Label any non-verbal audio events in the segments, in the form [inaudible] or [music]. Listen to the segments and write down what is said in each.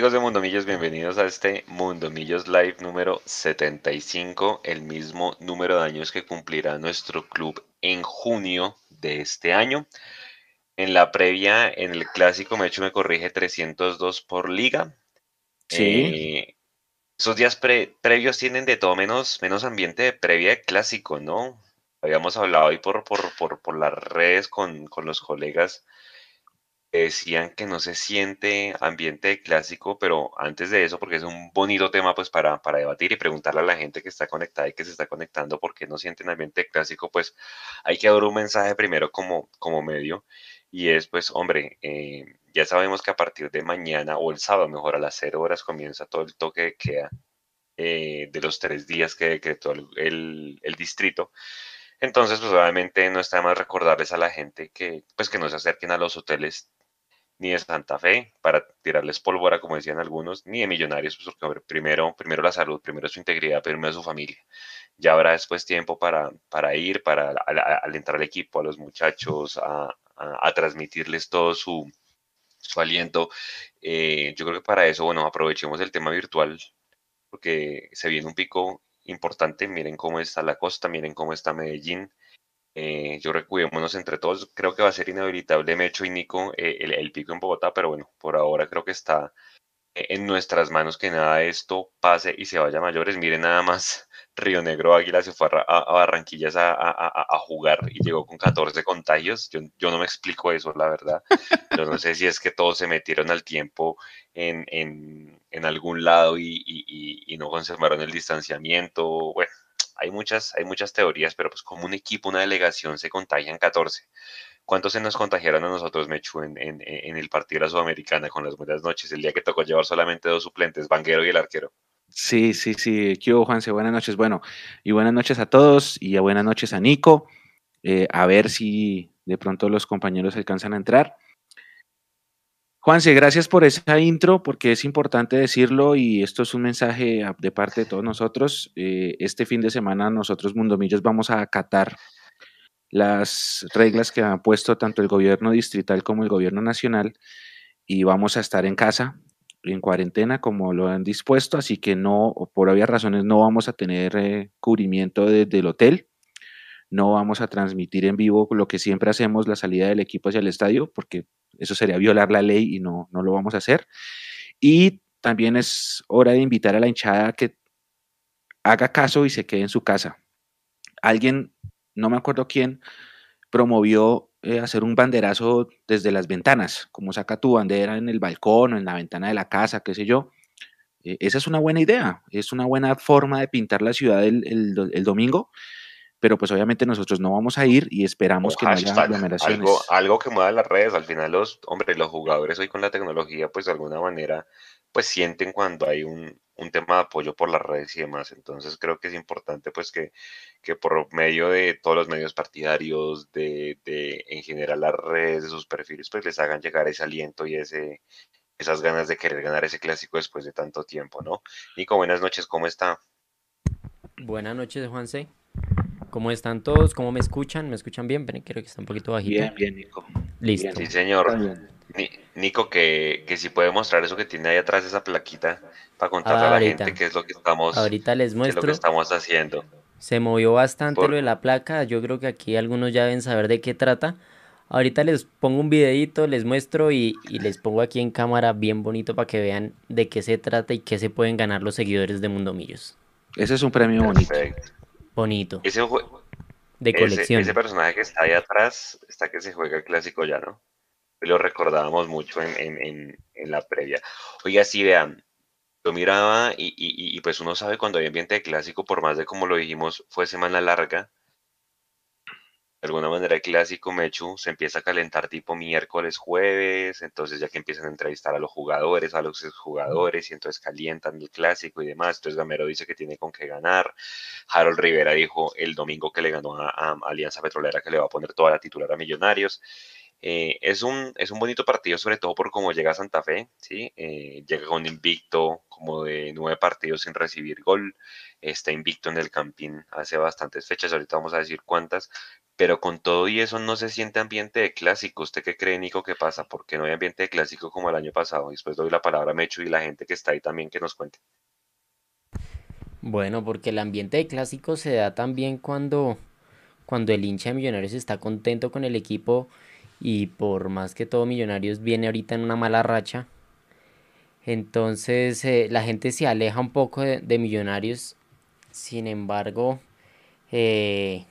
amigos de Mundo Millos? Bienvenidos a este Mundo Millos Live número 75, el mismo número de años que cumplirá nuestro club en junio de este año. En la previa, en el clásico, me hecho me corrige 302 por liga. Sí. Eh, esos días previos tienen de todo menos, menos ambiente de previa de clásico, ¿no? Habíamos hablado hoy por, por, por, por las redes con, con los colegas decían que no se siente ambiente clásico, pero antes de eso, porque es un bonito tema pues para, para debatir y preguntarle a la gente que está conectada y que se está conectando por qué no sienten ambiente clásico, pues hay que dar un mensaje primero como, como medio y es pues, hombre, eh, ya sabemos que a partir de mañana o el sábado, mejor a las cero horas, comienza todo el toque de queda eh, de los tres días que decretó el, el distrito. Entonces, pues obviamente no está más recordarles a la gente que, pues, que no se acerquen a los hoteles ni de Santa Fe para tirarles pólvora, como decían algunos, ni de Millonarios, pues porque primero, primero la salud, primero su integridad, primero su familia. Ya habrá después tiempo para, para ir, para alentar al equipo, a los muchachos, a, transmitirles todo su, su aliento. Eh, yo creo que para eso, bueno, aprovechemos el tema virtual, porque se viene un pico importante. Miren cómo está la costa, miren cómo está Medellín. Eh, yo recuidémonos entre todos. Creo que va a ser inhabilitable Mecho y Nico eh, el, pico en Bogotá, pero bueno, por ahora creo que está eh, en nuestras manos que nada de esto pase y se vaya mayores. Miren nada más, [laughs] Río Negro Águila se fue a, Barranquillas a, jugar y llegó con 14 contagios. Yo, yo, no me explico eso, la verdad. Yo no sé si es que todos se metieron al tiempo en, en, en algún lado y, y no conservaron el distanciamiento. Bueno, hay muchas, hay muchas teorías, pero pues como un equipo, una delegación se contagian 14. ¿Cuántos se nos contagiaron a nosotros, Mechu, en, en, el partido de la Sudamericana con las buenas noches? El día que tocó llevar solamente dos suplentes, Vanguero y el arquero. Sí, sí, sí. ¿Qué Juanse? Buenas noches. Bueno, y buenas noches a todos y a buenas noches a Nico. Eh, a ver si de pronto los compañeros alcanzan a entrar. Juanse, gracias por esa intro, porque es importante decirlo y esto es un mensaje de parte de todos nosotros. Eh, este fin de semana nosotros, Mundomillos, vamos a acatar las reglas que ha puesto tanto el gobierno distrital como el gobierno nacional y vamos a estar en casa, en cuarentena, como lo han dispuesto, así que no, por obvias razones, no vamos a tener eh, cubrimiento desde el hotel no vamos a transmitir en vivo lo que siempre hacemos, la salida del equipo hacia el estadio, porque eso sería violar la ley y no, no lo vamos a hacer. Y también es hora de invitar a la hinchada a que haga caso y se quede en su casa. Alguien, no me acuerdo quién, promovió eh, hacer un banderazo desde las ventanas, como saca tu bandera en el balcón o en la ventana de la casa, qué sé yo. Eh, esa es una buena idea, es una buena forma de pintar la ciudad el, el domingo pero pues obviamente nosotros no vamos a ir y esperamos que no haya aglomeraciones. Algo, algo que mueva las redes, al final los, hombre, los jugadores hoy con la tecnología, pues de alguna manera, pues sienten cuando hay un, un tema de apoyo por las redes y demás. Entonces creo que es importante pues que, que por medio de todos los medios partidarios, de, de en general las redes, de sus perfiles, pues les hagan llegar ese aliento y ese esas ganas de querer ganar ese clásico después de tanto tiempo, ¿no? Nico, buenas noches, ¿cómo está? Buenas noches, Juanse. ¿Cómo están todos? ¿Cómo me escuchan? ¿Me escuchan bien? Pero quiero que está un poquito bajito. Bien, bien, Nico. Listo. Sí, señor. Nico, que, que si puede mostrar eso que tiene ahí atrás, esa plaquita, para contarle a la gente qué es lo que estamos, ahorita les muestro. lo que estamos haciendo. Se movió bastante lo de la placa. Yo creo que aquí algunos ya deben saber de qué trata. Ahorita les pongo un videito, les muestro y, y, les pongo aquí en cámara bien bonito para que vean de qué se trata y qué se pueden ganar los seguidores de Mundo Millos. Ese es un premio bonito. Bonito. Ese, de colección. Ese, personaje que está ahí atrás está que se juega el clásico ya, ¿no? Lo recordábamos mucho en, la previa. Oiga, sí, vean, lo miraba y, y, pues uno sabe cuando hay ambiente de clásico, por más de como lo dijimos, fue semana larga, de alguna manera el clásico Mechu se empieza a calentar tipo miércoles, jueves, entonces ya que empiezan a entrevistar a los jugadores, a los jugadores, y entonces calientan el clásico y demás, entonces Gamero dice que tiene con qué ganar, Harold Rivera dijo el domingo que le ganó a, Alianza Petrolera que le va a poner toda la titular a Millonarios, eh, es, un, es un bonito partido, sobre todo por cómo llega Santa Fe, ¿sí? Eh, llega con invicto como de nueve partidos sin recibir gol, está invicto en el Campín hace bastantes fechas, ahorita vamos a decir cuántas, pero con todo y eso no se siente ambiente de clásico. ¿Usted qué cree, Nico, qué pasa? ¿Por qué no hay ambiente de clásico como el año pasado? Después doy la palabra a Mecho y la gente que está ahí también que nos cuente. Bueno, porque el ambiente de clásico se da también cuando, cuando el hincha de Millonarios está contento con el equipo y por más que todo Millonarios viene ahorita en una mala racha. Entonces eh, la gente se aleja un poco de, de Millonarios. Sin embargo, eh,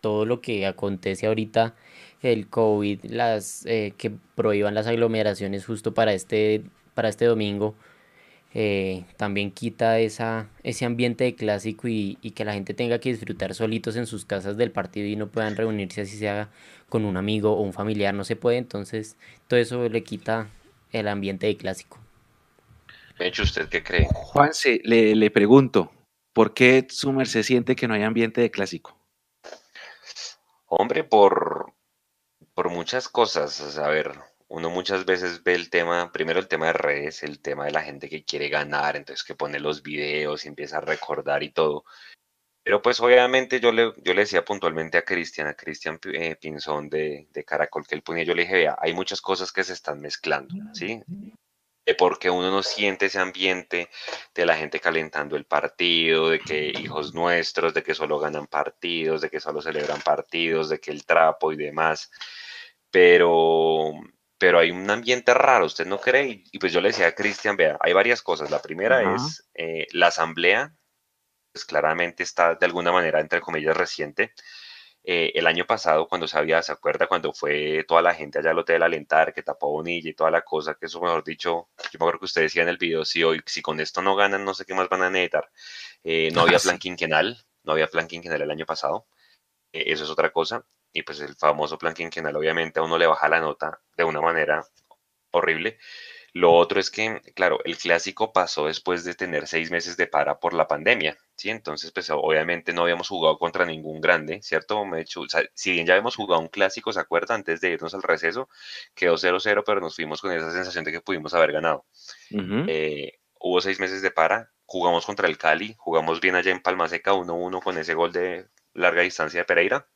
todo lo que acontece ahorita, el COVID, las eh, que prohíban las aglomeraciones justo para este, para este domingo, eh, también quita esa, ese ambiente de clásico y, que la gente tenga que disfrutar solitos en sus casas del partido y no puedan reunirse así sea con un amigo o un familiar, no se puede, entonces todo eso le quita el ambiente de clásico. hecho, ¿usted qué cree? Juan, le, le pregunto, ¿por qué Sumer se siente que no hay ambiente de clásico? Hombre, por, por muchas cosas. A ver, uno muchas veces ve el tema, primero el tema de redes, el tema de la gente que quiere ganar, entonces que pone los videos y empieza a recordar y todo. Pero pues obviamente yo le, yo le decía puntualmente a Cristian, a Cristian eh, Pinzón de, de, Caracol, que él ponía, yo le dije, vea, hay muchas cosas que se están mezclando, ¿sí? Porque uno no siente ese ambiente de la gente calentando el partido, de que hijos nuestros, de que solo ganan partidos, de que solo celebran partidos, de que el trapo y demás. Pero, pero hay un ambiente raro, ¿usted no cree? Y, pues yo le decía a Cristian, vea, hay varias cosas. La primera es eh, la asamblea, pues claramente está de alguna manera, entre comillas, reciente. Eh, el año pasado, cuando sabía, ¿se acuerda? Cuando fue toda la gente allá al hotel a alentar, que tapó Bonilla y toda la cosa, que eso, mejor dicho, yo me acuerdo que usted decía en el video, si hoy, si con esto no ganan, no sé qué más van a necesitar. Eh, no había plan quinquenal, no había plan quinquenal el año pasado. Eh, eso es otra cosa. Y pues el famoso plan quinquenal, obviamente, a uno le baja la nota de una manera horrible. Lo otro es que, claro, el clásico pasó después de tener seis meses de para por la pandemia, ¿sí? Entonces, pues obviamente no habíamos jugado contra ningún grande, ¿cierto? Me hecho, si bien ya habíamos jugado un clásico, ¿se acuerda? Antes de irnos al receso, quedó 0-0, pero nos fuimos con esa sensación de que pudimos haber ganado. Eh, hubo seis meses de para, jugamos contra el Cali, jugamos bien allá en Palmaseca 1-1 con ese gol de larga distancia de Pereira.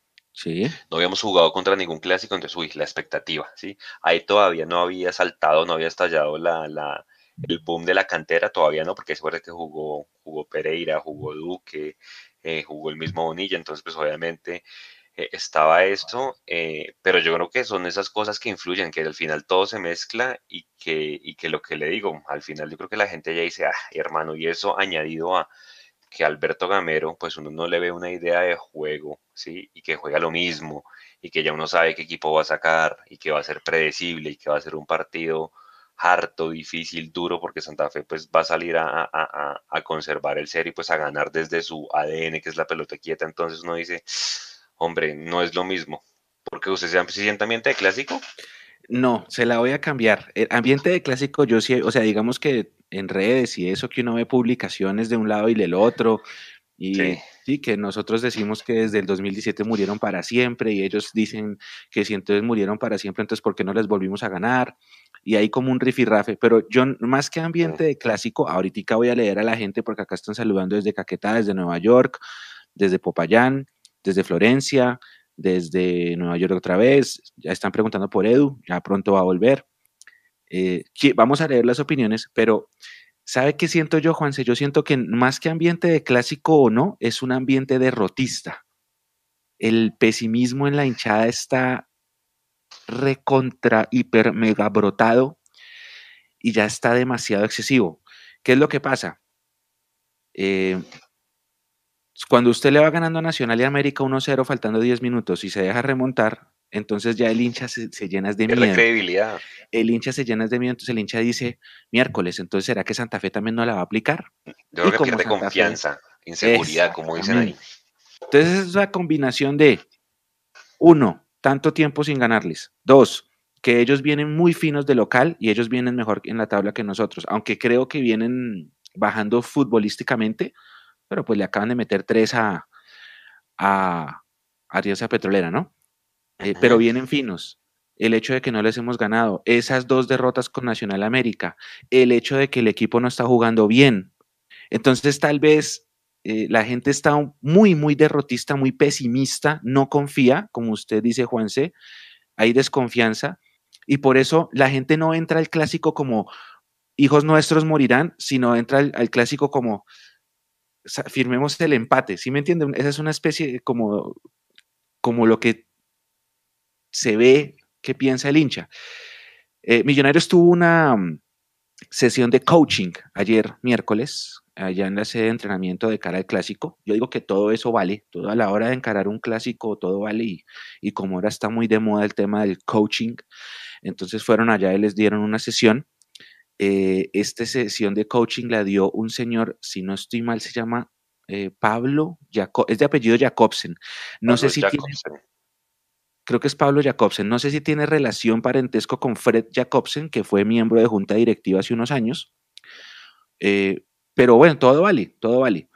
No habíamos jugado contra ningún clásico, entonces, uy, la expectativa, ¿sí? Ahí todavía no había saltado, no había estallado la, la, el boom de la cantera, todavía no, porque se acuerda que jugó, jugó Pereira, jugó Duque, eh, jugó el mismo Bonilla, entonces, pues obviamente eh, estaba esto, eh, pero yo creo que son esas cosas que influyen, que al final todo se mezcla y que, y que lo que le digo, al final yo creo que la gente ya dice, ah, hermano, y eso añadido a que Alberto Gamero, pues uno no le ve una idea de juego, ¿sí? Y que juega lo mismo, y que ya uno sabe qué equipo va a sacar, y que va a ser predecible, y que va a ser un partido harto, difícil, duro, porque Santa Fe pues va a salir a, conservar el ser y pues a ganar desde su ADN, que es la pelota quieta. Entonces uno dice, hombre, no es lo mismo. Porque usted se siente ambiente de clásico. No, se la voy a cambiar. El ambiente de clásico, yo sí, o sea, digamos que en redes y eso que uno ve publicaciones de un lado y del otro. Y sí. que nosotros decimos que desde el 2017 murieron para siempre y ellos dicen que si entonces murieron para siempre, entonces ¿por qué no les volvimos a ganar? Y hay como un rifirrafe, pero yo más que ambiente de clásico, ahorita voy a leer a la gente porque acá están saludando desde Caquetá, desde Nueva York, desde Popayán, desde Florencia, desde Nueva York otra vez, ya están preguntando por Edu, ya pronto va a volver. Eh, vamos a leer las opiniones, pero ¿sabe qué siento yo, Juanse? Yo siento que más que ambiente de clásico o no, es un ambiente derrotista. El pesimismo en la hinchada está recontra, hiper, mega brotado y ya está demasiado excesivo. ¿Qué es lo que pasa? Eh, cuando usted le va ganando a Nacional y América 1-0 faltando 10 minutos y se deja remontar, entonces ya el hincha se, llena de miedo. credibilidad. El hincha se llena de miedo, entonces el hincha dice, miércoles, entonces ¿será que Santa Fe también no la va a aplicar? Yo creo que pierde confianza, inseguridad, como dicen ahí. Entonces es una combinación de, uno, tanto tiempo sin ganarles. Dos, que ellos vienen muy finos de local y ellos vienen mejor en la tabla que nosotros, aunque creo que vienen bajando futbolísticamente, pero pues le acaban de meter tres a, a, a Petrolera, ¿no? Eh, pero vienen finos. El hecho de que no les hemos ganado, esas dos derrotas con Nacional América, el hecho de que el equipo no está jugando bien. Entonces, tal vez eh, la gente está muy, muy derrotista, muy pesimista, no confía, como usted dice, Juanse, hay desconfianza y por eso la gente no entra al clásico como hijos nuestros morirán, sino entra al, clásico como firmemos el empate, ¿sí me entienden? Esa es una especie como, como lo que se ve que piensa el hincha. Eh, Millonarios tuvo una mm, sesión de coaching ayer miércoles, allá en la sede de entrenamiento de cara al clásico. Yo digo que todo eso vale, toda la hora de encarar un clásico, todo vale. Y, y como ahora está muy de moda el tema del coaching, entonces fueron allá y les dieron una sesión. Eh, esta sesión de coaching la dio un señor, si no estoy mal, se llama eh, Pablo, Jacob, es de apellido Jacobsen. No sé si tiene, creo que es Pablo Jacobsen. No sé si tiene relación parentesco con Fred Jacobsen, que fue miembro de junta directiva hace unos años. Eh, pero bueno, todo vale, todo vale.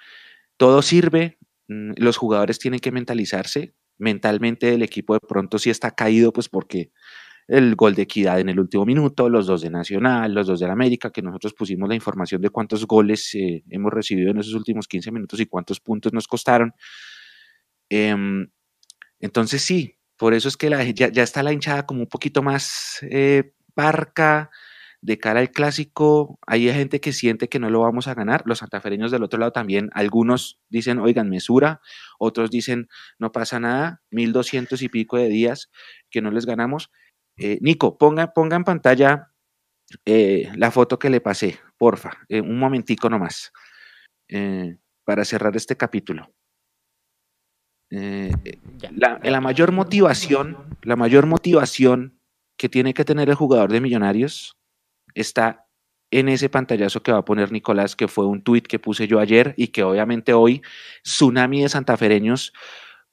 Todo sirve. Mm, los jugadores tienen que mentalizarse. Mentalmente el equipo de pronto sí está caído, pues porque el gol de equidad en el último minuto, los dos de Nacional, los dos de América, que nosotros pusimos la información de cuántos goles eh, hemos recibido en esos últimos 15 minutos y cuántos puntos nos costaron. Em, entonces sí, por eso es que la, ya, ya, está la hinchada como un poquito más eh, parca, de cara al clásico, hay gente que siente que no lo vamos a ganar. Los santafereños del otro lado también, algunos dicen, oigan, mesura, otros dicen, no pasa nada, 1200 y pico de días que no les ganamos. Eh, Nico, ponga, ponga en pantalla eh, la foto que le pasé, porfa, eh, un momentico nomás, para cerrar este capítulo. La, la mayor motivación, la mayor motivación que tiene que tener el jugador de Millonarios está en ese pantallazo que va a poner Nicolás, que fue un tuit que puse yo ayer y que obviamente hoy tsunami de santafereños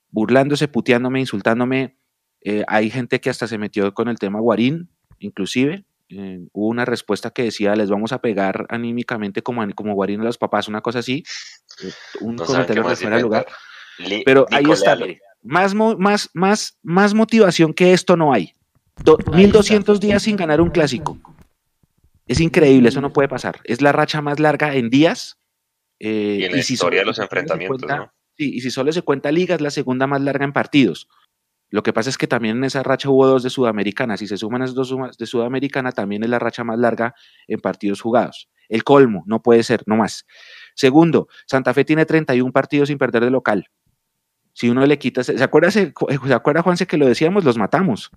burlándose, puteándome, insultándome. Eh, hay gente que hasta se metió con el tema Guarín, inclusive. Eh, hubo una respuesta que decía, les vamos a pegar anímicamente como, como Guarín a los papás, una cosa así. Eh, un comentario que fuera lugar. Pero ahí está, más, más, más, más motivación que esto no hay. 1200 días sin ganar un clásico. Es increíble, eso no puede pasar. Es la racha más larga en días. Eh, y en la historia de los enfrentamientos, ¿no? Sí, y si solo se cuenta liga, es la segunda más larga en partidos. Lo que pasa es que también en esa racha hubo dos de Sudamericana. Si se suman esas dos de Sudamericana, también es la racha más larga en partidos jugados. El colmo, no puede ser, no más. Segundo, Santa Fe tiene 31 partidos sin perder de local. Si uno le quita, ¿se acuerda, se, acuerda Juanse que lo decíamos? Los matamos.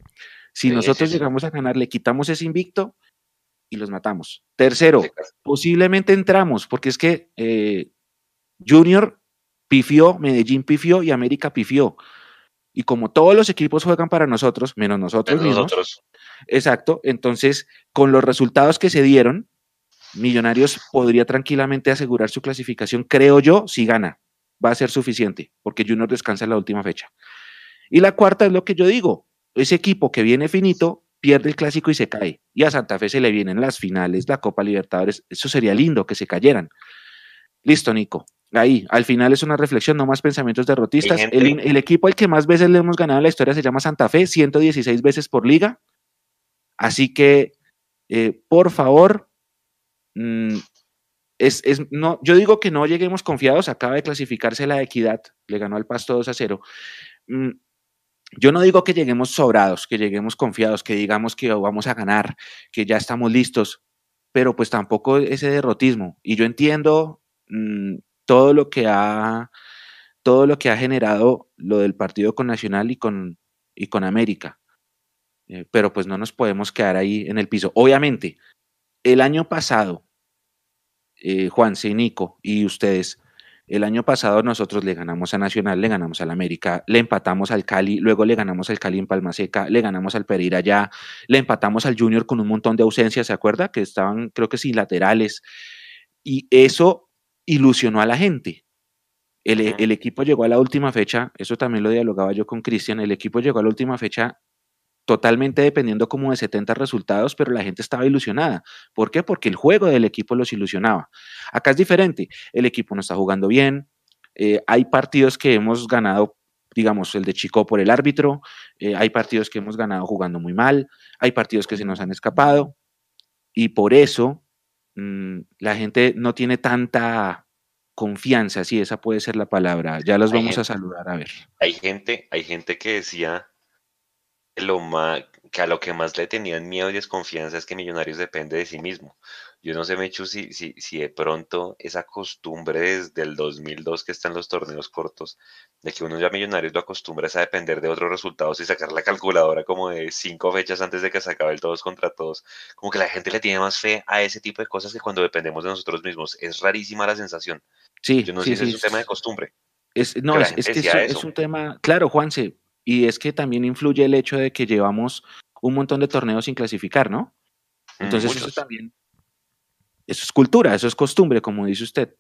Si nosotros llegamos a ganar, le quitamos ese invicto, y los matamos. Tercero, posiblemente entramos, porque es que eh, Junior pifió, Medellín pifió y América pifió. Y como todos los equipos juegan para nosotros, menos nosotros Nosotros. Exacto. Entonces, con los resultados que se dieron, Millonarios podría tranquilamente asegurar su clasificación, creo yo, si gana. Va a ser suficiente, porque Junior descansa en la última fecha. Y la cuarta es lo que yo digo. Ese equipo que viene finito pierde el clásico y se cae. Y a Santa Fe se le vienen las finales, la Copa Libertadores. Eso sería lindo que se cayeran. Listo, Nico. Ahí, al final es una reflexión, no más pensamientos derrotistas. El, equipo al que más veces le hemos ganado en la historia se llama Santa Fe, 116 veces por liga. Así que, eh, por favor, mm, es, no, yo digo que no lleguemos confiados. Acaba de clasificarse la equidad, le ganó al Pasto 2 a 0. Yo no digo que lleguemos sobrados, que lleguemos confiados, que digamos que vamos a ganar, que ya estamos listos, pero pues tampoco ese derrotismo. Y yo entiendo mm, todo lo que ha todo lo que ha generado lo del partido con Nacional y con, y con América. Eh, pero pues no nos podemos quedar ahí en el piso. Obviamente, el año pasado, eh, Juan, Nico y ustedes el año pasado nosotros le ganamos a Nacional, le ganamos al América, le empatamos al Cali, luego le ganamos al Cali en Palma Seca, le ganamos al Pereira ya, le empatamos al Junior con un montón de ausencias, ¿se acuerda? Que estaban, creo que sin laterales. Y eso ilusionó a la gente. El, el, equipo llegó a la última fecha, eso también lo dialogaba yo con Cristian, el equipo llegó a la última fecha totalmente dependiendo como de 70 resultados, pero la gente estaba ilusionada. ¿Por qué? Porque el juego del equipo los ilusionaba. Acá es diferente, el equipo no está jugando bien, eh, hay partidos que hemos ganado, digamos, el de Chico por el árbitro, eh, hay partidos que hemos ganado jugando muy mal, hay partidos que se nos han escapado, y por eso mm, la gente no tiene tanta confianza, sí, esa puede ser la palabra. Ya los vamos a saludar, a ver. Hay gente, hay gente que decía lo más, que a lo que más le tenían miedo y desconfianza es que Millonarios depende de sí mismo. Yo no sé, Mechu, si, si, si de pronto esa costumbre desde el 2002 que están los torneos cortos, de que uno ya Millonarios lo acostumbra a depender de otros resultados y sacar la calculadora como de cinco fechas antes de que se acabe el todos contra todos, como que la gente le tiene más fe a ese tipo de cosas que cuando dependemos de nosotros mismos. Es rarísima la sensación. Sí, Yo no sí, sé si sí, es un tema de costumbre. Es, no, es, es, que es un tema, claro, Juanse, y es que también influye el hecho de que llevamos un montón de torneos sin clasificar, ¿no? Entonces Muchos. eso también, eso es cultura, eso es costumbre, como dice usted.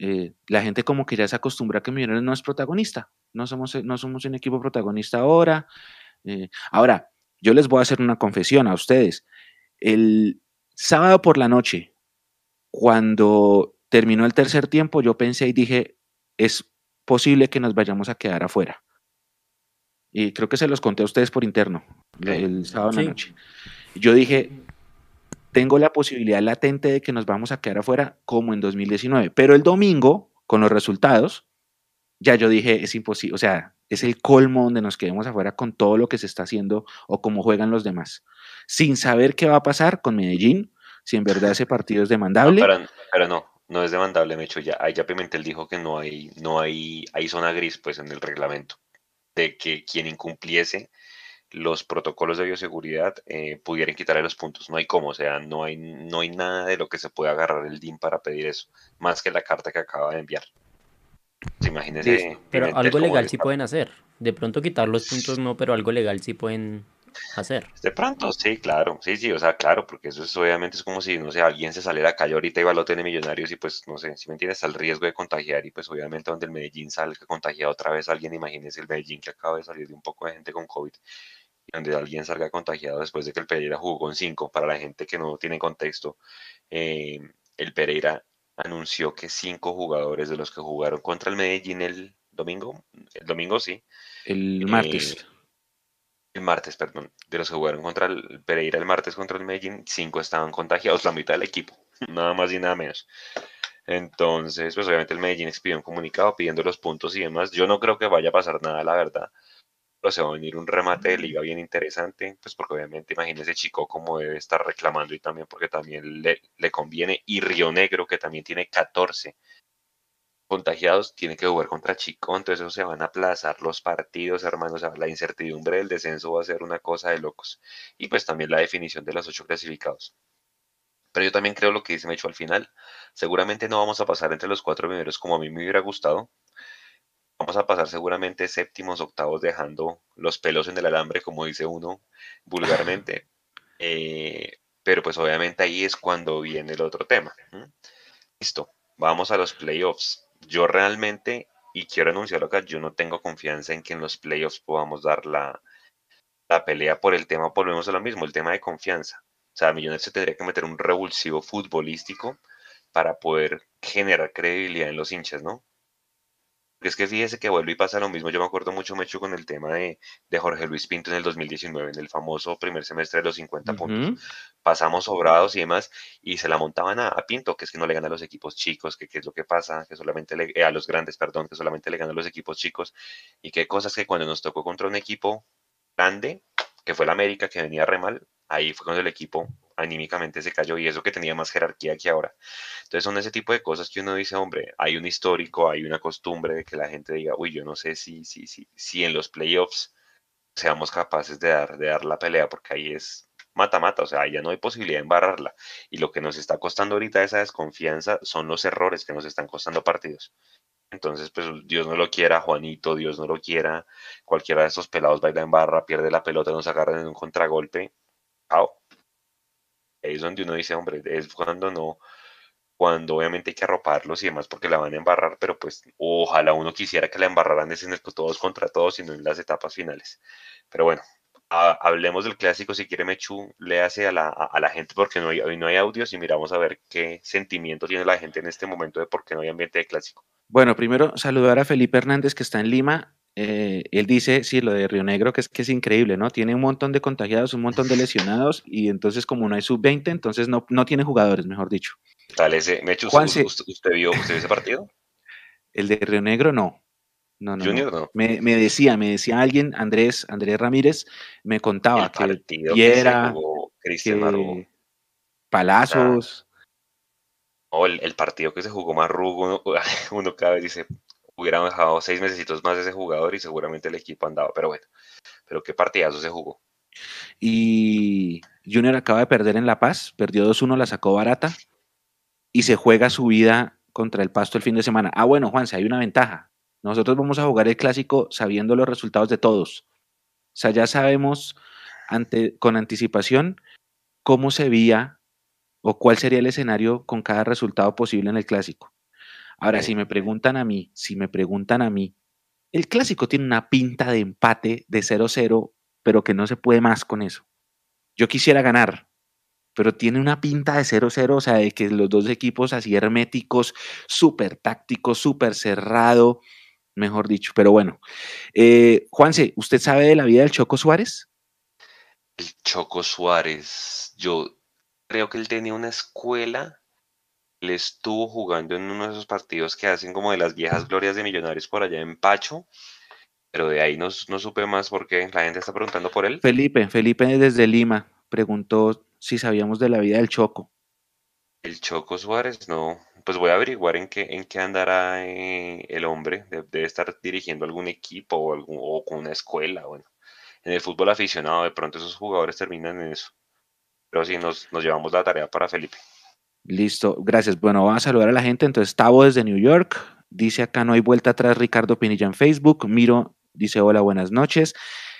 Eh, la gente como que ya se acostumbra a que Millonarios no es protagonista, no somos, no somos un equipo protagonista ahora. Eh, ahora, yo les voy a hacer una confesión a ustedes. El sábado por la noche, cuando terminó el tercer tiempo, yo pensé y dije, es posible que nos vayamos a quedar afuera. Y creo que se los conté a ustedes por interno, el sábado sí. en la noche. Yo dije, tengo la posibilidad latente de que nos vamos a quedar afuera como en 2019, pero el domingo, con los resultados, ya yo dije, es imposible, o sea, es el colmo donde nos quedemos afuera con todo lo que se está haciendo o cómo juegan los demás, sin saber qué va a pasar con Medellín, si en verdad ese partido es demandable. No, pero, pero no, no es demandable, Mecho, ya, ahí ya Pimentel dijo que no hay, no hay, hay zona gris pues en el reglamento, de que quien incumpliese los protocolos de bioseguridad eh, pudieran quitarle los puntos. No hay cómo, o sea, no hay, no hay nada de lo que se pueda agarrar el DIN para pedir eso, más que la carta que acaba de enviar. Imagínense. Sí, pero algo legal sí pueden hacer. De pronto quitar los puntos no, pero algo legal sí pueden hacer. De pronto, sí, claro, sí, sí, o sea, claro, porque eso es obviamente es como si, no sé, alguien se saliera a calle ahorita y va a tener millonarios y pues, no sé, si me entiendes, al riesgo de contagiar y pues obviamente donde el Medellín salga contagiado otra vez alguien, imagínese el Medellín que acaba de salir de un poco de gente con COVID donde alguien salga contagiado después de que el Pereira jugó con cinco. Para la gente que no tiene contexto, eh, el Pereira anunció que cinco jugadores de los que jugaron contra el Medellín el domingo, el domingo sí. El martes. Eh, el martes, perdón, de los que jugaron contra el Pereira el martes contra el Medellín, cinco estaban contagiados, la mitad del equipo, [laughs] nada más y nada menos. Entonces, pues obviamente el Medellín expidió un comunicado pidiendo los puntos y demás. Yo no creo que vaya a pasar nada, la verdad pero se va a venir un remate de liga bien interesante, pues porque obviamente imagínese Chico como debe estar reclamando y también porque también le, le conviene, y Río Negro que también tiene 14 contagiados, tiene que jugar contra Chico, entonces eso se van a aplazar los partidos, hermanos, la incertidumbre del descenso va a ser una cosa de locos, y pues también la definición de los ocho clasificados. Pero yo también creo lo que dice Mecho al final, seguramente no vamos a pasar entre los cuatro primeros como a mí me hubiera gustado, vamos a pasar seguramente séptimos, octavos, dejando los pelos en el alambre, como dice uno vulgarmente. [laughs] Eh, pero pues obviamente ahí es cuando viene el otro tema. Listo, vamos a los playoffs. Yo realmente, y quiero anunciarlo acá, yo no tengo confianza en que en los playoffs podamos dar la, la pelea por el tema, volvemos a lo mismo, el tema de confianza. O sea, Millonarios se tendría que meter un revulsivo futbolístico para poder generar credibilidad en los hinchas, ¿no? Es que fíjese que vuelve y pasa lo mismo. Yo me acuerdo mucho, Mecho, con el tema de, de, Jorge Luis Pinto en el 2019, en el famoso primer semestre de los 50 uh -huh. puntos. Pasamos sobrados y demás, y se la montaban a, a, Pinto, que es que no le gana a los equipos chicos, que qué es lo que pasa, que solamente le, eh, a los grandes, perdón, que solamente le ganan a los equipos chicos, y qué cosas que cuando nos tocó contra un equipo grande, que fue el América, que venía re mal, ahí fue cuando el equipo anímicamente se cayó y eso que tenía más jerarquía que ahora. Entonces son ese tipo de cosas que uno dice, hombre, hay un histórico, hay una costumbre de que la gente diga, uy, yo no sé si, si, si, si en los playoffs seamos capaces de dar, de dar la pelea, porque ahí es mata-mata, o sea, ya no hay posibilidad de embarrarla. Y lo que nos está costando ahorita esa desconfianza son los errores que nos están costando partidos. Entonces, pues Dios no lo quiera, Juanito, Dios no lo quiera, cualquiera de estos pelados baila en barra, pierde la pelota, nos agarran en un contragolpe. Chao ahí es donde uno dice, hombre, es cuando no, cuando obviamente hay que arroparlos y demás porque la van a embarrar, pero pues ojalá uno quisiera que la embarraran es en el todos contra todos y no en las etapas finales. Pero bueno, a, hablemos del clásico, si quiere Mechu, léase a la, a, a la gente porque no hay, hoy no hay audios y miramos a ver qué sentimiento tiene la gente en este momento de por qué no hay ambiente de clásico. Bueno, primero saludar a Felipe Hernández que está en Lima eh, él dice, sí, lo de Río Negro, que es que es increíble, ¿no? Tiene un montón de contagiados, un montón de lesionados, y entonces como no hay sub-20, entonces no, no tiene jugadores, mejor dicho. Tal ese, Mecho, ¿usted, usted, usted, vio, ¿usted vio ese partido? [laughs] El de Río Negro no. No, no, Junior no. Me, me decía, me decía alguien, Andrés, Andrés Ramírez, me contaba El que Piera, que se jugó Cristian Marrugo. que Palazos, O el, el partido que se jugó Marrugo, uno, [laughs] uno cada vez dice, hubieran dejado seis mesecitos más de ese jugador y seguramente el equipo andaba. Pero bueno, pero qué partidazo se jugó. y Junior acaba de perder en La Paz, perdió 2-1, la sacó barata y se juega su vida contra el Pasto el fin de semana. Ah, bueno, Juanse, hay una ventaja. Nosotros vamos a jugar el clásico sabiendo los resultados de todos. O sea, ya sabemos ante, con anticipación cómo se veía o cuál sería el escenario con cada resultado posible en el clásico. Ahora, si me preguntan a mí, si me preguntan a mí, el clásico tiene una pinta de empate de 0-0, pero que no se puede más con eso. Yo quisiera ganar, pero tiene una pinta de 0-0, o sea, de que los dos equipos así herméticos, súper tácticos, súper cerrado, mejor dicho. Pero bueno, eh, Juanse, ¿usted sabe de la vida del Choco Suárez? El Choco Suárez, yo creo que él tenía una escuela, él estuvo jugando en uno de esos partidos que hacen como de las viejas glorias de Millonarios por allá en Pacho, pero de ahí no, no supe más porque la gente está preguntando por él. Felipe, Felipe desde Lima preguntó si sabíamos de la vida del Choco. El Choco Suárez, no, pues voy a averiguar en qué, en qué andará eh, el hombre, De- debe estar dirigiendo algún equipo o, algún, con una escuela, bueno, en el fútbol aficionado de pronto esos jugadores terminan en eso, pero sí, nos, nos llevamos la tarea para Felipe. Listo, gracias. Bueno, vamos a saludar a la gente. Entonces, Tavo desde New York. Dice acá no hay vuelta atrás Ricardo Pinilla en Facebook. Miro dice hola, buenas noches.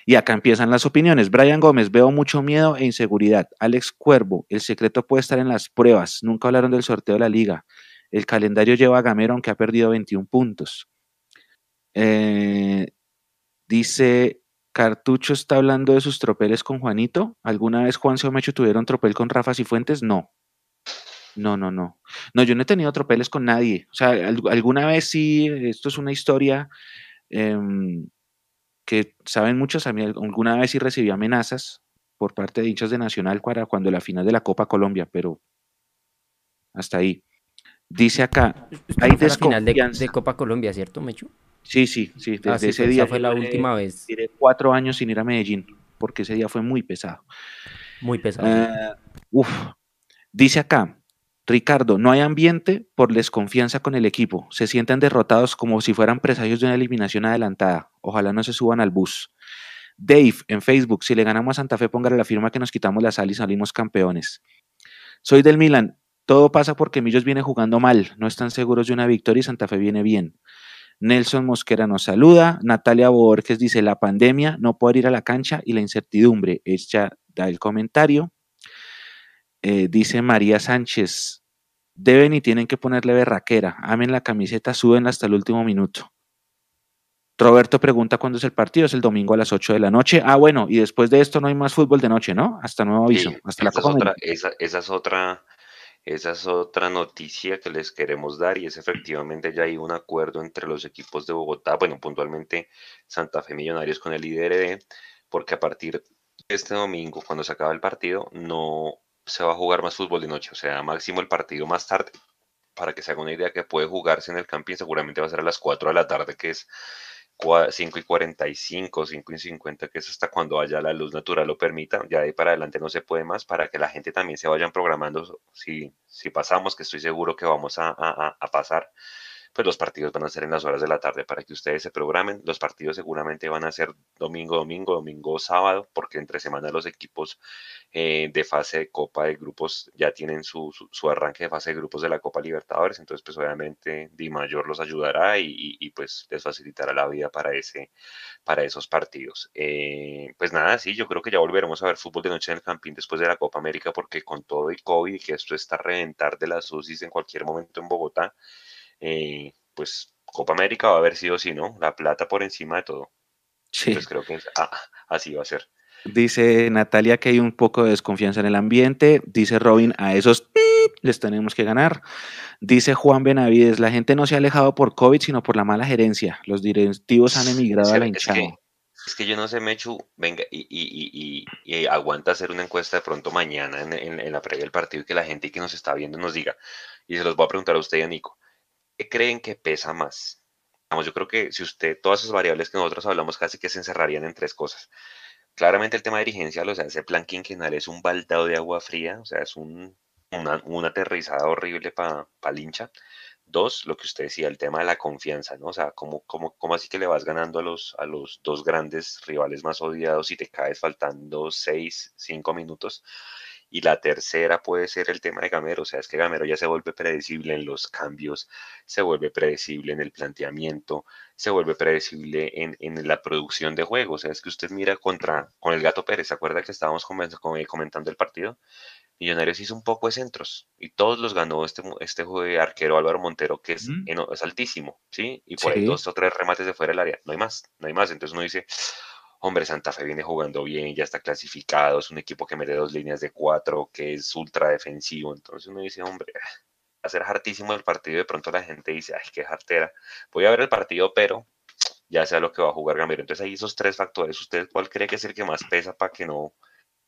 Y acá empiezan las opiniones. Brian Gómez, veo mucho miedo e inseguridad. Alex Cuervo, el secreto puede estar en las pruebas. Nunca hablaron del sorteo de la liga. El calendario lleva a Gamero, aunque ha perdido 21 puntos. Eh, dice Cartucho está hablando de sus tropeles con Juanito. ¿Alguna vez Juan Mecho tuvieron tropel con Rafa Cifuentes? No. No, no, no. No, yo no he tenido tropeles con nadie. O sea, al- alguna vez sí, esto es una historia em, que saben muchos, a mí al- alguna vez sí recibí amenazas por parte de hinchas de Nacional cuando la final de la Copa Colombia, pero hasta ahí. Dice acá, Hay final de, desconfianza. de Copa Colombia, ¿cierto, Mechu? sí, sí, sí, desde Ah, sí, ese pues, día esa fue la última vez. duré cuatro años sin ir a Medellín, porque ese día fue muy pesado. Muy pesado. Eh, uf. Dice acá, Ricardo, no hay ambiente por desconfianza con el equipo. Se sienten derrotados como si fueran presagios de una eliminación adelantada. Ojalá no se suban al bus. Dave, en Facebook, si le ganamos a Santa Fe, póngale la firma que nos quitamos la sal y salimos campeones. Soy del Milan. Todo pasa porque Millos viene jugando mal. No están seguros de una victoria y Santa Fe viene bien. Nelson Mosquera nos saluda. Natalia Borges dice, la pandemia, no poder ir a la cancha y la incertidumbre. Ella da el comentario. Eh, dice María Sánchez, deben y tienen que ponerle berraquera. Amen la camiseta, suben hasta el último minuto. Roberto pregunta cuándo es el partido. Es el domingo a las 8 de la noche. Ah, bueno, y después de esto no hay más fútbol de noche, ¿no? Hasta nuevo aviso. Sí, hasta la es otra, esa es otra, esa es otra noticia que les queremos dar y es efectivamente ya hay un acuerdo entre los equipos de Bogotá, bueno, puntualmente Santa Fe Millonarios con el IDRD, porque a partir de este domingo, cuando se acaba el partido, no se va a jugar más fútbol de noche, o sea, máximo el partido más tarde, para que se haga una idea que puede jugarse en el camping, seguramente va a ser a las 4 de la tarde, que es 5 y 45, 5 y 50, que es hasta cuando haya la luz natural lo permita. Ya de ahí para adelante no se puede más para que la gente también se vayan programando. Si, si pasamos, que estoy seguro que vamos a, a, a pasar, pues los partidos van a ser en las horas de la tarde para que ustedes se programen. Los partidos seguramente van a ser domingo, domingo, domingo, sábado, porque entre semana los equipos eh, de fase de Copa de Grupos ya tienen su, su, arranque de fase de grupos de la Copa Libertadores. Entonces, pues obviamente Di Mayor los ayudará y, y, pues les facilitará la vida para, ese, para esos partidos. Eh, pues nada, sí, yo creo que ya volveremos a ver fútbol de noche en el Campín después de la Copa América, porque con todo y COVID, que esto está a reventar de las UCIs en cualquier momento en Bogotá, eh, pues Copa América va a haber sido sí, ¿no? La plata por encima de todo. Sí. Pues creo que ah, así va a ser. Dice Natalia que hay un poco de desconfianza en el ambiente. Dice Robin, a esos les tenemos que ganar. Dice Juan Benavides, la gente no se ha alejado por COVID, sino por la mala gerencia. Los directivos han emigrado es, a la es hinchada. Que, es que yo no sé, Mechu, venga, y, y, y, y, aguanta hacer una encuesta de pronto mañana en, en, en, la previa del partido y que la gente que nos está viendo nos diga. Y se los voy a preguntar a usted y a Nico. ¿Qué creen que pesa más? yo creo que si usted, todas esas variables que nosotros hablamos casi que se encerrarían en tres cosas. Claramente el tema de dirigencial, o sea, ese plan quinquenal es un baldado de agua fría, o sea, es un, una, aterrizada horrible para pa hincha. Dos, lo que usted decía, el tema de la confianza, ¿no? O sea, ¿cómo, cómo, cómo así que le vas ganando a los, a los dos grandes rivales más odiados y te caes faltando seis, cinco minutos? Y la tercera puede ser el tema de Gamero, o sea, es que Gamero ya se vuelve predecible en los cambios, se vuelve predecible en el planteamiento, se vuelve predecible en, en la producción de juegos. O sea, es que usted mira contra, con el Gato Pérez, ¿se acuerda que estábamos comentando el partido? Millonarios hizo un poco de centros y todos los ganó este, este arquero Álvaro Montero, que es, es altísimo, ¿sí? Y por ahí dos o tres remates de fuera del área. No hay más, no hay más. Entonces uno dice, hombre, Santa Fe viene jugando bien, ya está clasificado, es un equipo que mete dos líneas de cuatro, que es ultra defensivo. Entonces uno dice, hombre, va a ser hartísimo el partido. De pronto la gente dice, ay, qué hartera. Voy a ver el partido, pero ya sea lo que va a jugar Gamero. Entonces ahí esos tres factores, ¿usted cuál cree que es el que más pesa para que no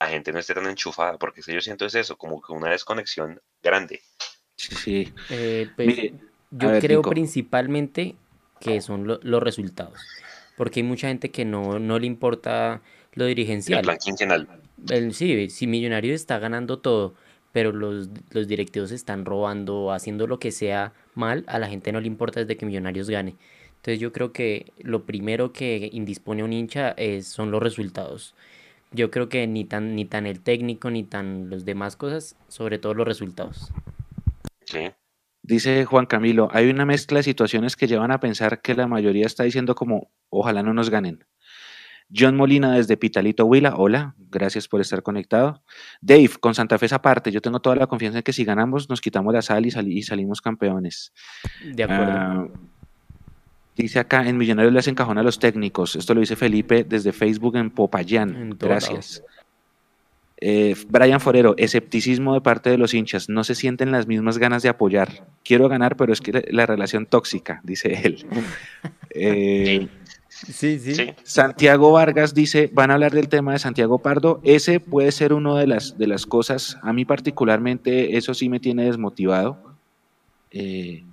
la gente no esté tan enchufada? Porque si yo siento es eso, como que una desconexión grande. Sí, eh, pues, yo creo principalmente que son los resultados porque hay mucha gente que no, no le importa lo dirigencial. El plan quincenal. sí, si Millonario está ganando todo, pero los, los directivos están robando, haciendo lo que sea mal, a la gente no le importa desde que Millonarios gane. Entonces yo creo que lo primero que indispone a un hincha es, son los resultados. Yo creo que ni tan, ni tan el técnico, ni tan los demás cosas, sobre todo los resultados. Sí. Dice Juan Camilo, hay una mezcla de situaciones que llevan a pensar que la mayoría está diciendo como, ojalá no nos ganen. John Molina desde Pitalito Huila, hola, gracias por estar conectado. Dave, con Santa Fe aparte, yo tengo toda la confianza en que si ganamos nos quitamos la sal y, salimos campeones. De acuerdo. Ah, dice acá, en Millonarios le hacen cajón a los técnicos. Esto lo dice Felipe desde Facebook en Popayán. gracias. Eh, Brian Forero, escepticismo de parte de los hinchas, no se sienten las mismas ganas de apoyar. Quiero ganar, pero es que la relación tóxica, [laughs] dice él. Eh, sí, sí, Santiago Vargas dice, van a hablar del tema de Santiago Pardo. Ese puede ser una de las, de las cosas, a mí particularmente, eso sí me tiene desmotivado. Eh,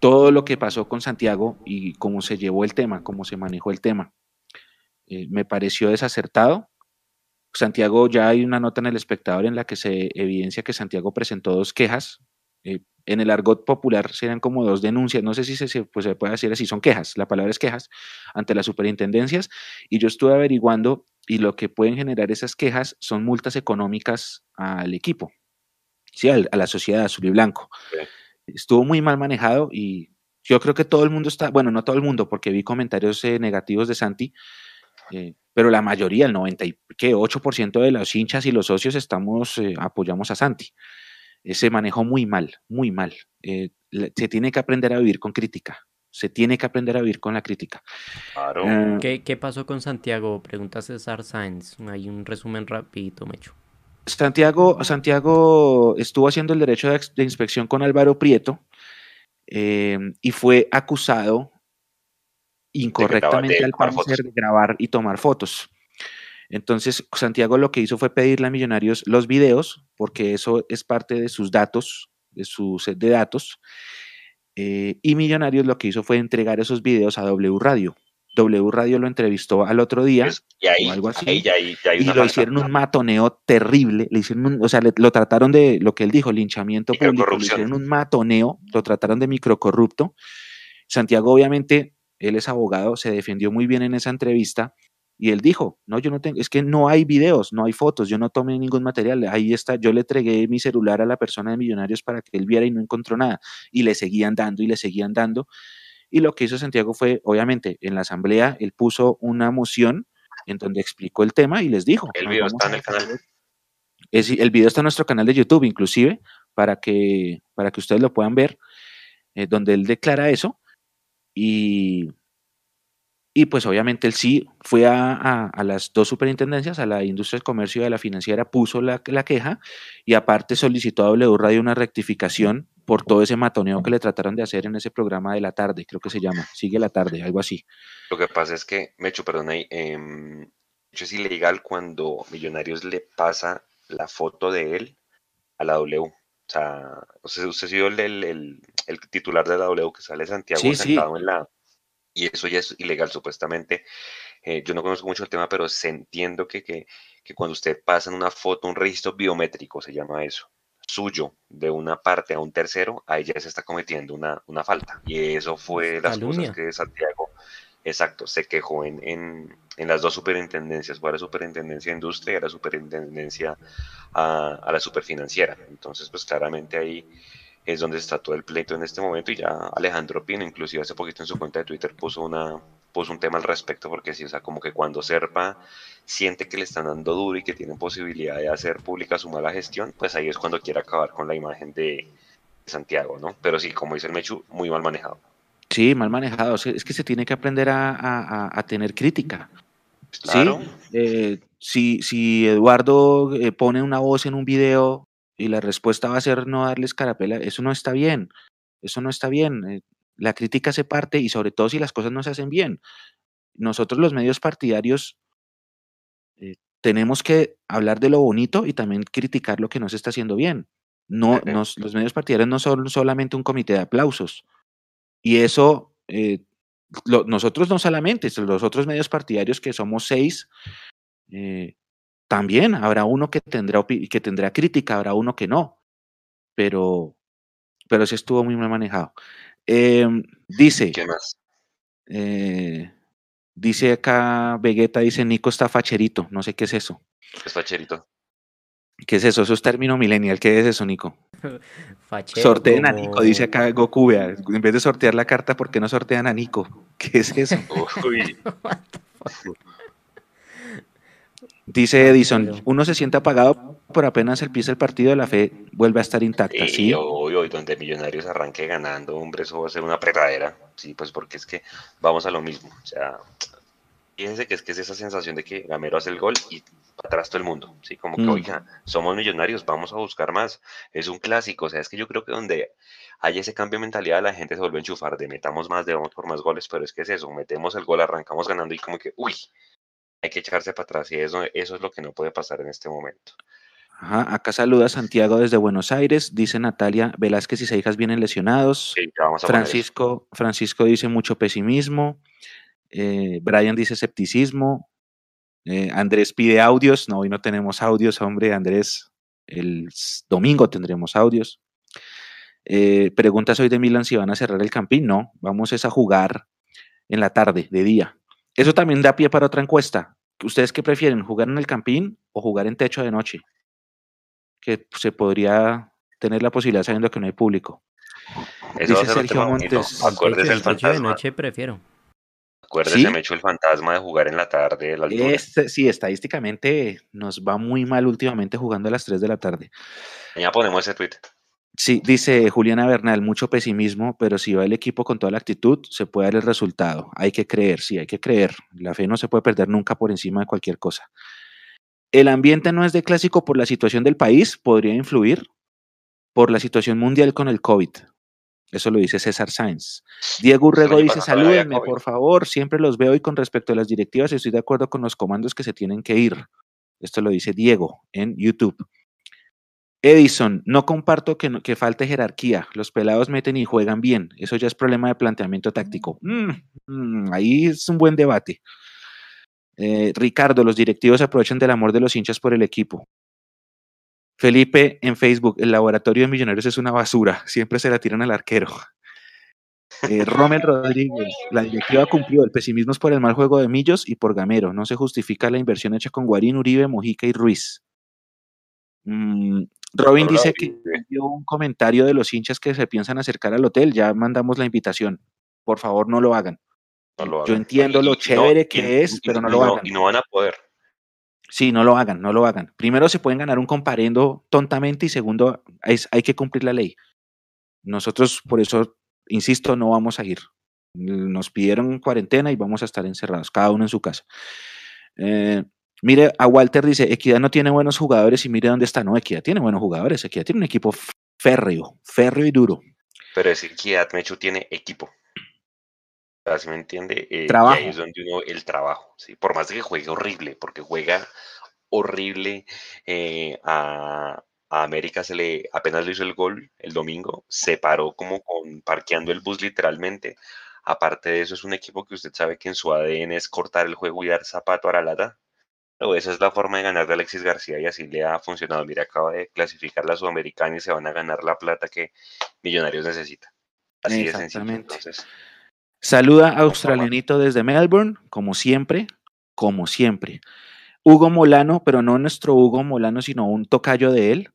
todo lo que pasó con Santiago y cómo se llevó el tema, cómo se manejó el tema, me pareció desacertado Santiago, ya hay una nota en el espectador en la que se evidencia que Santiago presentó dos quejas. Eh, en el argot popular serían como dos denuncias, no sé si se, pues se puede decir así, son quejas, la palabra es quejas, ante las superintendencias. Y yo estuve averiguando y lo que pueden generar esas quejas son multas económicas al equipo, ¿sí? a, la sociedad azul y blanco. Estuvo muy mal manejado y yo creo que todo el mundo está, bueno, no todo el mundo, porque vi comentarios eh, negativos de Santi, eh, pero la mayoría, el 98% de los hinchas y los socios estamos, eh, apoyamos a Santi. Eh, se manejó muy mal, muy mal. se tiene que aprender a vivir con crítica. Se tiene que aprender a vivir con la crítica. Claro. ¿Qué, ¿Qué, pasó con Santiago? Pregunta César Sáenz. Hay un resumen rapidito, Mecho. Santiago, Santiago estuvo haciendo el derecho de, inspección con Álvaro Prieto y fue acusado incorrectamente al parecer de grabar y tomar fotos. Entonces, Santiago lo que hizo fue pedirle a Millonarios los videos, porque eso es parte de sus datos, de su set de datos. Eh, y Millonarios lo que hizo fue entregar esos videos a W Radio. W Radio lo entrevistó al otro día pues, y ahí, o algo así y lo hicieron un matoneo terrible, le hicieron o sea, lo trataron de lo que él dijo, linchamiento público, le hicieron un matoneo, lo trataron de microcorrupto. Santiago obviamente él es abogado, se defendió muy bien en esa entrevista y él dijo, no, yo no tengo, es que no hay videos, no hay fotos, yo no tomé ningún material, ahí está, yo le entregué mi celular a la persona de Millonarios para que él viera y no encontró nada. Y le seguían dando y le seguían dando. Y lo que hizo Santiago fue, obviamente, en la asamblea, él puso una moción en donde explicó el tema y les dijo. El video está en el canal. el video está en nuestro canal de YouTube, inclusive, para que, para que ustedes lo puedan ver, eh, donde él declara eso y, y pues obviamente él sí fue a, las dos superintendencias, a la industria del comercio y a la financiera, puso la, queja y aparte solicitó a W Radio una rectificación por todo ese matoneo que le trataron de hacer en ese programa de la tarde, creo que se llama, sigue la tarde, algo así. Lo que pasa es que, Mecho, perdón, eh, es ilegal cuando Millonarios le pasa la foto de él a la W. O sea, usted, ha sido el, el, titular de la W que sale Santiago sentado en la y eso ya es ilegal supuestamente. Eh, yo no conozco mucho el tema, pero se entiendo que, que, que cuando usted pasa en una foto, un registro biométrico, se llama eso, suyo de una parte a un tercero, ahí ya se está cometiendo una, una falta. Y eso fue las cosas que Santiago, exacto, se quejó en, en, las dos superintendencias, fue a la superintendencia de industria y a la superintendencia a, a la superfinanciera. Entonces, pues claramente ahí es donde está todo el pleito en este momento y ya Alejandro Pino, inclusive hace poquito en su cuenta de Twitter puso una puso un tema al respecto porque sí, o sea, como que cuando Serpa siente que le están dando duro y que tienen posibilidad de hacer pública su mala gestión, pues ahí es cuando quiere acabar con la imagen de Santiago, ¿no? Pero sí, como dice el Mechu, muy mal manejado. Sí, mal manejado. Es que se tiene que aprender a, tener crítica. Claro. ¿Sí? Eh, si, si Eduardo eh, pone una voz en un video y la respuesta va a ser no darles carapela, eso no está bien, eso no está bien. Eh, la crítica se parte y sobre todo si las cosas no se hacen bien. Nosotros los medios partidarios eh, tenemos que hablar de lo bonito y también criticar lo que no se está haciendo bien. No, los medios partidarios no son solamente un comité de aplausos. Y eso, eh, nosotros no solamente, los otros medios partidarios que somos seis, también habrá uno que tendrá, que tendrá crítica, habrá uno que no, pero, pero sí estuvo muy mal manejado. Em, dice, ¿Qué más? Eh, dice acá Vegeta, dice Nico está facherito, no sé qué es eso. Es facherito. ¿Qué es eso? Eso es término millennial. ¿Qué es eso, Nico? [laughs] Sorteen a Nico, dice acá Goku. En vez de sortear la carta, ¿por qué no sortean a Nico? [laughs] ¿Qué es eso? [laughs] Uy. Dice Edison, uno se siente apagado por apenas el piso del partido de la fe vuelve a estar intacta, ¿sí? ¿sí? Hoy, donde Millonarios arranque ganando, hombre, eso va a ser una apretadera, sí, pues porque es que vamos a lo mismo, o sea, fíjense que es que es esa sensación de que Gamero hace el gol y atrás todo el mundo, sí, como que, mm. oiga, somos millonarios, vamos a buscar más, es un clásico, o sea, es que yo creo que donde hay ese cambio de mentalidad, la gente se vuelve a enchufar de metamos más, de vamos por más goles, pero es que es eso, metemos el gol, arrancamos ganando y como que, uy, hay que echarse para atrás y eso, eso es lo que no puede pasar en este momento. Ajá, acá saluda Santiago desde Buenos Aires, dice Natalia Velázquez y Seijas vienen lesionados. Francisco, Francisco dice mucho pesimismo. Eh, Brian dice escepticismo. Eh, Andrés pide audios. No, hoy no tenemos audios, hombre. Andrés, el domingo tendremos audios. Eh, preguntas hoy de Milan si van a cerrar el campín. No, vamos a jugar en la tarde, de día. Eso también da pie para otra encuesta. ¿Ustedes qué prefieren, jugar en el campín o jugar en techo de noche? Que se podría tener la posibilidad sabiendo que no hay público. Dice Sergio Montes. Acuérdese el techo de noche prefiero. Acuérdese, me echó el fantasma de jugar en la tarde. Este, sí, estadísticamente nos va muy mal últimamente jugando a las 3 de la tarde. Ya ponemos ese tweet. Sí, dice Juliana Bernal, mucho pesimismo, pero si va el equipo con toda la actitud, se puede dar el resultado. Hay que creer, sí, hay que creer. La fe no se puede perder nunca por encima de cualquier cosa. El ambiente no es de clásico por la situación del país, podría influir por la situación mundial con el COVID. Eso lo dice César Sainz. Diego Urrego dice, salúdenme, por favor, siempre los veo y con respecto a las directivas estoy de acuerdo con los comandos que se tienen que ir. Esto lo dice Diego en YouTube. Edison, no comparto que, que, falte jerarquía. Los pelados meten y juegan bien. Eso ya es problema de planteamiento táctico. Mm, mm, ahí es un buen debate. Eh, Ricardo, los directivos aprovechan del amor de los hinchas por el equipo. Felipe en Facebook, el laboratorio de millonarios es una basura. Siempre se la tiran al arquero. Eh, [laughs] Rommel Rodríguez, la directiva cumplió. El pesimismo es por el mal juego de Millos y por Gamero. No se justifica la inversión hecha con Guarín, Uribe, Mojica y Ruiz. Mm, Robin dice que dio un comentario de los hinchas que se piensan acercar al hotel. Ya mandamos la invitación. Por favor, no lo hagan. Yo entiendo lo chévere que es, pero no lo hagan. Y no van a poder. Sí, no lo hagan, no lo hagan. Primero se pueden ganar un comparendo tontamente y segundo hay que cumplir la ley. Nosotros por eso, insisto, no vamos a ir. Nos pidieron cuarentena y vamos a estar encerrados, cada uno en su casa. Eh, Mire, a Walter dice, Equidad no tiene buenos jugadores y mire dónde está. No, Equidad tiene buenos jugadores. Equidad tiene un equipo férreo, férreo y duro. Pero es Equidad, Mechu, tiene equipo. ¿Sí me entiende? Eh, trabajo. ahí es donde uno, el trabajo, ¿sí? Por más de que juegue horrible, porque juega horrible eh, a, a, América se le apenas le hizo el gol el domingo, se paró como con parqueando el bus literalmente Aparte de eso, es un equipo que usted sabe que en su ADN es cortar el juego y dar zapato a la lata. Pero esa es la forma de ganar de Alexis García y así le ha funcionado. Mira, acaba de clasificar la Sudamericana y se van a ganar la plata que Millonarios necesita. Así de sencillo. Entonces, Saluda a Australianito desde Melbourne, como siempre, como siempre. Hugo Molano, pero no nuestro Hugo Molano, sino un tocayo de él.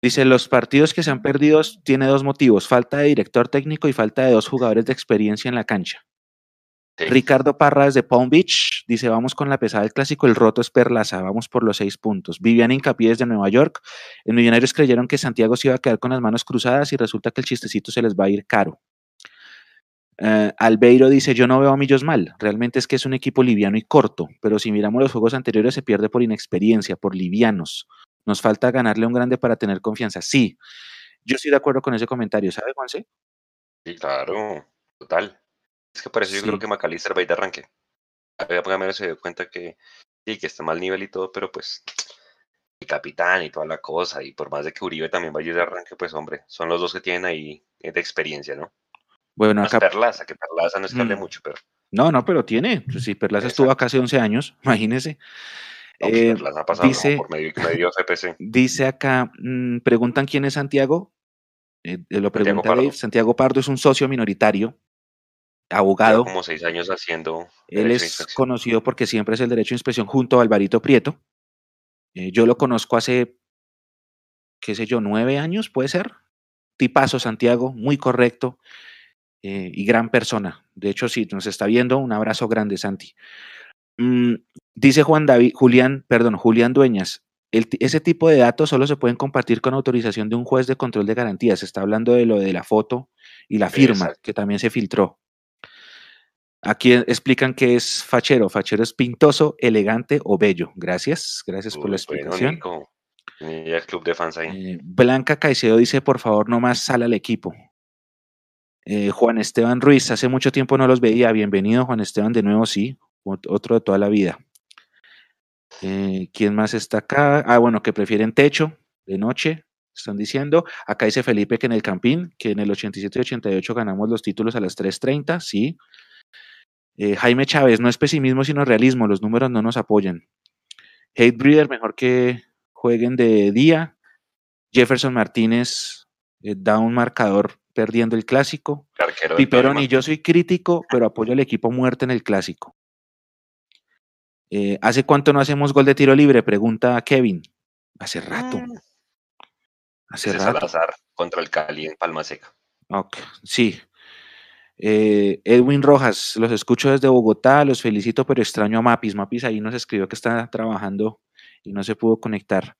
Dice, los partidos que se han perdido tiene dos motivos, falta de director técnico y falta de dos jugadores de experiencia en la cancha. Ricardo Parra desde Palm Beach dice, vamos con la pesada del clásico, el roto es Perlaza, vamos por los seis puntos. Vivian Incapié desde Nueva York, en Millonarios creyeron que Santiago se iba a quedar con las manos cruzadas y resulta que el chistecito se les va a ir caro. Uh, Albeiro dice, yo no veo a Millos mal, realmente es que es un equipo liviano y corto, pero si miramos los juegos anteriores se pierde por inexperiencia, por livianos. Nos falta ganarle a un grande para tener confianza. Sí, yo estoy de acuerdo con ese comentario, ¿sabe, Juanse? Sí, claro, total. Es que por eso yo creo que McAllister va a ir de arranque. Gamero se dio cuenta que sí, que está mal nivel y todo, pero pues el capitán y toda la cosa, y por más de que Uribe también vaya de arranque, pues hombre, son los dos que tienen ahí de experiencia, ¿no? Bueno, acá... Perlaza, que Perlaza no es que hable mm. mucho, pero... No, no, pero tiene. Pues si Perlaza estuvo acá hace 11 años, [laughs] imagínese. Pues eh, dice, por medio, medio dice acá, mmm, preguntan quién es Santiago. Eh, lo pregunta Santiago Dave. Santiago Pardo es un socio minoritario, abogado. como seis años haciendo. Él es conocido porque siempre es el derecho de inspección junto a Alvarito Prieto. Eh, yo lo conozco hace, qué sé yo, nueve años, puede ser. Tipazo Santiago, muy correcto. Eh, y gran persona. De hecho, si nos está viendo, un abrazo grande, Santi. Mm, dice Juan David, Julián, perdón, Julián Dueñas, ese tipo de datos solo se pueden compartir con autorización de un juez de control de garantías. Se está hablando de lo de la foto y la firma, que también se filtró. Aquí explican que es fachero. Fachero es pintoso, elegante o bello. Gracias, gracias por la explicación. el club de fans ahí. Eh, Blanca Caicedo dice, por favor, no más sal al equipo. Eh, Juan Esteban Ruiz, hace mucho tiempo no los veía. Bienvenido, Juan Esteban, de nuevo, sí, otro de toda la vida. Eh, ¿Quién más está acá? Ah, bueno, que prefieren techo de noche, están diciendo. Acá dice Felipe que en el Campín, que en el 87 y 88 ganamos los títulos a las 3.30, sí. Eh, Jaime Chávez, no es pesimismo, sino realismo, los números no nos apoyan. Hate Breeder, mejor que jueguen de día. Jefferson Martínez da un marcador perdiendo el clásico. Piperoni, yo soy crítico, pero apoyo al equipo muerto en el clásico. Eh, ¿Hace cuánto no hacemos gol de tiro libre? Pregunta Kevin. Hace rato. Mm. Hace rato. Salazar contra el Cali en Palma Seca. Ok, sí. Eh, Edwin Rojas, los escucho desde Bogotá, los felicito, pero extraño a Mapis. Mapis ahí nos escribió que está trabajando y no se pudo conectar.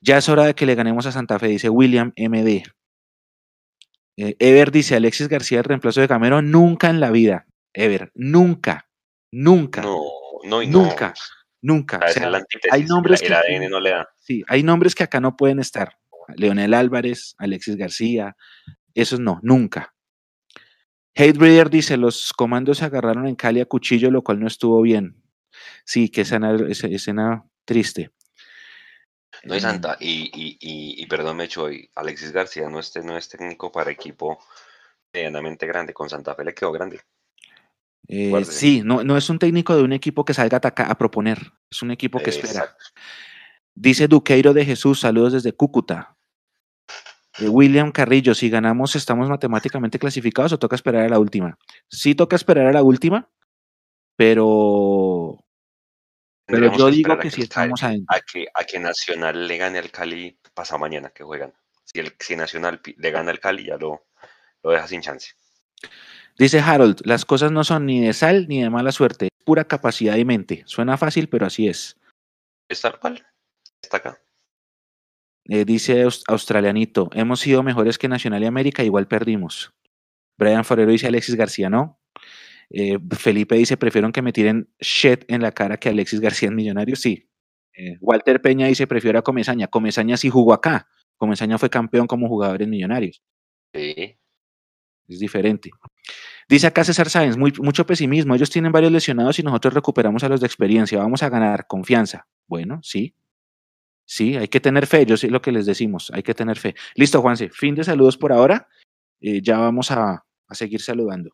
Ya es hora de que le ganemos a Santa Fe, dice William MD. Eh, Ever dice, Alexis García, el reemplazo de Camero, nunca en la vida. Ever, nunca, nunca. No, no, nunca, nunca. hay nombres que, no le da. Sí, hay nombres que acá no pueden estar. Leonel Álvarez, Alexis García, esos no, nunca. Hate Breeder dice, los comandos se agarraron en Cali a cuchillo, lo cual no estuvo bien. Sí, que escena, escena triste. No hay Santa, y, y, y, y perdón, Mecho, Alexis García no es, no es técnico para equipo medianamente grande. Con Santa Fe le quedó grande. Eh, sí, no, no es un técnico de un equipo que salga a, a proponer, es un equipo que espera. Dice Duqueiro de Jesús, saludos desde Cúcuta. Eh, William Carrillo, si ganamos, ¿estamos matemáticamente clasificados o toca esperar a la última? Sí toca esperar a la última, pero pero yo digo que, si estamos a, que, a que Nacional le gane al Cali pasado mañana que juegan. Si, el, si Nacional le gana al Cali, ya lo, lo deja sin chance. Dice Harold, las cosas no son ni de sal ni de mala suerte, es pura capacidad de mente. Suena fácil, pero así es. Está cual. Está acá. Eh, dice Australianito, hemos sido mejores que Nacional y América, igual perdimos. Brian Forero dice Alexis García, no. Eh, Felipe dice, prefiero que me tiren shit en la cara que Alexis García en Millonarios. Sí. Eh, Walter Peña dice, prefiero a Comesaña. Comesaña sí jugó acá. Comesaña fue campeón como jugador en Millonarios. Sí. Es diferente. Dice acá César Sáenz, mucho pesimismo. Ellos tienen varios lesionados y nosotros recuperamos a los de experiencia. Vamos a ganar confianza. Bueno, sí. Sí, hay que tener fe. Yo sé lo que les decimos. Hay que tener fe. Listo, Juanse. Fin de saludos por ahora. Eh, ya vamos a seguir saludando.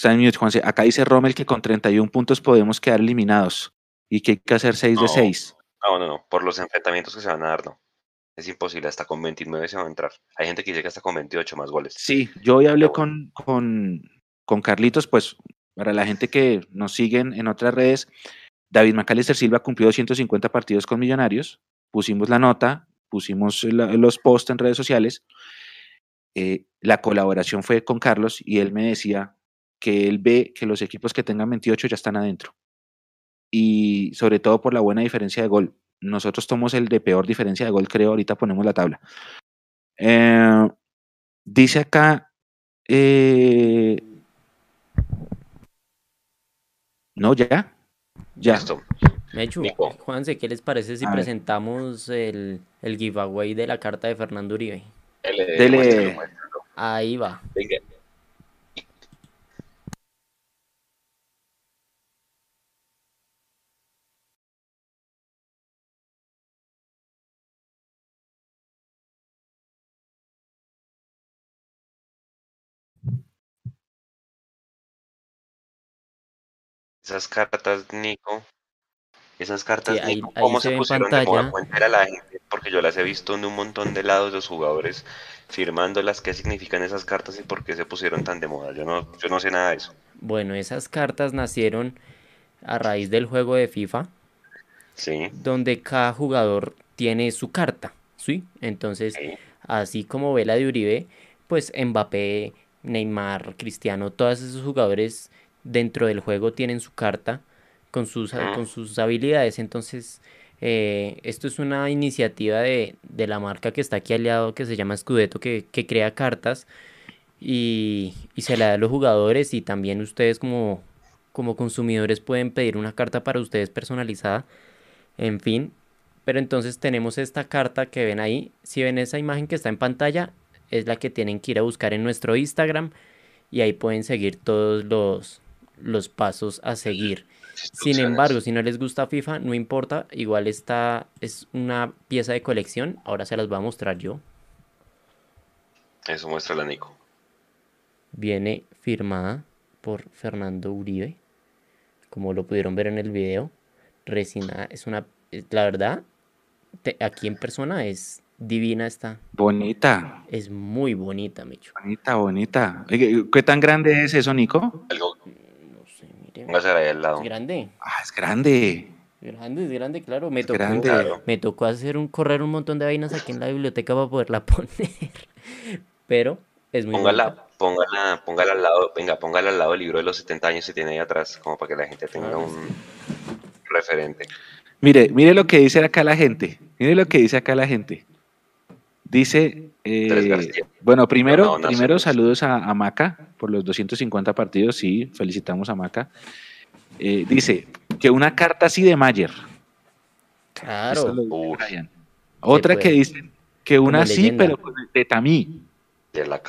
Está en mute, Juanse. Acá dice Rommel que con 31 puntos podemos quedar eliminados y que hay que hacer 6 de No. 6. No, no, no. Por los enfrentamientos que se van a dar, no. Es imposible. Hasta con 29 se va a entrar. Hay gente que llega hasta con 28 más goles. Sí, yo hoy hablé con, con, con Carlitos, pues para la gente que nos siguen en otras redes, David Macalister Silva cumplió 250 partidos con Millonarios, pusimos la nota, pusimos la- los posts en redes sociales, eh, la colaboración fue con Carlos y él me decía que él ve que los equipos que tengan 28 ya están adentro. Y sobre todo por la buena diferencia de gol. Nosotros tomamos el de peor diferencia de gol, creo, ahorita ponemos la tabla. Eh, dice acá, eh, no, ya, ya. Listo. Mechu. Juanse, ¿qué les parece si A presentamos el, el giveaway de la carta de Fernando Uribe? Dele, Dele. Ahí va. Venga. Esas cartas, Nico. Esas cartas, Sí, ahí- Nico, ahí ¿cómo se pusieron de moda? a la gente, porque yo las he visto en un montón de lados, los jugadores firmándolas, qué significan esas cartas y por qué se pusieron tan de moda. Yo no, yo no sé nada de eso. Bueno, esas cartas nacieron a raíz del juego de FIFA, Sí, donde cada jugador tiene su carta, ¿sí? Entonces, sí. así como ve la de Uribe, pues Mbappé, Neymar, Cristiano, todos esos jugadores dentro del juego tienen su carta con sus, Ujú. con sus habilidades. Entonces, eh, esto es una iniciativa de, de la marca que está aquí aliado, que se llama Scudetto, que, que crea cartas y, y se la da a los jugadores y también ustedes como, como consumidores pueden pedir una carta para ustedes personalizada. En fin, pero entonces tenemos esta carta que ven ahí. Si ven esa imagen que está en pantalla, es la que tienen que ir a buscar en nuestro Instagram y ahí pueden seguir todos los, los pasos a seguir. [laughs] Sin embargo, si no les gusta FIFA, no importa, igual esta es una pieza de colección. Ahora se las voy a mostrar yo. Eso muéstrala, Nico. Viene firmada por Fernando Uribe, como lo pudieron ver en el video. Resinada, es una, la verdad, te- aquí en persona es divina esta, Bonita, es muy bonita, Micho. bonita, bonita. Oye, ¿Qué tan grande es eso, Nico? Algo, mire, póngase ahí al lado. es grande, Ah, es grande. grande, es grande, claro. Me Es tocó, grande. Me tocó hacer un correr un montón de vainas aquí en la biblioteca para poderla [laughs] poner, pero es muy. Póngala, póngala, póngala al lado, venga, póngala al lado del libro de los 70 años que tiene ahí atrás, como para que la gente tenga Claro, un referente. Mire, mire lo que dice acá la gente. Mire lo que dice acá la gente. Dice, eh, bueno, primero, No, no, no, primero saludos a, a Maca por los 250 partidos, sí, felicitamos a Maca. Eh, dice que una carta así de Mayer. Claro, dice. Otra que dice que una leyenda. pero de Tami. De la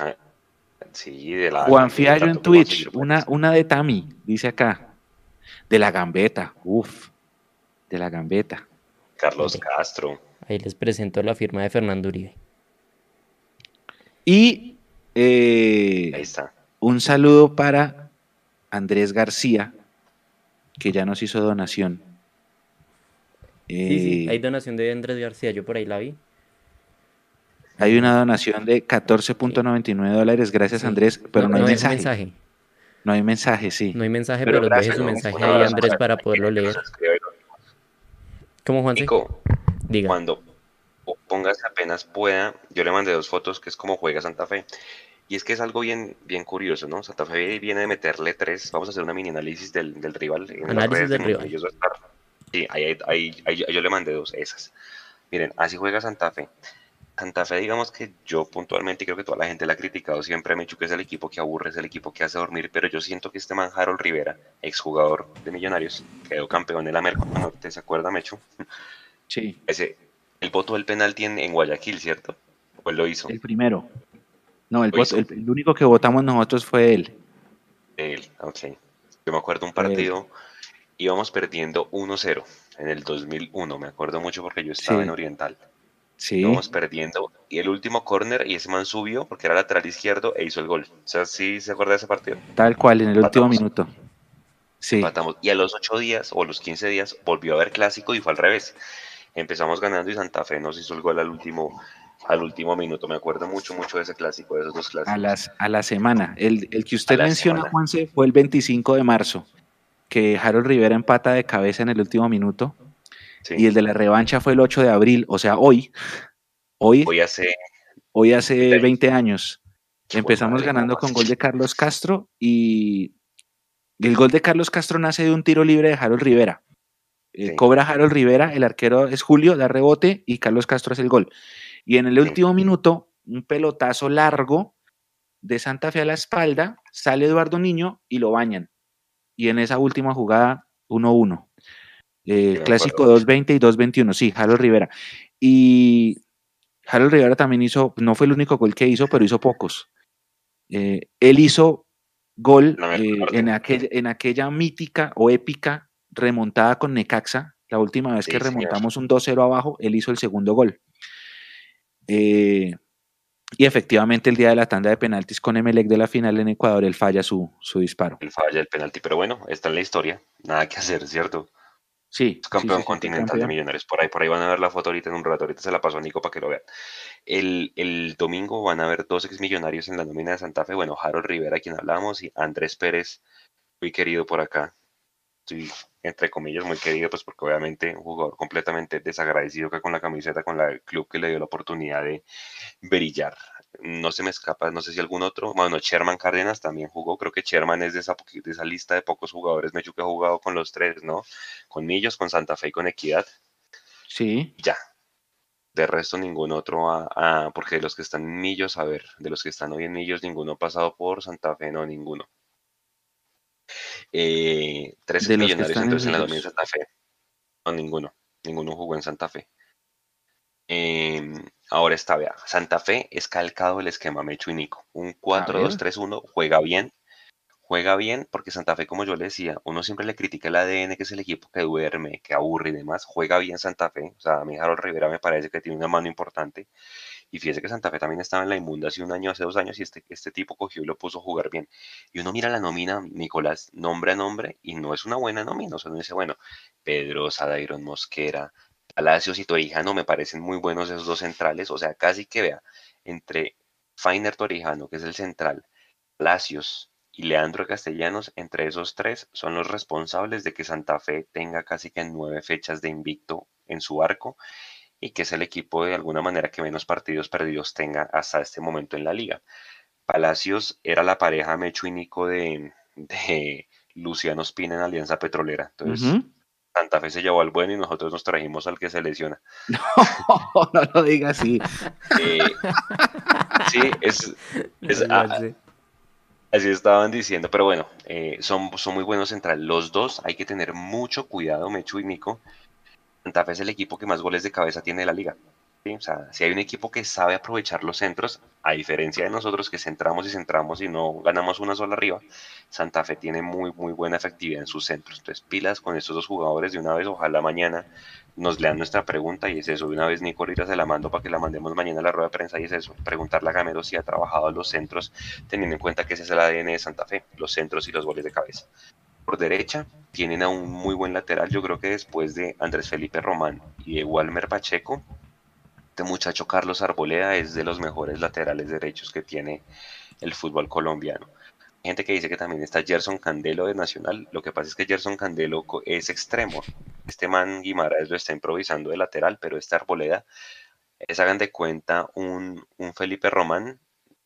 sí, de la Juan Fiallo en gambeta, ¿cómo así Twitch, una, una de Tami, dice acá. De la gambeta, uff, de la gambeta. Carlos Castro. ahí les presento la firma de Fernando Uribe. Y eh, Ahí está. un saludo para Andrés García, que ya nos hizo donación. Sí, sí, Eh, hay donación de Andrés García, yo por ahí la vi. hay una donación de 14.99 dólares, gracias Sí. Andrés, pero no, hay hay mensaje. mensaje. No hay mensaje, sí. No hay mensaje, Pero pero, deje su ¿no? mensaje ahí, Andrés, para poderlo leer. ¿Cómo? Nico, Diga. cuando pongas apenas pueda, yo le mandé dos fotos que es como juega Santa Fe. Y es que es algo bien, bien curioso, ¿no? Santa Fe viene de meterle tres. Vamos a hacer una mini análisis del, del rival. En Análisis del rival. Montellos va a estar. Sí, ahí, ahí- ahí- yo le mandé dos, esas. Miren, así juega Santa Fe. Santa Fe, digamos que yo puntualmente creo que toda la gente la ha criticado siempre, me que es el equipo que aburre, es el equipo que hace dormir, pero yo siento que este man Harold Rivera, exjugador de Millonarios, quedó campeón de la Merco, ¿te se acuerda, Mechu? Sí, Ese, el voto del penalti en, en Guayaquil, ¿cierto? ¿O él lo hizo? el primero. No, el, voto- el- el único que votamos nosotros fue él. Él, ok. Yo me acuerdo un partido, íbamos perdiendo 1-0 en el 2001, me acuerdo mucho porque yo estaba Sí. en Oriental. Sí. Vamos perdiendo. Y el último corner, y ese man subió porque era lateral izquierdo e hizo el gol. O sea, ¿sí se acuerda de ese partido? Tal cual, en el último minuto. Sí. Y a los ocho días o a los 15 días volvió a haber clásico y fue al revés. Empezamos ganando y Santa Fe nos hizo el gol al último, al último minuto. Me acuerdo mucho, mucho de ese clásico, de esos dos clásicos. A, las, a la semana. El, que usted menciona, Juanse, fue el 25 de marzo, que Harold Rivera empata de cabeza en el último minuto. Y el de la revancha fue el 8 de abril, o sea, hoy. Hoy, hoy hace, hoy hace 20 años. Empezamos ganando con gol de Carlos Castro y el gol de Carlos Castro nace de un tiro libre de Harold Rivera. Eh, cobra Harold Rivera, el arquero es Julio, da rebote y Carlos Castro hace el gol. Y en el último minuto, un pelotazo largo de Santa Fe a la espalda, sale Eduardo Niño y lo bañan. Y en esa última jugada, 1-1. Eh, clásico 2-20 y 2-21, sí, Harold Rivera. Y Harold Rivera también hizo, no fue el único gol que hizo, pero hizo pocos. Eh, él hizo gol en, en aquella mítica o épica remontada con Necaxa, la última vez que remontamos un 2-0 abajo, él hizo el segundo gol. Eh, y efectivamente el día de la tanda de penaltis con Emelec de la final en Ecuador, él falla su, su disparo. Él falla el penalti, pero bueno, está en la historia, nada que hacer, ¿cierto? Sí. campeón continental de millonarios. Por ahí, por ahí van a ver la foto ahorita en un rato. Ahorita se la paso a Nico para que lo vean. El, el, domingo van a ver dos ex millonarios en la nómina de Santa Fe. Bueno, Harold Rivera, quien hablamos, y Andrés Pérez, muy querido por acá. Sí, entre comillas, muy querido, pues porque obviamente un jugador completamente desagradecido que con la camiseta, con la club que le dio la oportunidad de brillar. No se me escapa, no sé si algún otro. Bueno, Sherman Cárdenas también jugó. Creo que Sherman es de esa, de esa lista de pocos jugadores. Mechu que ha jugado con los tres, ¿no? Con Millos, con Santa Fe y con Equidad. Sí. Ya. De resto, ningún otro. A, porque de los que están en Millos, a ver, de los que están hoy en Millos, ninguno ha pasado por Santa Fe, no, ninguno. Eh, tres millonarios entonces en la dominio de Santa Fe. No, ninguno. Ninguno jugó en Santa Fe. Em, ahora está, vea, Santa Fe es calcado el esquema Mecho y Nico. Un 4-2-3-1, juega bien. Juega bien porque Santa Fe, como yo le decía, uno siempre le critica el ADN, que es el equipo que duerme, que aburre y demás. Juega bien Santa Fe. O sea, a mí Harold Rivera me parece que tiene una mano importante. Y fíjese que Santa Fe también estaba en la inmunda hace un año, hace dos años, y este, este tipo cogió y lo puso a jugar bien. Y uno mira la nómina, Nicolás, nombre a nombre, y no es una buena nómina. O sea, uno dice, bueno, Pedro, Sadairon Mosquera, Palacios y Torijano me parecen muy buenos esos dos centrales. O sea, casi que vea, entre Fainer Torijano, que es el central, Palacios y Leandro Castellanos, entre esos tres, son los responsables de que Santa Fe tenga casi que nueve fechas de invicto en su arco y que es el equipo de alguna manera que menos partidos perdidos tenga hasta este momento en la liga. Palacios era la pareja Mecho y Nico de, Luciano Spina en Alianza Petrolera. Entonces, Santa Fe se llevó al bueno y nosotros nos trajimos al que se lesiona. [laughs] No, no lo diga así. Eh, sí, es, [laughs] así estaban diciendo, pero bueno, eh, son, son muy buenos centrales. Los dos hay que tener mucho cuidado, Mecho y Nico, Santa Fe es el equipo que más goles de cabeza tiene de la liga. O sea, si hay un equipo que sabe aprovechar los centros, a diferencia de nosotros que centramos y centramos y no ganamos una sola arriba, Santa Fe tiene muy, muy buena efectividad en sus centros. Entonces, pilas con estos dos jugadores de una vez, ojalá mañana nos lean nuestra pregunta y es eso. De una vez Nico Rita se la mando para que la mandemos mañana a la rueda de prensa y es eso. Preguntarle a Gamero si ha trabajado los centros, teniendo en cuenta que ese es el ADN de Santa Fe, los centros y los goles de cabeza por derecha tienen a un muy buen lateral, yo creo que después de Andrés Felipe Román y de Walmer Pacheco, este muchacho Carlos Arboleda es de los mejores laterales derechos que tiene el fútbol colombiano. Hay gente que dice que también está Gerson Candelo de Nacional, lo que pasa es que Gerson Candelo es extremo, este man Guimaraes lo está improvisando de lateral, pero este Arboleda es, hagan de cuenta, un, un Felipe Román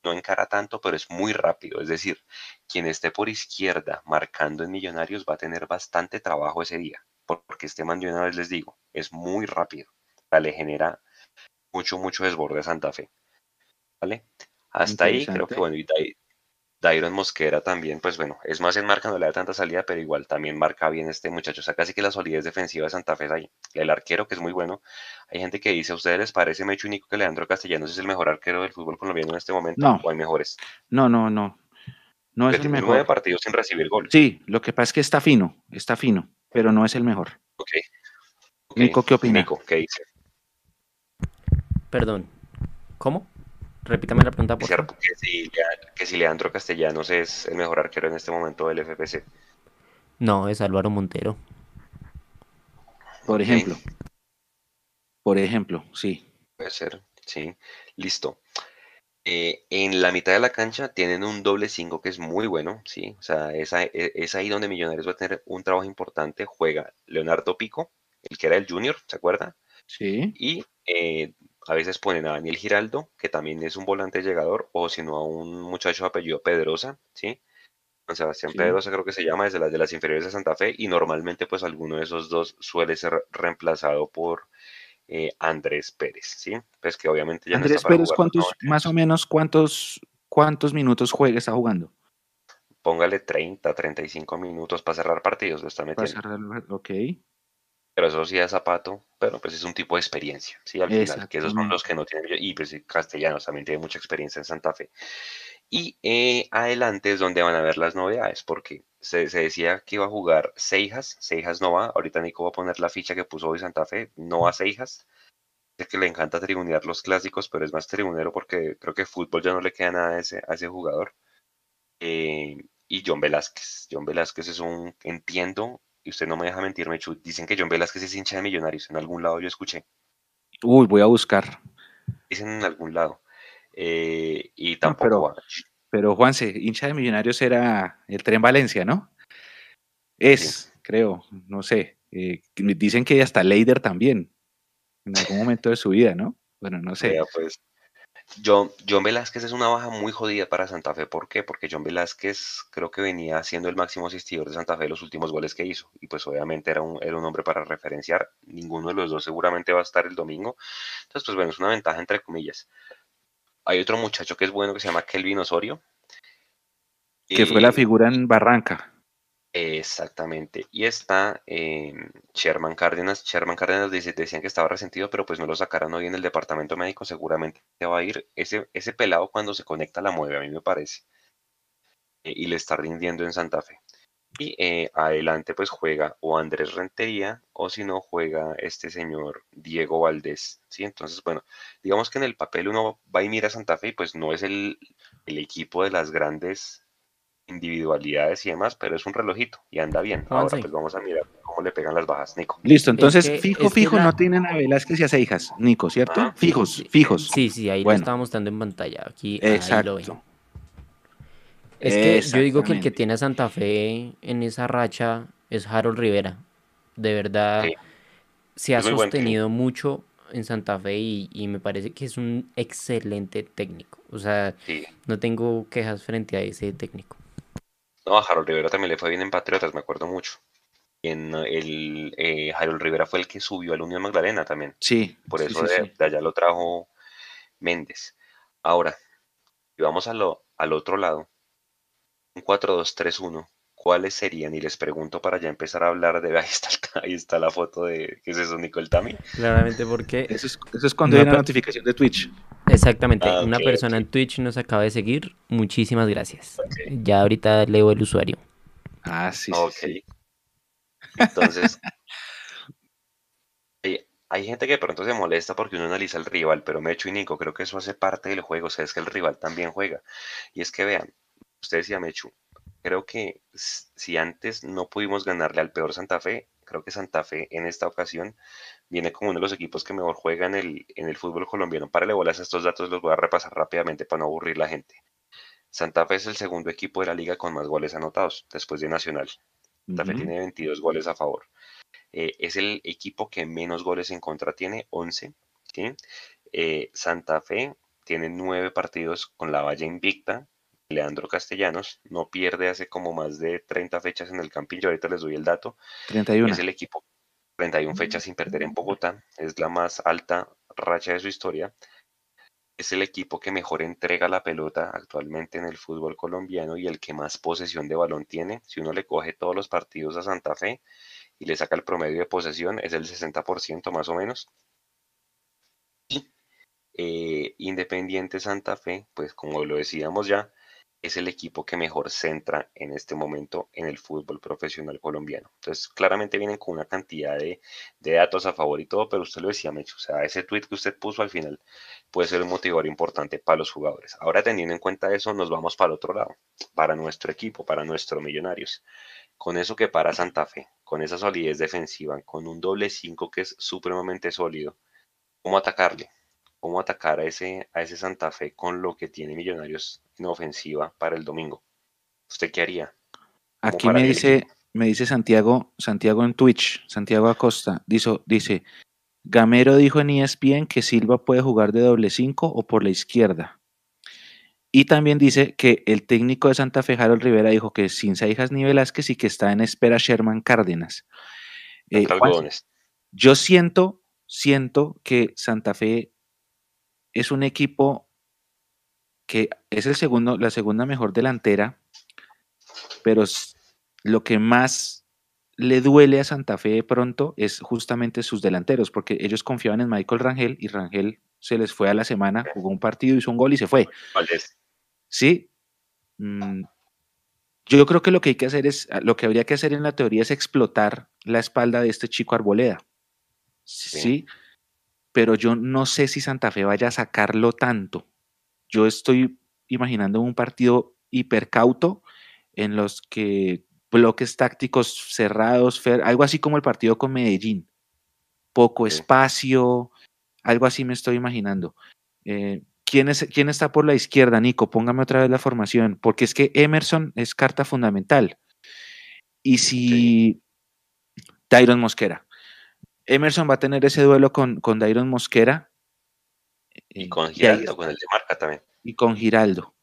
no encara tanto, pero es muy rápido. Es decir, quien esté por izquierda marcando en Millonarios va a tener bastante trabajo ese día, porque este man, yo una vez les digo, es muy rápido. le genera mucho, mucho desborde a Santa Fe. ¿Vale? Hasta ahí creo que bueno, y Dairon Mosquera también, pues bueno, es más en marca, no le da tanta salida, pero igual también marca bien este muchacho. O sea, casi que la solidez defensiva de Santa Fe es ahí. El arquero, que es muy bueno. Hay gente que dice, ¿a ustedes les parece Mecho único que Leandro Castellanos es el mejor arquero del fútbol colombiano en este momento? No. ¿O hay mejores? No, no, no. No es el mejor. nueve partidos sin recibir gol. Sí, lo que pasa es que está fino, está fino, pero no es el mejor. Ok. Nico, ¿qué opina? Nico, ¿qué dice? Perdón. ¿Cómo? Repítame la pregunta, por favor. Que si, que si Leandro Castellanos es el mejor arquero en este momento del FPC. No, es Álvaro Montero. Por ejemplo. Por ejemplo, sí. Puede ser, sí. Listo. Eh, en la mitad de la cancha tienen un doble 5 que es muy bueno, sí. O sea, es, es, ahí donde Millonarios va a tener un trabajo importante. Juega Leonardo Pico, el que era el Junior, ¿se acuerda? Sí. Y eh, a veces ponen a Daniel Giraldo, que también es un volante llegador, o si no a un muchacho apellido Pedrosa, ¿sí? Juan Sebastián Pedrosa creo que se llama, desde las de las inferiores de Santa Fe, y normalmente pues alguno de esos dos suele ser reemplazado por eh, Andrés Pérez, ¿sí? Pues que obviamente ya Andrés Pérez, ¿cuántos, más o menos, cuántos, cuántos minutos juega, está jugando? Póngale 30, 35 minutos para cerrar partidos, lo está metiendo. Para cerrar, ok pero eso sí es zapato, pero pues es un tipo de experiencia, ¿sí? Al final, que esos son los que no tienen, y pues Castellanos también tiene mucha experiencia en Santa Fe. Y eh, adelante es donde van a ver las novedades, porque se, decía que iba a jugar Seijas, Seijas no va, ahorita Nico va a poner la ficha que puso hoy Santa Fe, no va Seijas, es que le encanta tribunear los clásicos, pero es más tribunero porque creo que fútbol ya no le queda nada a ese, a ese jugador. Eh, y John Velázquez. John Velázquez es un, entiendo, y usted no me deja mentir, Mechu, dicen que John Velázquez es hincha de Millonarios, en algún lado yo escuché. Uy, voy a buscar. Dicen en algún lado. Eh, y tampoco... pero, pero Juanse, hincha de Millonarios era el Tren Valencia, ¿no? Es, creo, no sé. Eh, dicen que hasta Leider también, en algún momento de su vida, ¿no? Bueno, no sé. pues, John, John Velázquez es una baja muy jodida para Santa Fe. ¿Por qué? Porque John Velázquez creo que venía siendo el máximo asistidor de Santa Fe los últimos goles que hizo. Y pues obviamente era un, era un hombre para referenciar. Ninguno de los dos seguramente va a estar el domingo. Entonces, pues bueno, es una ventaja entre comillas. Hay otro muchacho que es bueno que se llama Kelvin Osorio. Que fue la figura en Barranca. Exactamente. Y está Sherman Cárdenas. Sherman Cárdenas decían que estaba resentido, pero pues no lo sacaron hoy en el departamento médico. Seguramente va a ir. Ese, ese pelado cuando se conecta la mueve, a mí me parece. Eh, y le está rindiendo en Santa Fe. Y eh, adelante pues juega o Andrés Rentería o si no juega este señor Diego Valdés. ¿sí? Entonces, bueno, digamos que en el papel uno va y mira a Santa Fe y pues no es el, el equipo de las grandes individualidades y demás, pero es un relojito y anda bien. Ahora pues vamos a mirar cómo le pegan las bajas, Nico. Listo, entonces fijo, fijo, no tienen a Velázquez y a Seijas, Nico, ¿cierto? Ah, fijos, fijos. Sí, sí, ahí lo estaba mostrando en pantalla. Aquí Exacto. Es que yo digo que el que tiene a Santa Fe en esa racha es Harold Rivera. De verdad, se ha sostenido mucho en Santa Fe y, me parece que es un excelente técnico. O sea, no tengo quejas frente a ese técnico. No, a Harold Rivera también le fue bien en Patriotas, me acuerdo mucho. En el eh, Harold Rivera fue el que subió al Unión Magdalena también. Sí. Por eso de, allá lo trajo Méndez. Ahora, y vamos a lo, al otro lado. Un 4-2-3-1. ¿Cuáles serían? Y les pregunto para ya empezar a hablar de. [laughs] Ahí está, ahí está la foto de. ¿Qué es eso, Nicole Tami? Claramente porque. [laughs] Eso es, eso es cuando hay una notificación de Twitch. Exactamente, ah, una persona en Twitch nos acaba de seguir. Muchísimas gracias. Ya ahorita leo el usuario. Ah, sí. sí, Entonces, [laughs] hay, gente que pronto se molesta porque uno analiza al rival, pero Mecho y Nico, creo que eso hace parte del juego. O sea, es que el rival también juega. Y es que vean, usted decía Mechu, creo que si antes no pudimos ganarle al peor Santa Fe, creo que Santa Fe en esta ocasión viene como uno de los equipos que mejor juega en el, en el fútbol colombiano. Para bolas estos datos, los voy a repasar rápidamente para no aburrir la gente. Santa Fe es el segundo equipo de la liga con más goles anotados, después de Nacional. Santa Fe tiene 22 goles a favor. Eh, es el equipo que menos goles en contra tiene, 11. Eh, Santa Fe tiene 9 partidos con la valla invicta. Leandro Castellanos no pierde hace como más de 30 fechas en el Campillo. Ahorita les doy el dato. 31. Es el equipo 31 fechas sin perder en Bogotá, es la más alta racha de su historia. Es el equipo que mejor entrega la pelota actualmente en el fútbol colombiano y el que más posesión de balón tiene. Si uno le coge todos los partidos a Santa Fe y le saca el promedio de posesión, es el 60% más o menos. Y eh, Independiente Santa Fe, pues como lo decíamos ya, es el equipo que mejor centra en este momento en el fútbol profesional colombiano. Entonces, claramente vienen con una cantidad de, datos a favor y todo, pero usted lo decía, Mecho, o sea, ese tweet que usted puso al final puede ser un motivador importante para los jugadores. Ahora, teniendo en cuenta eso, nos vamos para el otro lado, para nuestro equipo, para nuestros millonarios. Con eso que para Santa Fe, con esa solidez defensiva, con un doble 5 que es supremamente sólido, ¿cómo atacarle? Cómo atacar a ese, a ese Santa Fe con lo que tiene Millonarios en ofensiva para el domingo. ¿Usted qué haría? Aquí me dice, me dice Santiago, Santiago en Twitch, Santiago Acosta, dice, dice, Gamero dijo en ESPN que Silva puede jugar de doble 5 o por la izquierda. Y también dice que el técnico de Santa Fe, Harold Rivera, dijo que sin Saijas ni Velázquez y que está en espera Sherman Cárdenas. Eh, yo siento, siento que Santa Fe es un equipo que es el segundo, la segunda mejor delantera, pero lo que más le duele a Santa Fe de pronto es justamente sus delanteros, porque ellos confiaban en Michael Rangel y Rangel se les fue a la semana, jugó un partido, hizo un gol y se fue. Sí. Mm, yo creo que lo que hay que hacer es, lo que habría que hacer en la teoría es explotar la espalda de este chico Arboleda. ¿sí? Pero yo no sé si Santa Fe vaya a sacarlo tanto. Yo estoy imaginando un partido hipercauto en los que bloques tácticos cerrados, algo así como el partido con Medellín. Poco espacio, algo así me estoy imaginando. Eh, ¿quién, es, ¿Quién está por la izquierda, Nico? Póngame otra vez la formación, porque es que Emerson es carta fundamental. Y si Tyron Mosquera, Emerson va a tener ese duelo con, con Dairon Mosquera. Y con Giraldo, con el de marca también. Y con Giraldo.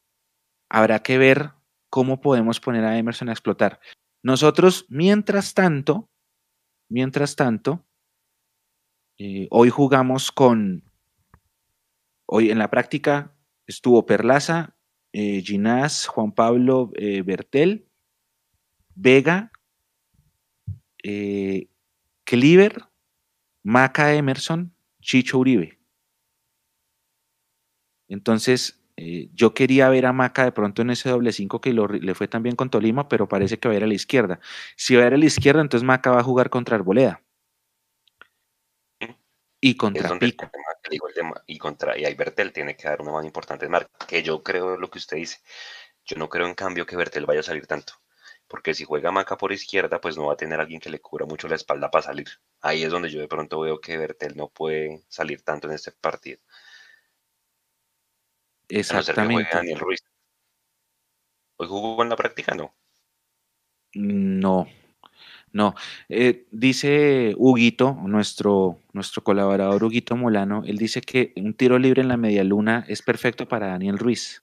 Habrá que ver cómo podemos poner a Emerson a explotar. Nosotros, mientras tanto, mientras tanto, eh, hoy jugamos con, hoy en la práctica estuvo Perlaza, eh, Ginás, Juan Pablo eh, Bertel, Vega, Cleaver, Maca Emerson, Chicho Uribe. Entonces, eh, yo quería ver a Maca de pronto en ese doble 5 que le fue también con Tolima, pero parece que va a ir a la izquierda. Si va a ir a la izquierda, entonces Maca va a jugar contra Arboleda. Y contra Pico. y contra y ahí Bertel tiene que dar una mano importante marca, que yo creo lo que usted dice. Yo no creo en cambio que Bertel vaya a salir tanto porque si juega Maca por izquierda, pues no va a tener alguien que le cubra mucho la espalda para salir. Ahí es donde yo de pronto veo que Bertel no puede salir tanto en este partido. Exactamente. Daniel Ruiz. ¿Hoy jugó en la práctica? No. No, no. Eh, dice Huguito, nuestro, nuestro colaborador Huguito Molano, él dice que un tiro libre en la media luna es perfecto para Daniel Ruiz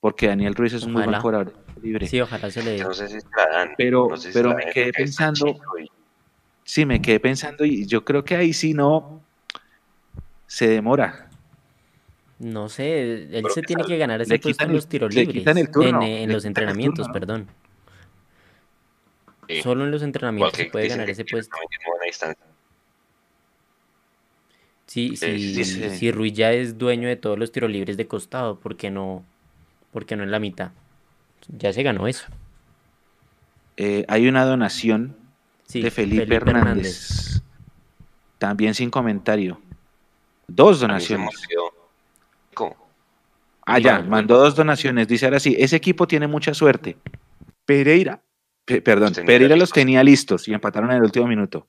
porque Daniel Ruiz es un muy buen jugador libre. Sí, ojalá se le dé. No sé si pero, pero me quedé pensando, sí, me quedé pensando y yo creo que ahí sí no se demora. No sé, él se tiene que ganar ese puesto en los tiros libres, en, los entrenamientos, perdón. Solo en los entrenamientos se puede ganar ese puesto. Sí, sí, sí, sí, Ruiz ya es dueño de todos los tiros libres de costado, porque no, porque no en la mitad. Ya se ganó eso. Eh, hay una donación de Felipe, Hernández. También sin comentario. Dos donaciones. Ah, ya, mandó dos donaciones. Dice ahora sí, ese equipo tiene mucha suerte. Pereira, perdón, Pereira los tenía listos y empataron en el último minuto.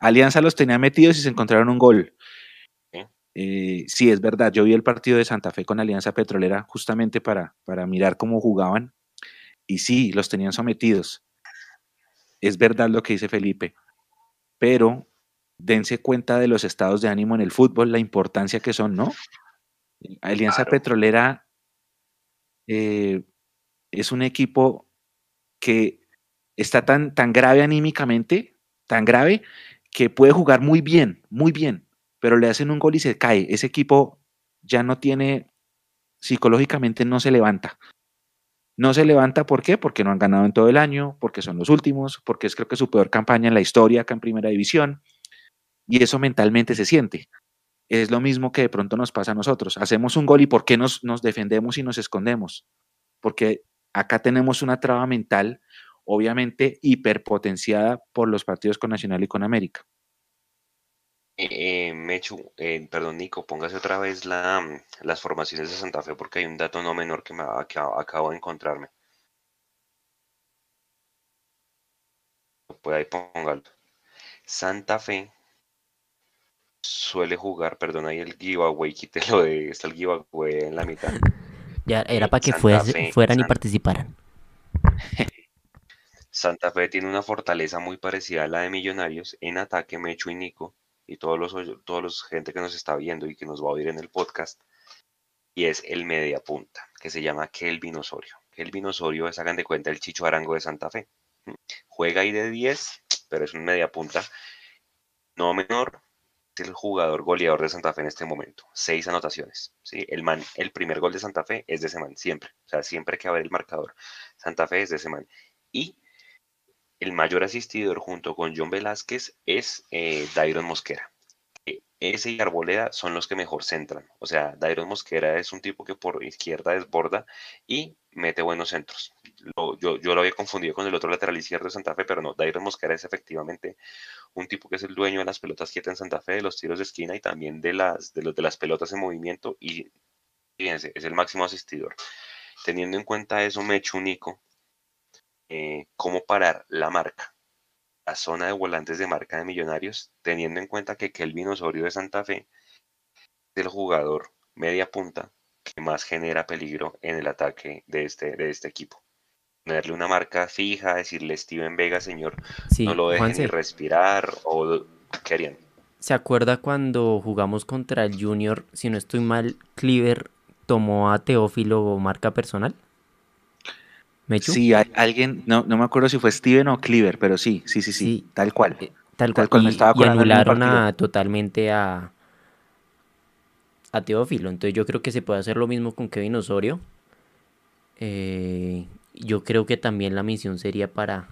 Alianza los tenía metidos y se encontraron un gol. Eh, sí, es verdad, yo vi el partido de Santa Fe con Alianza Petrolera justamente para, para mirar cómo jugaban y sí, los tenían sometidos. Es verdad lo que dice Felipe, pero dense cuenta de los estados de ánimo en el fútbol, la importancia que son, ¿no? Alianza Petrolera eh, es un equipo que está tan, tan grave anímicamente, tan grave, que puede jugar muy bien, muy bien, pero le hacen un gol y se cae. Ese equipo ya no tiene, psicológicamente no se levanta. No se levanta, ¿por qué? Porque no han ganado en todo el año, porque son los últimos, porque es creo que su peor campaña en la historia acá en Primera División. Y eso mentalmente se siente. Es lo mismo que de pronto nos pasa a nosotros. Hacemos un gol y ¿por qué nos, nos defendemos y nos escondemos? Porque acá tenemos una traba mental, obviamente hiperpotenciada por los partidos con Nacional y con América. Eh, eh, Mechu, eh, perdón, Nico, póngase otra vez la, mm, las formaciones de Santa Fe porque hay un dato no menor que, me, acabo de encontrarme. Pues ahí póngalo. Santa Fe suele jugar, perdón, ahí el giveaway, quítelo de, está el giveaway en la mitad. [laughs] Ya, era para que fueran y participaran. [laughs] Santa Fe tiene una fortaleza muy parecida a la de Millonarios en ataque, Mechu y Nico, y todos los, todos los gente que nos está viendo y que nos va a oír en el podcast, y es el media punta, que se llama Kelvin Osorio. Kelvin Osorio es, hagan de cuenta, el Chicho Arango de Santa Fe. Juega ahí de 10, pero es un media punta no menor, es el jugador goleador de Santa Fe en este momento. Seis anotaciones. ¿sí? El, man, el primer gol de Santa Fe es de ese man, siempre. O sea, siempre que va a haber el marcador, Santa Fe es de ese man. Y el mayor asistidor junto con John Velázquez es eh, Dairon Mosquera. E, ese y Arboleda son los que mejor centran. O sea, Dairon Mosquera es un tipo que por izquierda desborda y mete buenos centros. yo, yo, lo había confundido con el otro lateral izquierdo de Santa Fe, pero no, Dairon Mosquera es efectivamente un tipo que es el dueño de las pelotas quietas en Santa Fe, de los tiros de esquina y también de las, de los, de las pelotas en movimiento. Y fíjense, es el máximo asistidor. Teniendo en cuenta eso, me echo un Nico eh, cómo parar la marca, la zona de volantes de marca de Millonarios, teniendo en cuenta que Kelvin Osorio de Santa Fe es el jugador media punta que más genera peligro en el ataque de este, de este equipo. Ponerle una marca fija, decirle Steven Vega, señor, no lo dejen ni respirar, o querían. ¿Se acuerda cuando jugamos contra el Junior, si no estoy mal, Cleaver tomó a Teófilo marca personal? Sí, hay alguien, no, no me acuerdo si fue Steven o Cleaver, pero sí, sí, sí, sí, tal cual. Eh, tal, cual. y, anularon totalmente a, a Teófilo. Entonces yo creo que se puede hacer lo mismo con Kevin Osorio. Eh, yo creo que también la misión sería para...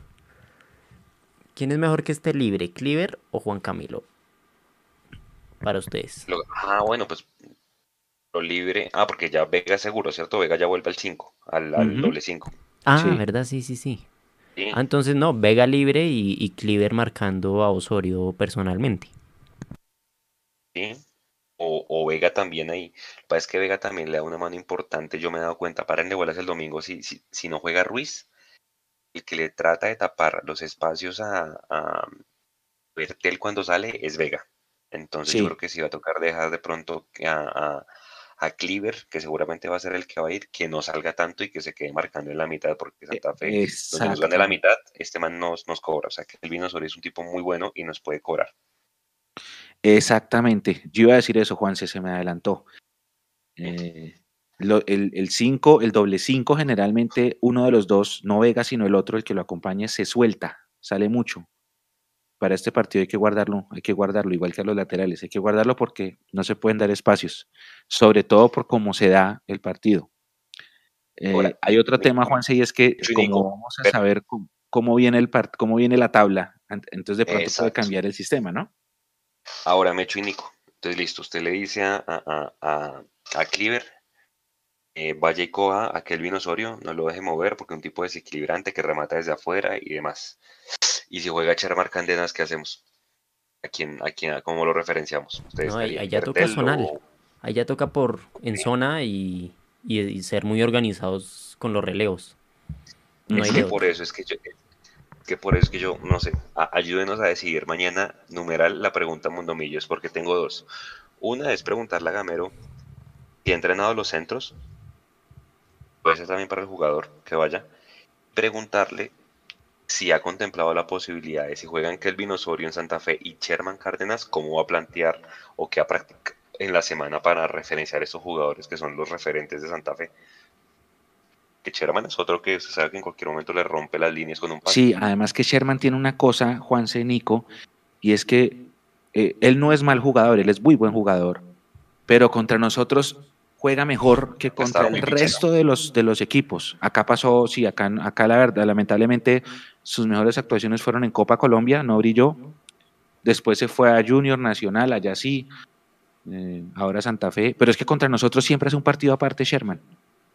¿Quién es mejor que esté libre, Cleaver o Juan Camilo? Para ustedes. ah, bueno, pues lo libre. Ah, porque ya Vega seguro, ¿cierto? Vega ya vuelve al 5, al, doble 5. Ah, ¿verdad? Sí, sí, sí. Ah, entonces no, Vega libre y, y Cleaver marcando a Osorio personalmente. Sí. O, Vega también ahí. Lo que es que Vega también le da una mano importante. Yo me he dado cuenta, para en bolas el domingo, si, si, si, no juega Ruiz, el que le trata de tapar los espacios a, a Bertel cuando sale es Vega. Entonces yo creo que sí va a tocar dejar de pronto a, a Cleaver, que seguramente va a ser el que va a ir, que no salga tanto y que se quede marcando en la mitad, porque e, Santa Fe, donde nos gane la mitad, este man nos, nos cobra. O sea, que el Vino es un tipo muy bueno y nos puede cobrar. Exactamente. Yo iba a decir eso, Juan, se me adelantó. Eh, el 5, el, doble 5, generalmente uno de los dos, no Vega, sino el otro, el que lo acompaña, se suelta, sale mucho para este partido hay que guardarlo, hay que guardarlo, igual que a los laterales, hay que guardarlo porque no se pueden dar espacios, sobre todo por cómo se da el partido. Eh, hay otro tema, Juanse, y es que como vamos a saber cómo, viene el cómo viene la tabla, entonces de pronto puede cambiar el sistema, ¿no? Ahora me echo y Nico. Entonces, listo, usted le dice a, a, a, a Cleaver, eh, vaya y coja a Kelvin Osorio, no lo deje mover porque es un tipo desequilibrante que remata desde afuera y demás. Y si juega Chermar Candenas, ¿qué hacemos? ¿A quién, a quién, cómo lo referenciamos? ¿Ustedes no, allá toca zonal. Allá toca por en zona y, ser muy organizados con los relevos. No es que por eso es que yo, que por eso es que yo, no sé, ayúdenos a decidir mañana, numeral, la pregunta Mundomillos, porque tengo dos. Una es preguntarle a Gamero si ha entrenado los centros, puede ser también para el jugador que vaya, preguntarle si ha contemplado la posibilidad de si juegan Kelvin Osorio en Santa Fe y Sherman Cárdenas, cómo va a plantear o qué ha practicado en la semana para referenciar a estos jugadores que son los referentes de Santa Fe. Que Sherman es otro que se sabe que en cualquier momento le rompe las líneas con un pase. Sí, además que Sherman tiene una cosa, Juan Nico, y es que eh, él no es mal jugador, él es muy buen jugador, pero contra nosotros juega mejor que contra el resto de los, de los equipos. Acá pasó, sí, acá, acá la verdad, lamentablemente sus mejores actuaciones fueron en Copa Colombia, no brilló. Después se fue a Junior Nacional, allá sí, eh, ahora Santa Fe. Pero es que contra nosotros siempre es un partido aparte, Sherman.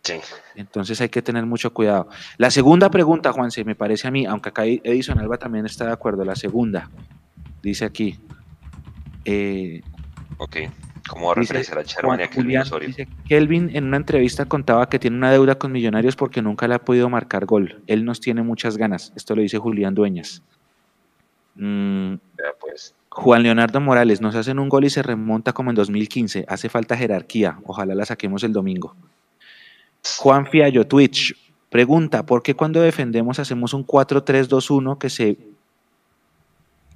Sí. Entonces hay que tener mucho cuidado. La segunda pregunta, Juanse, me parece a mí, aunque acá Edison Alba también está de acuerdo, la segunda, dice aquí. Eh, ok, ¿cómo va a referenciar a Charman y a Kelvin Osorio? Dice, Kelvin en una entrevista contaba que tiene una deuda con Millonarios porque nunca le ha podido marcar gol. Él nos tiene muchas ganas. Esto lo dice Julián Dueñas. Mm, pues. Juan Leonardo Morales, nos hacen un gol y se remonta como en 2015. Hace falta jerarquía. Ojalá la saquemos el domingo. Juan Fiallo, Twitch, pregunta, ¿por qué cuando defendemos hacemos un 4-3-2-1 que se,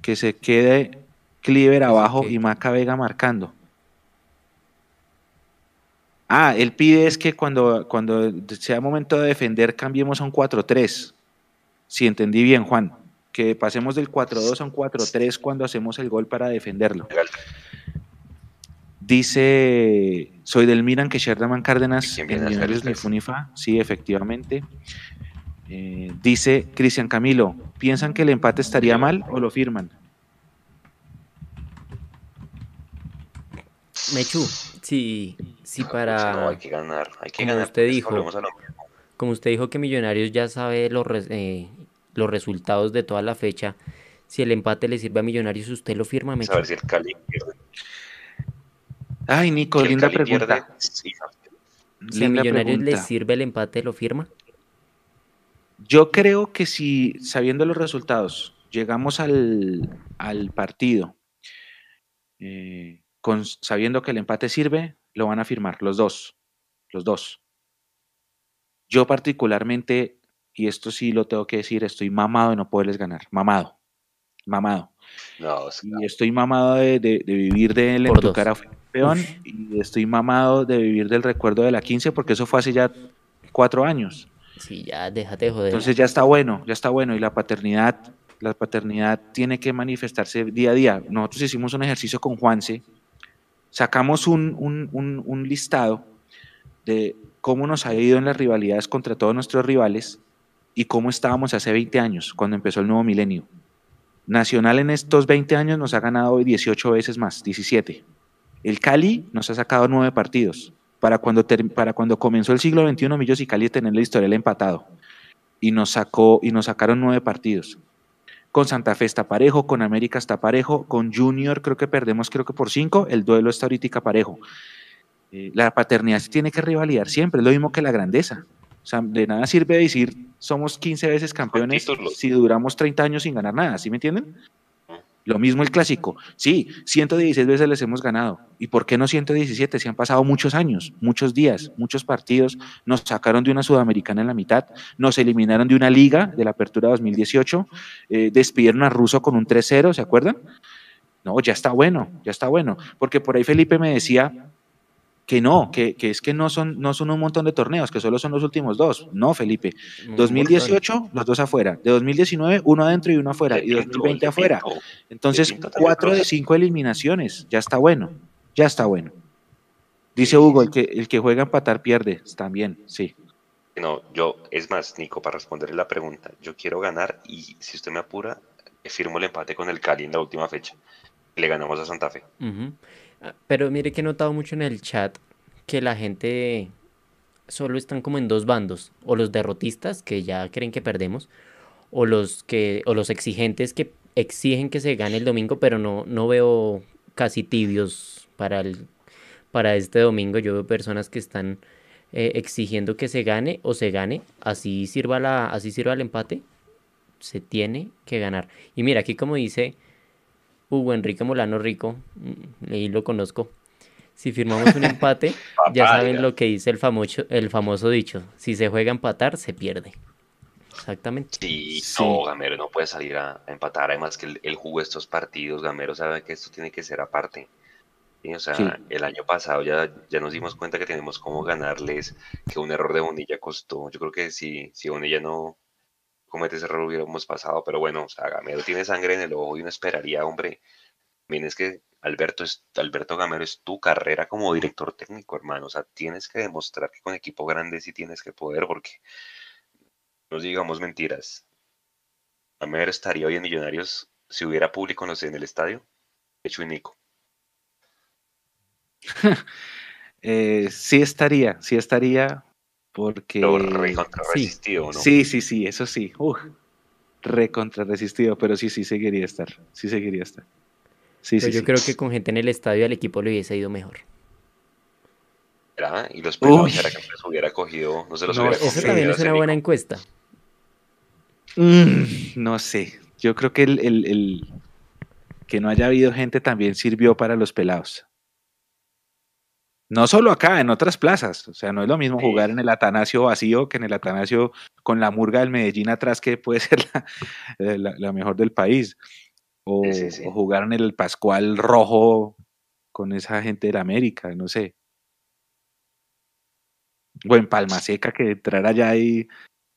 que se quede Cleaver abajo y Maca Vega marcando? Ah, él pide es que cuando, cuando sea momento de defender cambiemos a un 4-3. Si entendí bien, Juan que pasemos del 4-2 a un 4-3 cuando hacemos el gol para defenderlo. Dice, soy del Miran que Sherman Cárdenas en Millonarios de Funifa. Sí, efectivamente. Eh, dice Cristian Camilo, ¿piensan que el empate estaría mal o lo firman? Mechu, sí, sí para... No, hay que ganar, hay que como ganar. Usted dijo, como usted dijo que Millonarios ya sabe los, eh, los resultados de toda la fecha, si el empate le sirve a Millonarios, ¿usted lo firma? A ver si el Cali pierde. Ay, Nico, linda pregunta. si a Millonarios le sirve el empate, ¿lo firma? Yo creo que si, sabiendo los resultados, llegamos al, partido eh, con, sabiendo que el empate sirve, lo van a firmar, los dos. Los dos. Yo particularmente y esto sí lo tengo que decir, estoy mamado de no poderles ganar, mamado, mamado. y estoy mamado de, de, de vivir del cara campeón y estoy mamado de vivir del recuerdo de la 15 porque eso fue hace ya cuatro años. Sí, ya déjate joder. Entonces ya está bueno, ya está bueno y la paternidad, la paternidad tiene que manifestarse día a día. Nosotros hicimos un ejercicio con Juanse, sacamos un, un, un, listado de cómo nos ha ido en las rivalidades contra todos nuestros rivales y cómo estábamos hace 20 años, cuando empezó el nuevo milenio. Nacional en estos 20 años nos ha ganado 18 veces más, 17. El Cali nos ha sacado 9 partidos. Para cuando, para cuando comenzó el siglo XXI, Millos y Cali tenían la historia empatado. Y nos, sacó, y nos sacaron 9 partidos. Con Santa Fe está parejo, con América está parejo, con Junior creo que perdemos creo que por 5, el duelo está ahorita parejo. Eh, la paternidad se tiene que rivalidar siempre, es lo mismo que la grandeza. O sea, de nada sirve decir somos 15 veces campeones si duramos 30 años sin ganar nada, ¿sí me entienden? Lo mismo el clásico. Sí, 116 veces les hemos ganado. ¿Y por qué no 117? Si han pasado muchos años, muchos días, muchos partidos. Nos sacaron de una sudamericana en la mitad, nos eliminaron de una liga de la apertura 2018, eh, despidieron a Russo con un 3-0, ¿se acuerdan? No, ya está bueno, ya está bueno. Porque por ahí Felipe me decía, que no, que, es que no son, no son un montón de torneos, que solo son los últimos dos. No, Felipe. 2018, los dos afuera. De 2019, uno adentro y uno afuera. Y 2020 afuera. Entonces, cuatro de cinco eliminaciones. Ya está bueno. Ya está bueno. Dice Hugo, el que, el que juega a empatar pierde. También, sí. No, yo, es más, Nico, para responderle la pregunta, yo quiero ganar y si usted me apura, firmo el empate con el Cali en la última fecha. Le ganamos a Santa Fe. Pero mire que he notado mucho en el chat que la gente solo están como en dos bandos, o los derrotistas que ya creen que perdemos, o los que o los exigentes que exigen que se gane el domingo, pero no no veo casi tibios para el para este domingo. Yo veo personas que están eh, exigiendo que se gane o se gane, así sirva la así sirva el empate, se tiene que ganar. Y mira, aquí como dice Hugo Enrique Molano Rico, mm, ahí lo conozco. Si firmamos un empate, [laughs] ya saben lo que dice el famoso, el famoso dicho, si se juega a empatar, se pierde. Exactamente. Sí, no, Gamero no puede salir a, empatar, además que él, el jugó estos partidos, Gamero sabe que esto tiene que ser aparte. o sea, el año pasado ya, ya nos dimos cuenta que tenemos cómo ganarles, que un error de Bonilla costó. Yo creo que si, si Bonilla no, comete ese error hubiéramos pasado, pero bueno, o sea, Gamero tiene sangre en el ojo y uno esperaría, hombre. También es que Alberto, es, Alberto Gamero es tu carrera como director técnico, hermano. O sea, tienes que demostrar que con equipo grande sí tienes que poder, porque no digamos mentiras. Gamero estaría hoy en Millonarios si hubiera público no sé, en el estadio. Hecho y Nico. Sí estaría, sí estaría, Porque... Pero recontra resistido, ¿no? Sí, sí, sí, eso sí. Uf, recontra resistido, pero sí, sí seguiría estar. Sí seguiría estar. Sí, sí, yo creo que con gente en el estadio al equipo le hubiese ido mejor. Y los pelados era que se hubiera cogido, no se los hubiera Eso también es una buena encuesta. Mm, no sé. Yo creo que el, el, que no haya habido gente también sirvió para los pelados. No solo acá, en otras plazas. O sea, no es lo mismo jugar en el Atanasio vacío que en el Atanasio con la murga del Medellín atrás, que puede [laughs] ser la, eh, mejor del país. O, o, jugar en el Pascual Rojo con esa gente de la América, no sé. O en Palma Seca, que entrar allá y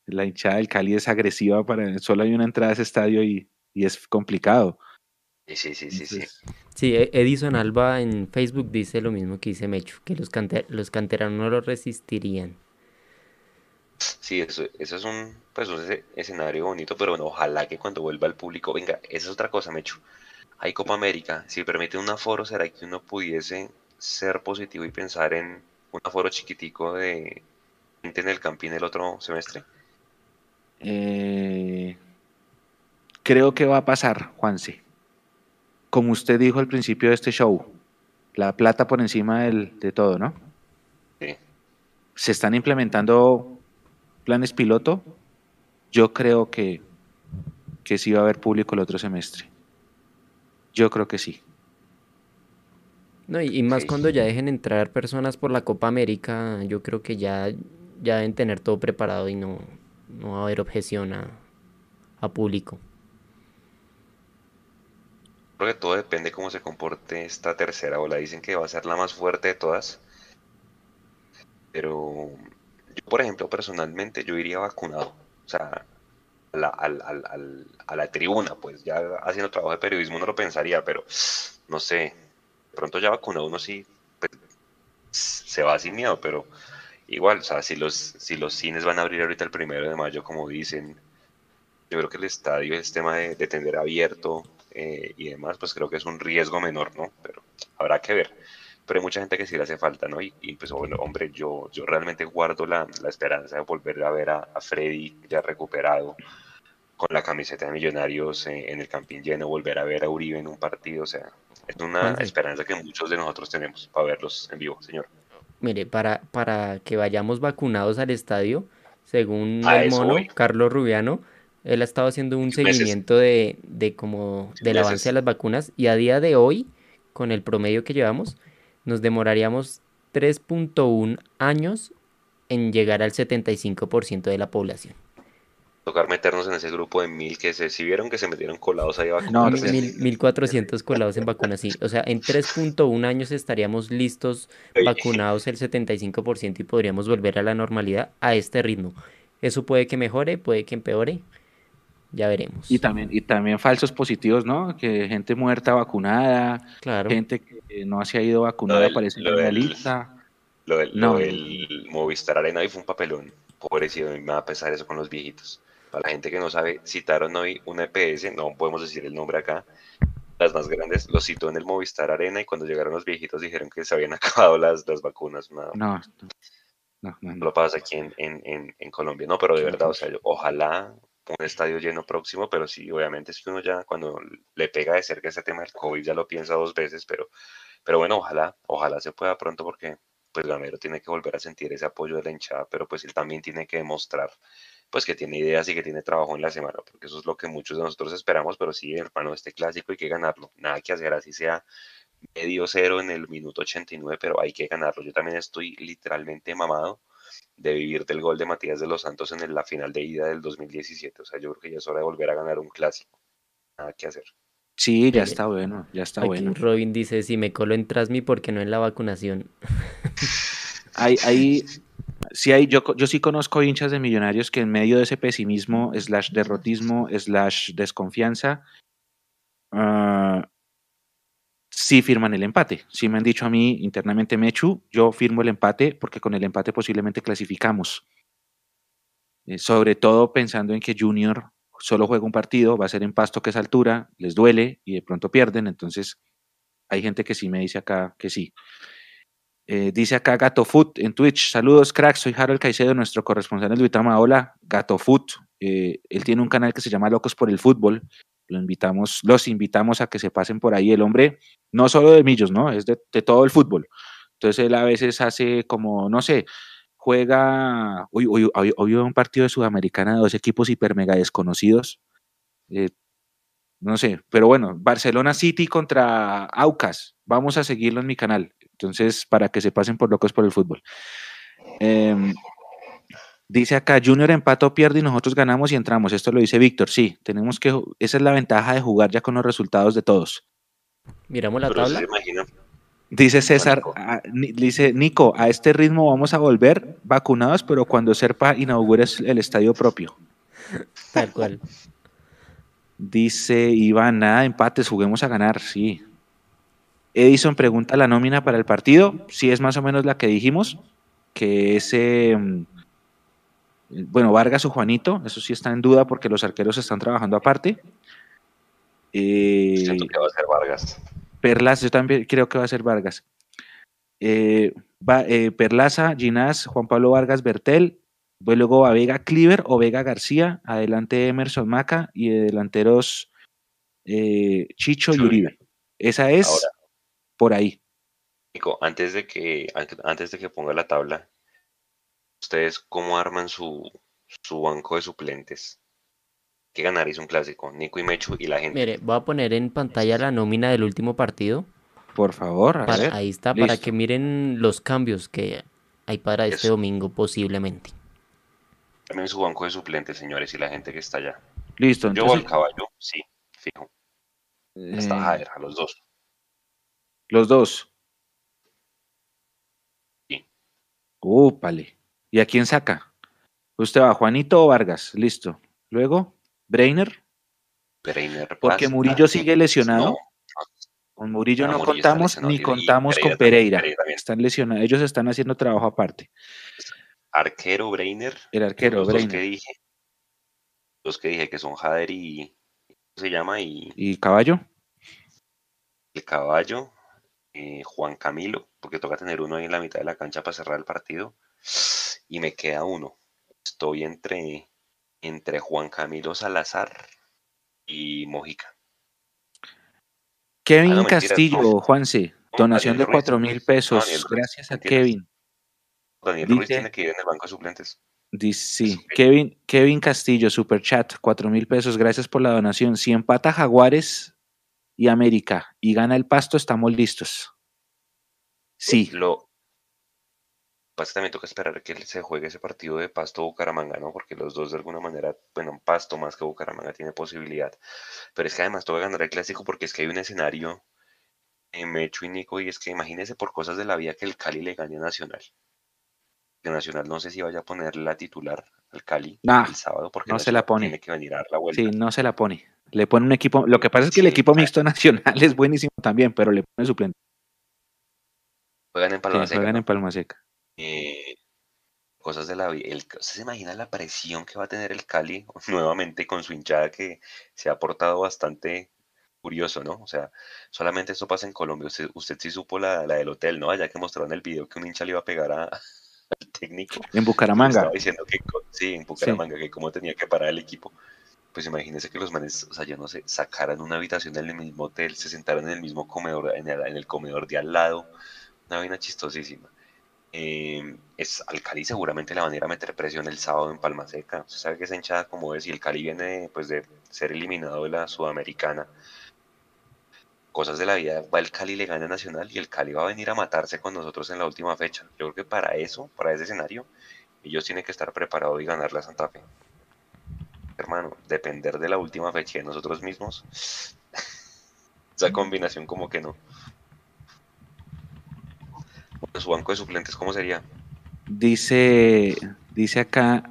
la hinchada del Cali es agresiva, para solo hay una entrada a ese estadio y, y es complicado. Sí, sí, sí, sí, sí. Sí, e-, Edison Alba en Facebook dice lo mismo que dice Mecho, que los, los canteranos no lo resistirían. Sí, eso, eso es un, pues, un escenario bonito, pero bueno, ojalá que cuando vuelva el público, venga, esa es otra cosa, Mecho. Hay Copa América, si permite un aforo, ¿será que uno pudiese ser positivo y pensar en un aforo chiquitico de gente en el campín el otro semestre? Eh, creo que va a pasar, Juanse como usted dijo al principio de este show, la plata por encima de todo, ¿no? Sí. Se están implementando planes piloto. Yo creo que, que sí va a haber público el otro semestre. Yo creo que sí. No, y, más cuando ya dejen entrar personas por la Copa América, yo creo que ya, ya deben tener todo preparado y no, no va a haber objeción a, a público que todo depende cómo se comporte esta tercera ola. Dicen que va a ser la más fuerte de todas. Pero yo, por ejemplo, personalmente, yo iría vacunado. O sea, a la, a la tribuna, pues ya haciendo trabajo de periodismo no lo pensaría, pero no sé, pronto ya vacunado uno sí pues, se va sin miedo, pero igual, o sea, si los, si los cines van a abrir ahorita el primero de mayo, como dicen, yo creo que el estadio es tema de, de tener abierto, eh, y demás, pues creo que es un riesgo menor, ¿no? Pero habrá que ver. Pero hay mucha gente que sí le hace falta, ¿no? Y, y pues, bueno, hombre, yo, yo realmente guardo la, la esperanza de volver a ver a, Freddy ya recuperado con la camiseta de Millonarios en el campín lleno, volver a ver a Uribe en un partido, o sea, es una esperanza que muchos de nosotros tenemos para verlos en vivo, señor. Mire, para, para que vayamos vacunados al estadio, según el mono, Carlos Rubiano, él ha estado haciendo un seguimiento de, de como del avance de las vacunas y a día de hoy, con el promedio que llevamos, nos demoraríamos 3.1 años en llegar al 75% de la población. Tocar meternos en ese grupo de mil que se, si vieron que se metieron colados ahí a No, mil, 1400 colados en vacunas, sí. O sea, en 3.1 años estaríamos listos, vacunados el 75% y podríamos volver a la normalidad a este ritmo. Eso puede que mejore, puede que empeore, ya veremos. Y también, y también falsos positivos, ¿no? Que gente muerta vacunada, claro. gente que no se ha ido vacunada aparece en la lista. Lo del, no. Movistar Arena hoy fue un papelón, pobrecito, me va a pesar eso con los viejitos. Para la gente que no sabe, citaron hoy un EPS, no podemos decir el nombre acá, las más grandes, lo citó en el Movistar Arena y cuando llegaron los viejitos dijeron que se habían [laughs] acabado las, las vacunas. No, no, no, lo pasa aquí en, en, en, Colombia, no, pero de verdad, o sea, ojalá un estadio lleno próximo, pero sí, obviamente que uno ya cuando le pega de cerca ese tema del COVID ya lo piensa dos veces, pero, pero bueno, ojalá, ojalá se pueda pronto porque pues Gamero tiene que volver a sentir ese apoyo de la hinchada, pero pues él también tiene que demostrar pues que tiene ideas y que tiene trabajo en la semana, porque eso es lo que muchos de nosotros esperamos, pero sí, hermano, este clásico hay que ganarlo, nada que hacer así sea medio cero en el minuto 89, pero hay que ganarlo. Yo también estoy literalmente mamado de vivir del gol de Matías de los Santos en la final de ida del 2017. O sea, yo creo que ya es hora de volver a ganar un clásico. Nada que hacer. Sí, ya está bueno, ya está bueno. Robin dice, si me colo en Trasmi, ¿por qué no en la vacunación? [laughs] hay, hay, sí hay, yo, yo sí conozco hinchas de millonarios que en medio de ese pesimismo, slash derrotismo, slash desconfianza, uh, sí firman el empate. Sí me han dicho a mí internamente, Mechu, yo firmo el empate porque con el empate posiblemente clasificamos. Eh, sobre todo pensando en que Junior solo juega un partido, va a ser en pasto que es altura, les duele y de pronto pierden, entonces hay gente que sí me dice acá que sí. Eh, dice acá Gato Food en Twitch. Saludos, cracks. Soy Harold Caicedo, nuestro corresponsal en Duitama. Hola, Gato Food. Eh, él tiene un canal que se llama Locos por el Fútbol. Lo invitamos, los invitamos a que se pasen por ahí. El hombre, no solo de Millos, ¿no? Es de, todo el fútbol. Entonces él a veces hace como, no sé, juega. Hoy, hoy, un partido de Sudamericana de dos equipos hiper mega desconocidos. Eh, no sé, pero bueno, Barcelona City contra Aucas. Vamos a seguirlo en mi canal. Entonces, para que se pasen por locos por el fútbol. Em, dice acá, Junior empato pierde y nosotros ganamos y entramos. Esto lo dice Víctor. Sí, tenemos que, esa es la ventaja de jugar ya con los resultados de todos. Miramos la tabla. Dice César, dice Nico, a este ritmo vamos a volver vacunados, pero cuando Serpa inaugure el estadio propio. Tal cual. Dice Iván, nada, empates, juguemos a ganar, sí. Edison pregunta la nómina para el partido, si es más o menos la que dijimos, que es, em, bueno, Vargas o Juanito, eso sí está en duda porque los arqueros están trabajando aparte. Eh, Siento que va a ser Vargas. Perlas, yo también creo que va a ser Vargas. Eh, eh, Perlaza, Ginás, Juan Pablo Vargas, Bertel, luego va Vega Cleaver o Vega García, adelante Emerson Maca y de delanteros Chicho y Uribe. Esa es por ahí. antes de que, antes de que ponga la tabla, ¿ustedes cómo arman su, su banco de suplentes? que ganaréis un clásico, Nico y Mechu y la gente. Mire, voy a poner en pantalla la nómina del último partido. Por favor, a ver. Ahí está, para que miren los cambios que hay para este domingo posiblemente. También su banco de suplentes, señores, y la gente que está allá. Listo. Entonces... Yo al caballo, sí, fijo. Está eh, Jader, a los dos. Los dos. Sí. Úpale. ¿Y a quién saca? Usted va, Juanito o Vargas. Listo. Luego, Breiner. Breiner. Porque Murillo sigue lesionado. Con Murillo no, contamos ni contamos con Pereira. están lesionados. Ellos están haciendo trabajo aparte. Arquero Breiner. El arquero los Breiner. Dos que dije. Los que dije que son Jader y. ¿Cómo se llama? Y, ¿Y Caballo. El Caballo. Eh, Juan Camilo, porque toca tener uno ahí en la mitad de la cancha para cerrar el partido. Y me queda uno. Estoy entre, entre Juan Camilo Salazar y Mojica. Kevin ah, Castillo, Juanse, donación de cuatro mil pesos. Gracias a Kevin. Daniel Ruiz tiene que ir en el banco de suplentes. Dice, sí, Kevin, Kevin Castillo, super chat, cuatro mil pesos, gracias por la donación. Si empata Jaguares, y América y gana el pasto, estamos listos. Sí. Lo pasa también toca esperar que se juegue ese partido de Pasto Bucaramanga, ¿no? Porque los dos de alguna manera, bueno, Pasto más que Bucaramanga tiene posibilidad. Pero es que además toca ganar el clásico porque es que hay un escenario en Mecho y Nico y es que imagínense por cosas de la vida que el Cali le gane a Nacional. El Nacional no sé si vaya a poner la titular al Cali el sábado porque no se la pone. Tiene que venir a dar la vuelta. Sí, no se la pone. Le pone un equipo. Lo que pasa es que el equipo mixto [laughs] nacional es buenísimo también, pero le pone suplente. Juegan en Palma Seca. Juegan en Palma Seca. Eh, cosas de la vida. ¿Usted se imagina la presión que va a tener el Cali [laughs] nuevamente con su hinchada que se ha portado bastante curioso, ¿no? O sea, solamente esto pasa en Colombia. Usted, usted sí supo la, la del hotel, ¿no? Allá que mostraron el video que un hincha le iba a pegar a, [laughs] al técnico. En Bucaramanga. Estaba diciendo que sí, en Bucaramanga, que cómo tenía que parar el equipo pues imagínense que los manes, o sea, yo no sé, sacaran una habitación en el mismo hotel, se sentaran en el mismo comedor, en el, comedor de al lado, una vaina chistosísima. Em, es, al Cali seguramente la van a ir a meter presión el sábado en Palma Seca. Usted sabe que esa hinchada, como es, y el Cali viene pues, de ser eliminado de la Sudamericana. Cosas de la vida, va el Cali le gana Nacional y el Cali va a venir a matarse con nosotros en la última fecha. Yo creo que para eso, para ese escenario, ellos tienen que estar preparados y ganar la Santa Fe hermano, depender de la última fecha de nosotros mismos, [laughs] esa combinación como que no. Su banco de suplentes, ¿cómo sería? Dice, dice acá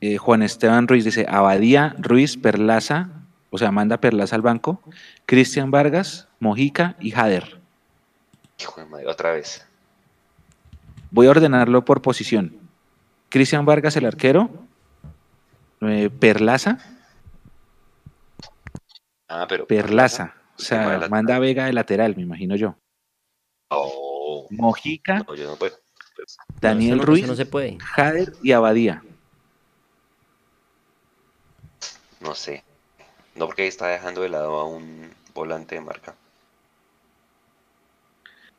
eh, Juan Esteban Ruiz, dice Abadía, Ruiz, Perlaza, o sea, manda Perlaza al banco, Cristian Vargas, Mojica y Jader. Hijo de madre, otra vez. Voy a ordenarlo por posición. Cristian Vargas, el arquero, eh, Perlaza. Ah, pero. Perlaza. O sea, manda Vega de lateral, me imagino yo. Oh. Mojica, No, yo no puedo. Pues, Daniel no, Ruiz, eso no se puede. Jader y Abadía. no sé. No porque está dejando de lado a un volante de marca.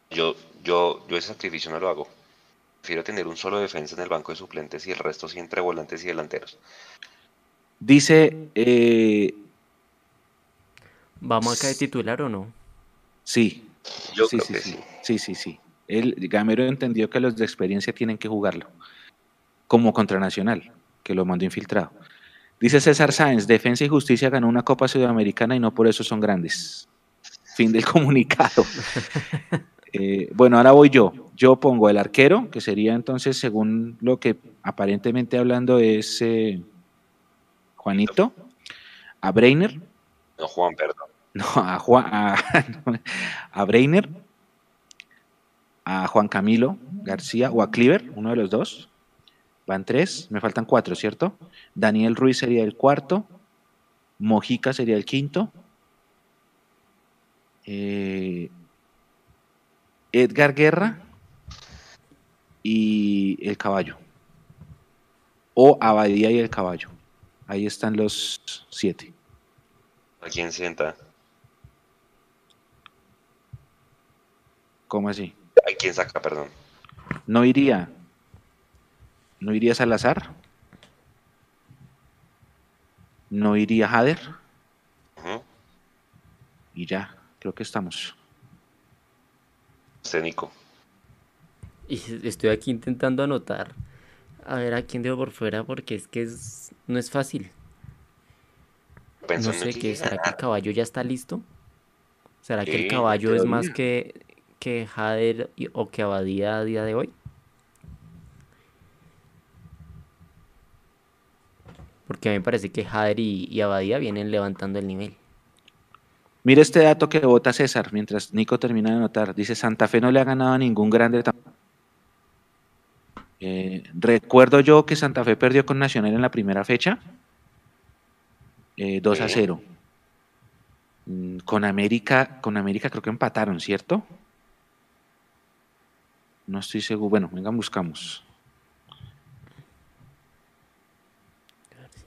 Yo, yo, yo ese sacrificio no lo hago. Prefiero tener un solo defensa en el banco de suplentes y el resto sí entre volantes y delanteros. Dice, eh, ¿Vamos acá de titular o no? sí, Yo sí, creo sí, que sí, sí. sí, sí, sí. El Gamero entendió que los de experiencia tienen que jugarlo, como contra Nacional, que lo mandó infiltrado. Dice César Sáenz, Defensa y Justicia ganó una Copa Sudamericana y no por eso son grandes. Fin del [laughs] comunicado. [laughs] Eh, bueno, ahora voy yo. Yo pongo el arquero, que sería entonces, según lo que aparentemente hablando es eh, Juanito, a Breiner, No, Juan, perdón. no, a, Juan, a, [laughs] a Breiner, a Juan Camilo García o a Cleaver, uno de los dos. Van tres, me faltan cuatro, ¿cierto? Daniel Ruiz sería el cuarto, Mojica sería el quinto, eh, Edgar Guerra y el caballo. O Abadía y el caballo. Ahí están los siete. ¿A quién sienta? ¿Cómo así? ¿A quién saca, perdón? No iría. No iría Salazar. No iría Jader. Ujú. Y ya, creo que estamos. Usted, Nico. Y estoy aquí intentando anotar. A ver a quién dejo por fuera porque es que es, no es fácil. No Pensando sé en qué. ¿Será que el caballo ya está listo? ¿Será que el caballo es más que, que Jader o que Abadía a día de hoy? Porque a mí me parece que Jader y, y Abadía vienen levantando el nivel. Mire este dato que vota César mientras Nico termina de anotar. Dice, Santa Fe no le ha ganado a ningún grande. Eh, recuerdo yo que Santa Fe perdió con Nacional en la primera fecha. eh, 2 a Sí. 0. Mm, Con América, con América creo que empataron, ¿cierto? No estoy seguro. Bueno, vengan, buscamos.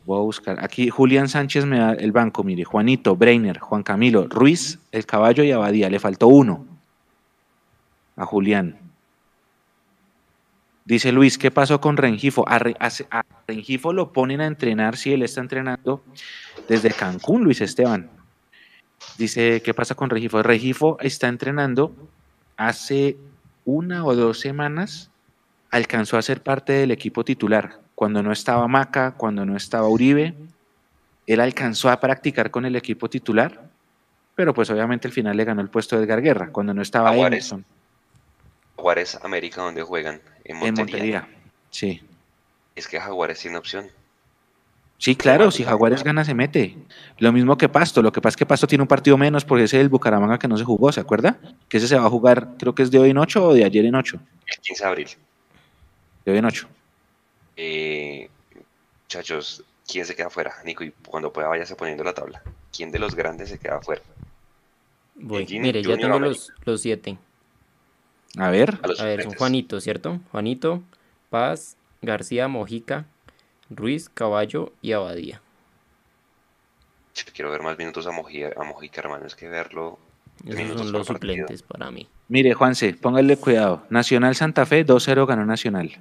Voy a buscar. Aquí Julián Sánchez me da el banco, mire. Juanito, Breiner, Juan Camilo, Ruiz, El Caballo y Abadía. Le faltó uno. A Julián. Dice Luis, ¿qué pasó con Rengifo? A, Rengifo lo ponen a entrenar si él está entrenando desde Cancún, Luis Esteban. Dice, ¿qué pasa con Regifo? Regifo está entrenando hace una o dos semanas, alcanzó a ser parte del equipo titular. Cuando no estaba Maca, cuando no estaba Uribe, él alcanzó a practicar con el equipo titular, pero pues obviamente al final le ganó el puesto de Edgar Guerra, cuando no estaba. Emerson Juárez, América, donde juegan. En en Montería. Montería. Sí. Es que Jaguares tiene opción. Sí, claro, si Jaguares gana se mete. Lo mismo que Pasto, lo que pasa es que Pasto tiene un partido menos porque ese es el Bucaramanga que no se jugó, ¿se acuerda? Que ese se va a jugar, creo que es de hoy en 8 o de ayer en 8. El 15 de abril. De hoy en 8. Eh, muchachos, ¿quién se queda fuera? Nico, y cuando pueda váyase poniendo la tabla. ¿Quién de los grandes se queda fuera? Voy. Jun- Mire, ya Junior tengo América. los, los siete. A ver, A A ver, son. Juanito, ¿cierto? Juanito, Paz, García, Mojica, Ruiz, Caballo y Abadía. Yo Quiero ver más minutos a Mojica, a Mojica hermano. Es que verlo. Esos son los partido. suplentes para mí. mire, Juanse, póngale cuidado. Nacional Santa Fe 2-0 ganó Nacional.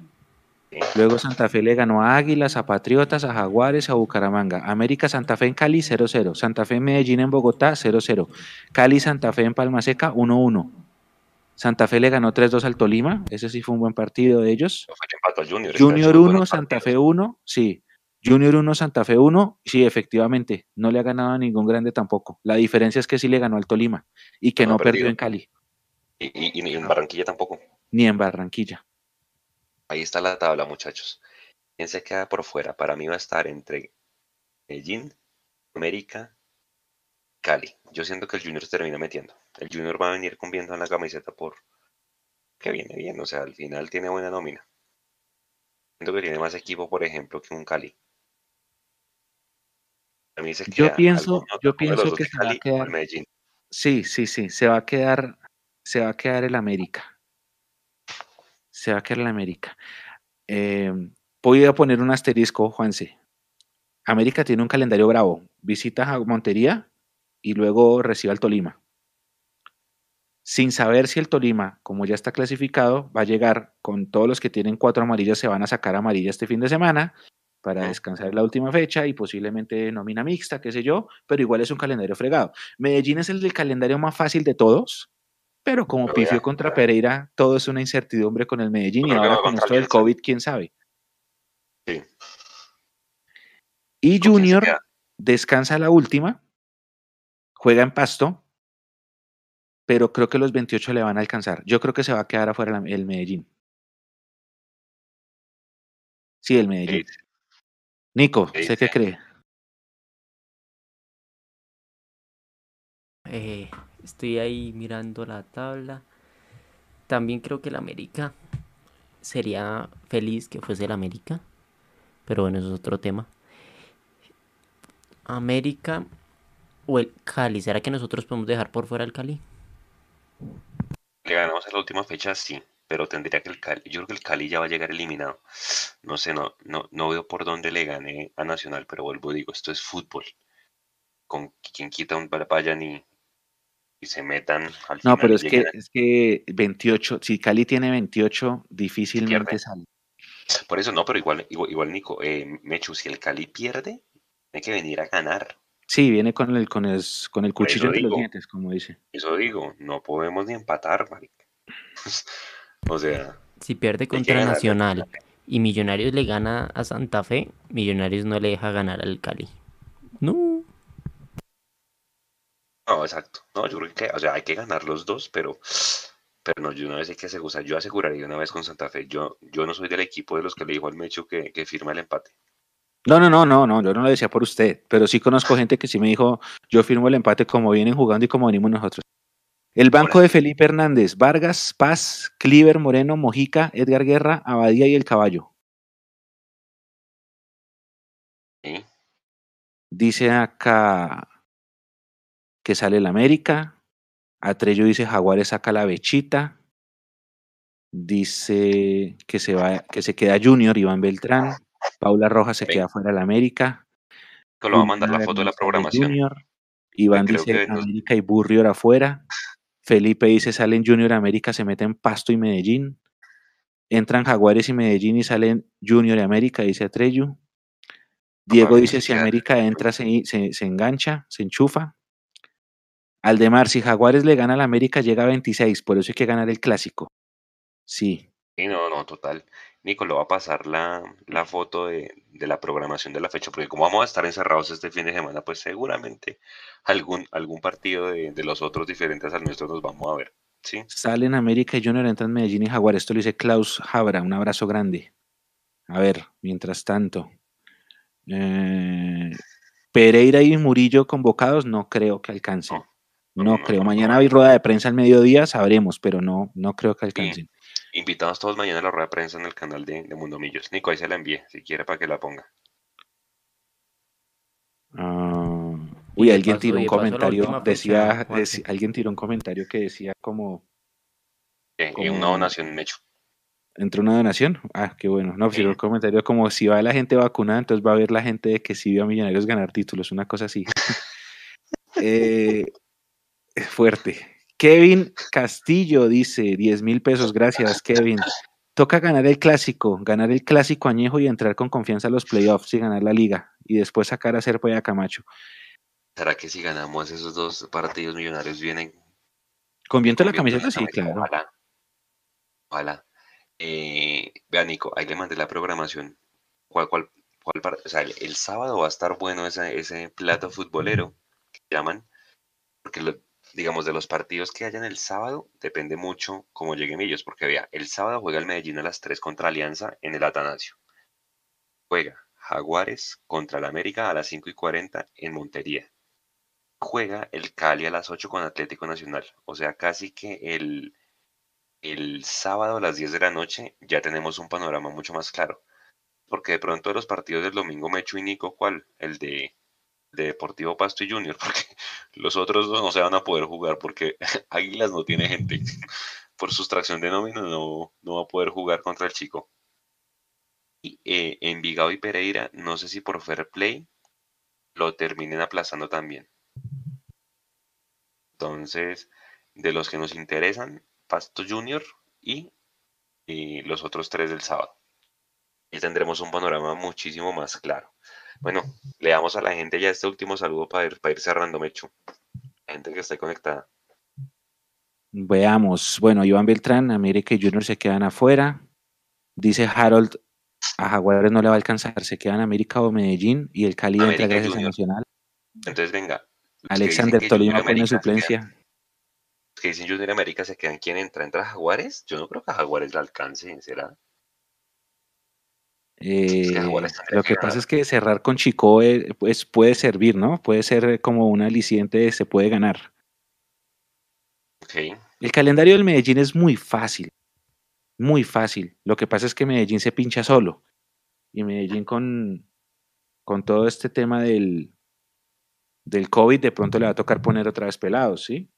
¿sí? Luego Santa Fe le ganó a Águilas, a Patriotas, a Jaguares, a Bucaramanga. América Santa Fe en Cali 0-0. Santa Fe en Medellín en Bogotá 0-0. Cali Santa Fe en Palma Seca 1-1. Santa Fe le ganó 3-2 al Tolima. Ese sí fue un buen partido de ellos. Fue Junior. Junior son 1, buenos Santa Fe partidos. 1, sí. Junior 1, Santa Fe 1, sí, efectivamente. No le ha ganado a ningún grande tampoco. La diferencia es que sí le ganó al Tolima y que No perdió en Cali, Y, y- y en Barranquilla tampoco. ni en Barranquilla. Ahí está la tabla, muchachos. ¿Quién se queda por fuera? Para mí va a estar entre Medellín, América, Cali. Yo siento que el Junior se termina metiendo. El Junior va a venir con viento en la camiseta por que viene bien. O sea, al final tiene buena nómina. Siento que tiene más equipo, por ejemplo, que un Cali. A mí se Yo pienso- yo pienso que se va a el quedar- Medellín. Sí, sí, sí, se va a quedar, se va a quedar el América. Se va a quedar la América. Eh, voy a poner un asterisco, Juanse. América tiene un calendario bravo. Visita a Montería y luego recibe al Tolima. Sin saber si el Tolima, como ya está clasificado, va a llegar con todos los que tienen cuatro amarillas, se van a sacar amarilla este fin de semana para descansar la última fecha y posiblemente nómina mixta, qué sé yo, pero igual es un calendario fregado. Medellín es el del calendario más fácil de todos, pero como pifió contra Pereira, todo es una incertidumbre con el Medellín y ahora con esto del COVID, quién sabe. Sí. Y Junior descansa la última, juega en pasto, pero creo que los 28 le van a alcanzar. Yo creo que se va a quedar afuera el Medellín. Sí, el Medellín. Nico, ¿usted qué cree? Eh, estoy ahí mirando la tabla. También creo que el América sería feliz que fuese el América. Pero bueno, eso es otro tema. América o el Cali. ¿Será que nosotros podemos dejar por fuera el Cali? Le ganamos en la última fecha, sí pero tendría que el Cali, yo creo que el Cali ya va a llegar eliminado. No sé, no, no, no veo por dónde le gane a Nacional, pero vuelvo, digo, esto es fútbol. Con quien quita un vayan y, y se metan al No, pero es que, es que 28, si Cali tiene 28, difícilmente sale. Por eso no, pero igual, igual, Nico, eh, Mechu, si el Cali pierde, tiene que venir a ganar. Sí, viene con el, con el, con el cuchillo entre los dientes, como dice. Eso digo, no podemos ni empatar, marica. [laughs] O sea. Si pierde contra Nacional y Millonarios le gana a Santa Fe, Millonarios no le deja ganar al Cali. No. No, exacto. No, yo creo que, o sea, hay que ganar los dos, pero, pero no, yo una vez hay que asegurar, yo aseguraría una vez con Santa Fe. Yo, yo no soy del equipo de los que le dijo al Mecho que, que firma el empate. No, no, no, no, no, yo no lo decía por usted, pero sí conozco gente que sí me dijo, yo firmo el empate como vienen jugando y como venimos nosotros. El banco de Felipe Hernández, Vargas, Paz, Cliver, Moreno, Mojica, Edgar Guerra, Abadía y El Caballo. Dice acá que sale el América. Atrello dice Jaguares saca la bechita. Dice que se va, que se queda Junior, Iván Beltrán. Paula Rojas se queda fuera del América. Que lo va a mandar la foto de la programación. Iván dice América y Burrior afuera. Felipe dice, salen Junior América, se meten Pasto y Medellín. Entran Jaguares y Medellín y salen Junior y América, dice Atreyu. Diego dice, si América entra, se, se, engancha, se enchufa. Aldemar, si Jaguares le gana a la América, llega a 26, por eso hay que ganar el clásico. Sí. Sí, no, no, total. Nico, le va a pasar la, foto de, la programación de la fecha, porque como vamos a estar encerrados este fin de semana, pues seguramente algún, algún partido de, los otros diferentes al nuestro nos vamos a ver. ¿sí? Salen América y Junior, entran Medellín y Jaguar. Esto lo dice Klaus Jabra. Un abrazo grande. A ver, mientras tanto. Eh, Pereira y Murillo convocados, no creo que alcancen. No, creo. Mañana hay rueda de prensa al mediodía, sabremos, pero no, no creo que alcancen. Invitados todos mañana a la rueda de prensa en el canal de, Mundo Millos. Nico, ahí se la envié, si quiere, para que la ponga. Ah, uy, alguien tiró un comentario, decía, alguien tiró un comentario que decía como... Y una donación en hecho. ¿Entró una donación? Ah, qué bueno. No, pues tiró un comentario como si va la gente vacunada, entonces va a ver la gente de que sí vio a Millonarios ganar títulos, una cosa así. [laughs] eh, fuerte. Kevin Castillo dice, 10 mil pesos, gracias Kevin. Toca ganar el clásico, ganar el clásico añejo y entrar con confianza a los playoffs y ganar la liga y después sacar a Serpo y a Camacho. ¿Será que si ganamos esos dos partidos millonarios vienen? ¿Con viento la camiseta? Sí, claro. Ojalá. Ojalá. Eh, vea, Nico, ahí le mandé la programación. ¿Cuál, cuál, cuál o sea, el, sábado va a estar bueno ese, ese plato futbolero que llaman, porque lo, digamos, de los partidos que hayan el sábado, depende mucho cómo lleguen ellos, porque vea, el sábado juega el Medellín a las 3 contra Alianza en el Atanasio. Juega Jaguares contra el América a las 5 y 40 en Montería. Juega el Cali a las 8 con Atlético Nacional. O sea, casi que el, el sábado a las 10 de la noche ya tenemos un panorama mucho más claro. Porque de pronto de los partidos del domingo me echo y Nico, ¿cuál? El de de Deportivo Pasto y Junior, [laughs] porque los otros dos no se van a poder jugar porque [laughs] Águilas no tiene gente. [laughs] por sustracción de nómina no, no va a poder jugar contra el chico. Y eh, Envigado y Pereira, no sé si por fair play lo terminen aplazando también. Entonces, de los que nos interesan, Pasto Junior y, los otros tres del sábado. Y tendremos un panorama muchísimo más claro. Bueno, le damos a la gente ya este último saludo para ir, para ir cerrando, Mecho. La gente que está conectada. Veamos. Bueno, Iván Beltrán, América y Junior se quedan afuera. Dice Harold, a Jaguares no le va a alcanzar, se quedan América o Medellín y el Cali entra gracias a Nacional. Entonces, venga. Alexander Tolima pone suplencia que dicen Junior América se quedan quién entra, entra Jaguares. Yo no creo que a Jaguares la alcance, ¿será? Eh, lo que pasa es que cerrar con Chico eh, pues, puede servir, ¿no? Puede ser como un aliciente, se puede ganar. El calendario del Medellín es muy fácil, muy fácil. Lo que pasa es que Medellín se pincha solo. Y Medellín con, con todo este tema del, del COVID, de pronto le va a tocar poner otra vez pelados, ¿sí?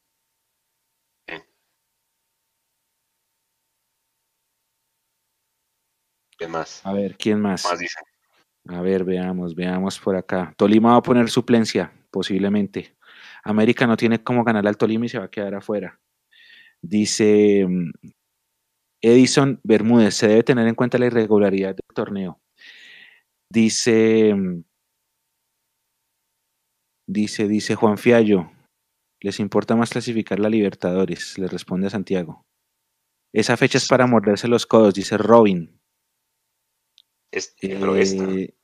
¿Quién más? A ver, ¿quién más? A ver, veamos, veamos por acá. Tolima va a poner suplencia, posiblemente. América no tiene cómo ganar al Tolima y se va a quedar afuera. Dice mm, Edison Bermúdez, se debe tener en cuenta la irregularidad del torneo. Dice, mm, dice, dice Juan Fiallo, les importa más clasificar la Libertadores, le responde a Santiago. Esa fecha es para morderse los codos, dice Robin. Eh,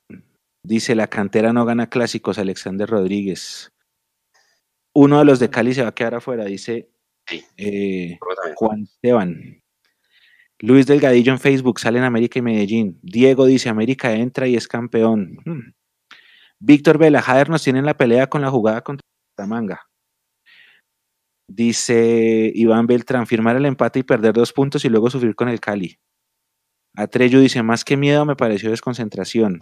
dice, la cantera no gana clásicos, Alexander Rodríguez. Uno de los de Cali se va a quedar afuera, dice eh, Juan Esteban. Luis Delgadillo en Facebook, sale en América y Medellín. Diego dice, América entra y es campeón. Hmm. Víctor Vela, nos tiene en la pelea con la jugada contra manga. Dice Iván Beltrán, firmar el empate y perder dos puntos y luego sufrir con el Cali. Atreyu dice, más que miedo me pareció desconcentración.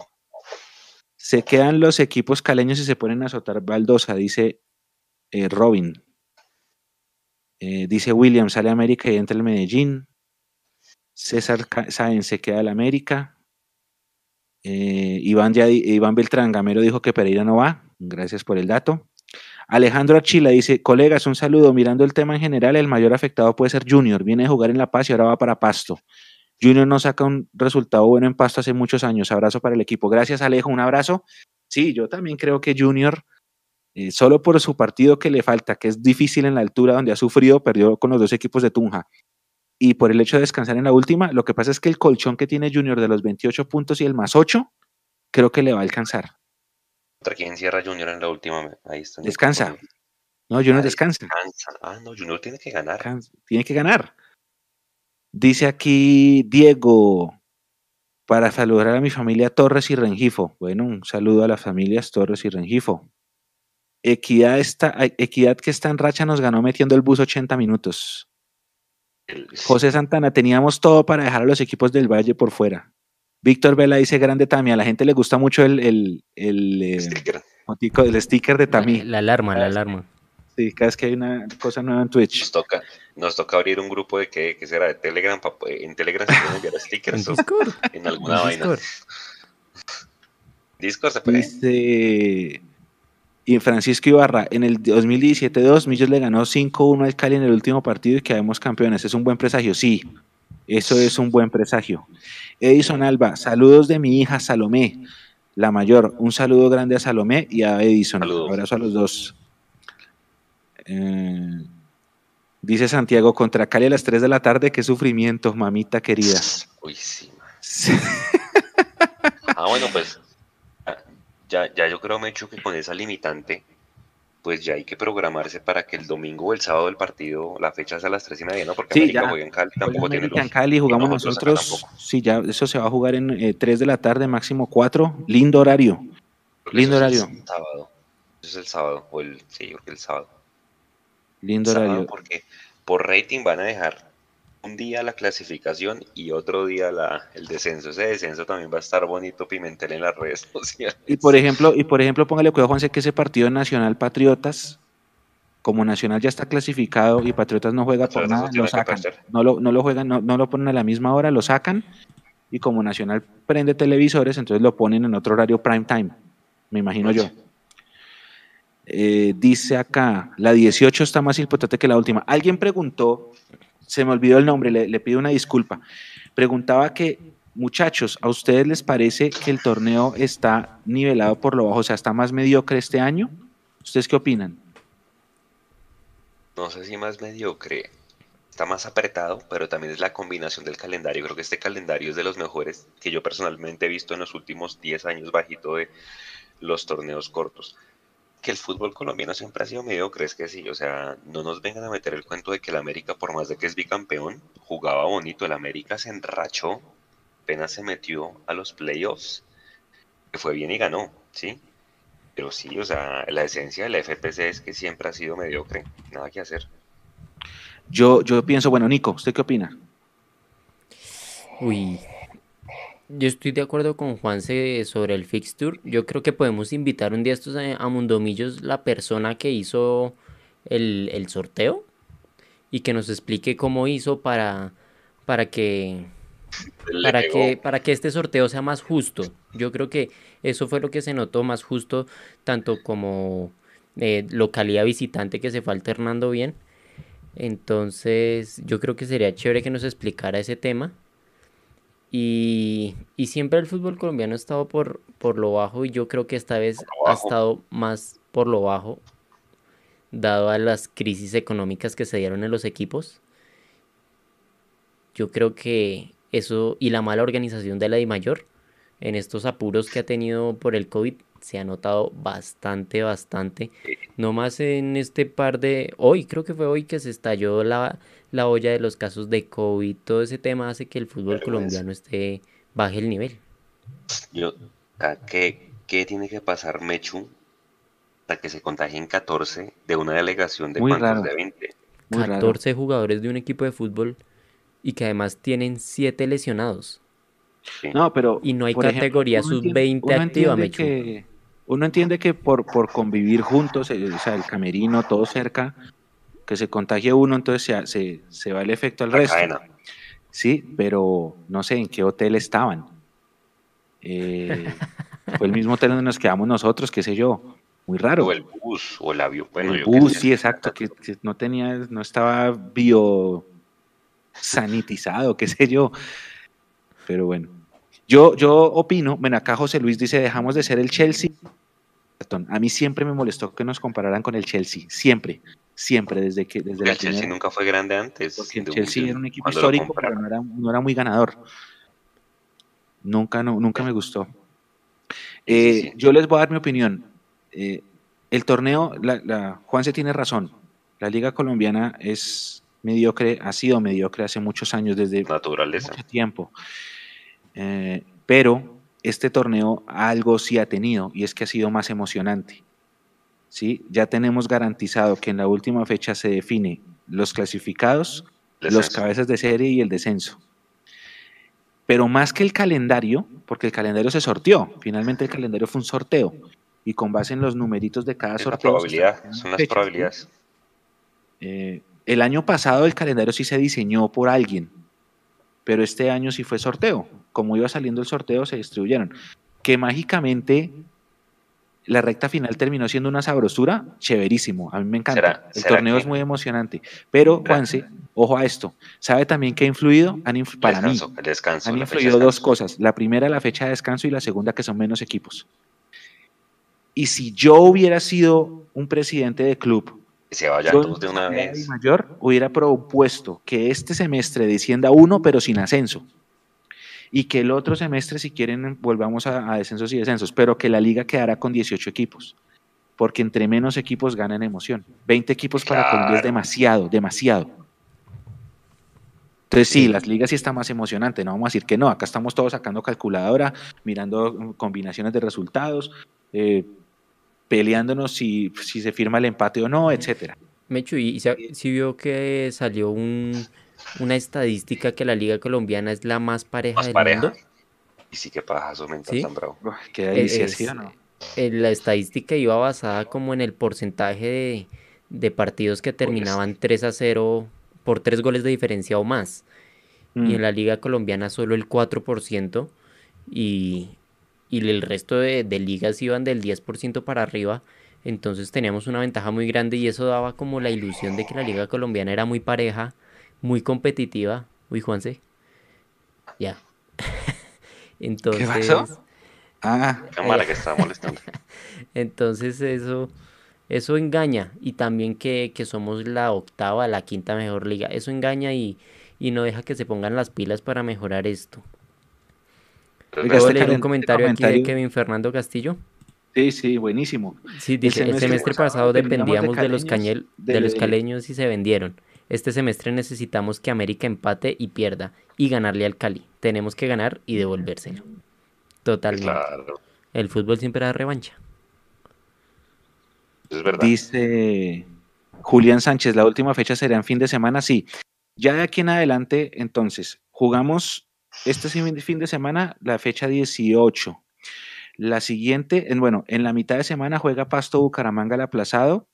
Se quedan los equipos caleños y se ponen a azotar baldosa, dice eh, Robin. Eh, dice William, sale América y entra el Medellín. César Sáenz se queda al América. Eh, Iván, Iván Beltrán Gamero dijo que Pereira no va. Gracias por el dato. Alejandro Achila dice, colegas, un saludo. Mirando el tema en general, el mayor afectado puede ser Junior. Viene a jugar en La Paz y ahora va para Pasto. Junior no saca un resultado bueno en Pasto hace muchos años. Abrazo para el equipo. Gracias, Alejo. Un abrazo. Sí, yo también creo que Junior, eh, solo por su partido que le falta, que es difícil en la altura donde ha sufrido, perdió con los dos equipos de Tunja. Y por el hecho de descansar en la última, lo que pasa es que el colchón que tiene Junior de los 28 puntos y el más 8, creo que le va a alcanzar. ¿Contra quién cierra Junior en la última? Ahí está. Descansa. No, Junior descansa. Ah, no, Junior tiene que ganar. Tiene que ganar. Dice aquí Diego, para saludar a mi familia Torres y Rengifo. Bueno, un saludo a las familias Torres y Rengifo. Equidad, está, Equidad que está en racha nos ganó metiendo el bus 80 minutos. José Santana, teníamos todo para dejar a los equipos del Valle por fuera. Víctor Vela dice grande Tami, a la gente le gusta mucho el, el, el, eh, sticker. el sticker de Tami. La, alarma, la alarma. Sí, cada vez que hay una cosa nueva en Twitch. Nos toca, nos toca abrir un grupo de que, que será de Telegram, en Telegram se pueden enviar [laughs] stickers ¿En, en alguna vaina. Discord se puede. Dice y Francisco Ibarra, en el 2017-2 Millos le ganó 5-1 al Cali en el último partido y quedamos campeones. ¿Es un buen presagio? Sí, eso es un buen presagio. Edison Alba, saludos de mi hija Salomé, la mayor. Un saludo grande a Salomé y a Edison. Un abrazo a los dos. Eh, dice Santiago, contra Cali a las 3 de la tarde, qué sufrimiento, mamita querida. Uy, sí. [laughs] ah, bueno, pues ya, ya yo creo, Mecho, que con esa limitante, pues ya hay que programarse para que el domingo o el sábado del partido, la fecha sea a las 3 y media, ¿no? Porque América juega en Cali, tampoco tiene en Cali jugamos nosotros, sí, ya eso se va a jugar en eh, 3 de la tarde, máximo 4, lindo horario. lindo horario. Es sábado. Eso es el sábado, o el, sí, yo creo que el sábado. Lindo horario. Porque por rating van a dejar un día la clasificación y otro día la, el descenso. Ese descenso también va a estar bonito Pimentel en las redes [laughs] sociales. Y por ejemplo, y por ejemplo, póngale cuidado, Juanse, que ese partido Nacional Patriotas como Nacional ya está clasificado y Patriotas no juega por nada, lo sacan. No lo, no lo juegan, no, no, lo ponen a la misma hora, lo sacan y como Nacional prende televisores, entonces lo ponen en otro horario prime time, me imagino yo. Eh, dice acá, la 18 está más importante que la última. Alguien preguntó, se me olvidó el nombre, le, le pido una disculpa. Preguntaba que, muchachos, ¿a ustedes les parece que el torneo está nivelado por lo bajo? O sea, ¿está más mediocre este año? ¿Ustedes qué opinan? No sé si más mediocre. Está más apretado, pero también es la combinación del calendario. Creo que este calendario es de los mejores que yo personalmente he visto en los últimos 10 años bajito de los torneos cortos que el fútbol colombiano siempre ha sido medio, crees que sí, o sea, no nos vengan a meter el cuento de que el América, por más de que es bicampeón, jugaba bonito, el América se enrachó, apenas se metió a los playoffs, que fue bien y ganó, ¿sí? Pero sí, o sea, la esencia de la FPC es que siempre ha sido mediocre, nada que hacer. Yo, yo pienso, bueno, Nico, ¿usted qué opina? Uy, yo estoy de acuerdo con Juanse sobre el fixture. Yo creo que podemos invitar un día estos a, Mundomillos la persona que hizo el, el, sorteo y que nos explique cómo hizo para, para que para que para que este sorteo sea más justo. Yo creo que eso fue lo que se notó más justo tanto como eh, localidad visitante que se fue alternando bien. Entonces, yo creo que sería chévere que nos explicara ese tema y, siempre el fútbol colombiano ha estado por, por lo bajo y yo creo que esta vez ha estado más por lo bajo, dado a las crisis económicas que se dieron en los equipos. Yo creo que eso y la mala organización de la Di Mayor en estos apuros que ha tenido por el COVID se ha notado bastante, bastante. No más en este par de... Hoy, creo que fue hoy que se estalló la, la olla de los casos de COVID. Todo ese tema hace que el fútbol colombiano esté baje el nivel. Yo, ¿qué, ¿qué tiene que pasar Mechu para que se contagien 14 de una delegación de cuántos de 20? 14 jugadores de un equipo de fútbol y que además tienen 7 lesionados. No, pero. Y no hay categoría sub-20 activa, Mechu uno entiende que por, por convivir juntos, eh, o sea, el camerino, todo cerca, que se contagie uno, entonces se, se, va el efecto al resto. Sí, pero no sé en qué hotel estaban. Eh, fue el mismo hotel donde nos quedamos nosotros, qué sé yo. Muy raro. O el bus, o el avión. el bus, sí, exacto, que, no tenía, no estaba bio sanitizado, qué sé yo. Pero bueno. Yo, yo opino, bueno, acá José Luis dice, dejamos de ser el Chelsea. A mí siempre me molestó que nos compararan con el Chelsea, siempre, siempre, desde que... Desde el Chelsea nunca fue grande antes. Porque el Chelsea era un equipo histórico, pero no era, no era, muy ganador. Nunca, no, nunca me gustó. Eh, yo les voy a dar mi opinión. Eh, el torneo, la, la, Juan se tiene razón. La liga colombiana es mediocre, ha sido mediocre hace muchos años, desde Naturaleza. mucho tiempo. Eh, pero este torneo algo sí ha tenido y es que ha sido más emocionante. ¿Sí? Ya tenemos garantizado que en la última fecha se define los clasificados, los cabezas de serie y el descenso. Pero más que el calendario, porque el calendario se sorteó, finalmente el calendario fue un sorteo y con base en los numeritos de cada sorteo. Probabilidad, son las probabilidades. Eh, el año pasado el calendario sí se diseñó por alguien, pero este año sí fue sorteo. Como iba saliendo el sorteo, se distribuyeron. Que mágicamente la recta final terminó siendo una sabrosura, chéverísimo. A mí me encanta. el torneo es muy emocionante. Pero, Juanse, ojo a esto. ¿Sabe también que ha influido? Han para mí, han influido dos cosas. La primera, la fecha de descanso, y la segunda, que son menos equipos. Y si yo hubiera sido un presidente de club se vayan todos de una vez. Mayor hubiera propuesto que este semestre descienda uno, pero sin ascenso. Y que el otro semestre, si quieren, volvamos a, descensos y descensos, pero que la liga quedara con 18 equipos. Porque entre menos equipos ganan emoción. 20 equipos para Colombia es demasiado, demasiado. Entonces sí, las ligas sí está más emocionante, no vamos a decir que no, acá estamos todos sacando calculadora, mirando combinaciones de resultados, eh, peleándonos si, si se firma el empate o no, etcétera. Mechu, ¿y si, vio que salió un, una estadística que la Liga Colombiana es la más pareja del mundo? Y sí que pajazo me tan bravo. qué delicia, ¿sí o no? La estadística iba basada como en el porcentaje de partidos que terminaban 3 a 0 por 3 goles de diferencia o más. Y Mm. en la liga colombiana solo el 4% y, y el resto de, de ligas iban del 10% para arriba. Entonces teníamos una ventaja muy grande y eso daba como la ilusión de que la liga colombiana era muy pareja, muy competitiva. Uy, Juanse. Ya. [laughs] Entonces, pasó? Ah, Cámara que estaba molestando. [laughs] entonces eso, eso engaña. Y también que, que somos la octava, la quinta mejor liga. Eso engaña y, y no deja que se pongan las pilas para mejorar esto. ¿Puedo este leer un calen- comentario aquí de comentario- Kevin Fernando Castillo? sí, sí, buenísimo. Sí, dice, el semestre semestre pasado pasado dependíamos de de los, caleños, cañel, de de- los caleños y se vendieron. Este semestre necesitamos que América empate y pierda y ganarle al Cali. Tenemos que ganar y devolvérselo. Totalmente. Claro, El fútbol siempre da revancha. es verdad. Dice Julián Sánchez, la última fecha será en fin de semana, sí. Ya de aquí en adelante, entonces, jugamos este fin fin de semana, la fecha 18. La siguiente, en, bueno, en la mitad de semana juega Pasto Bucaramanga el aplazado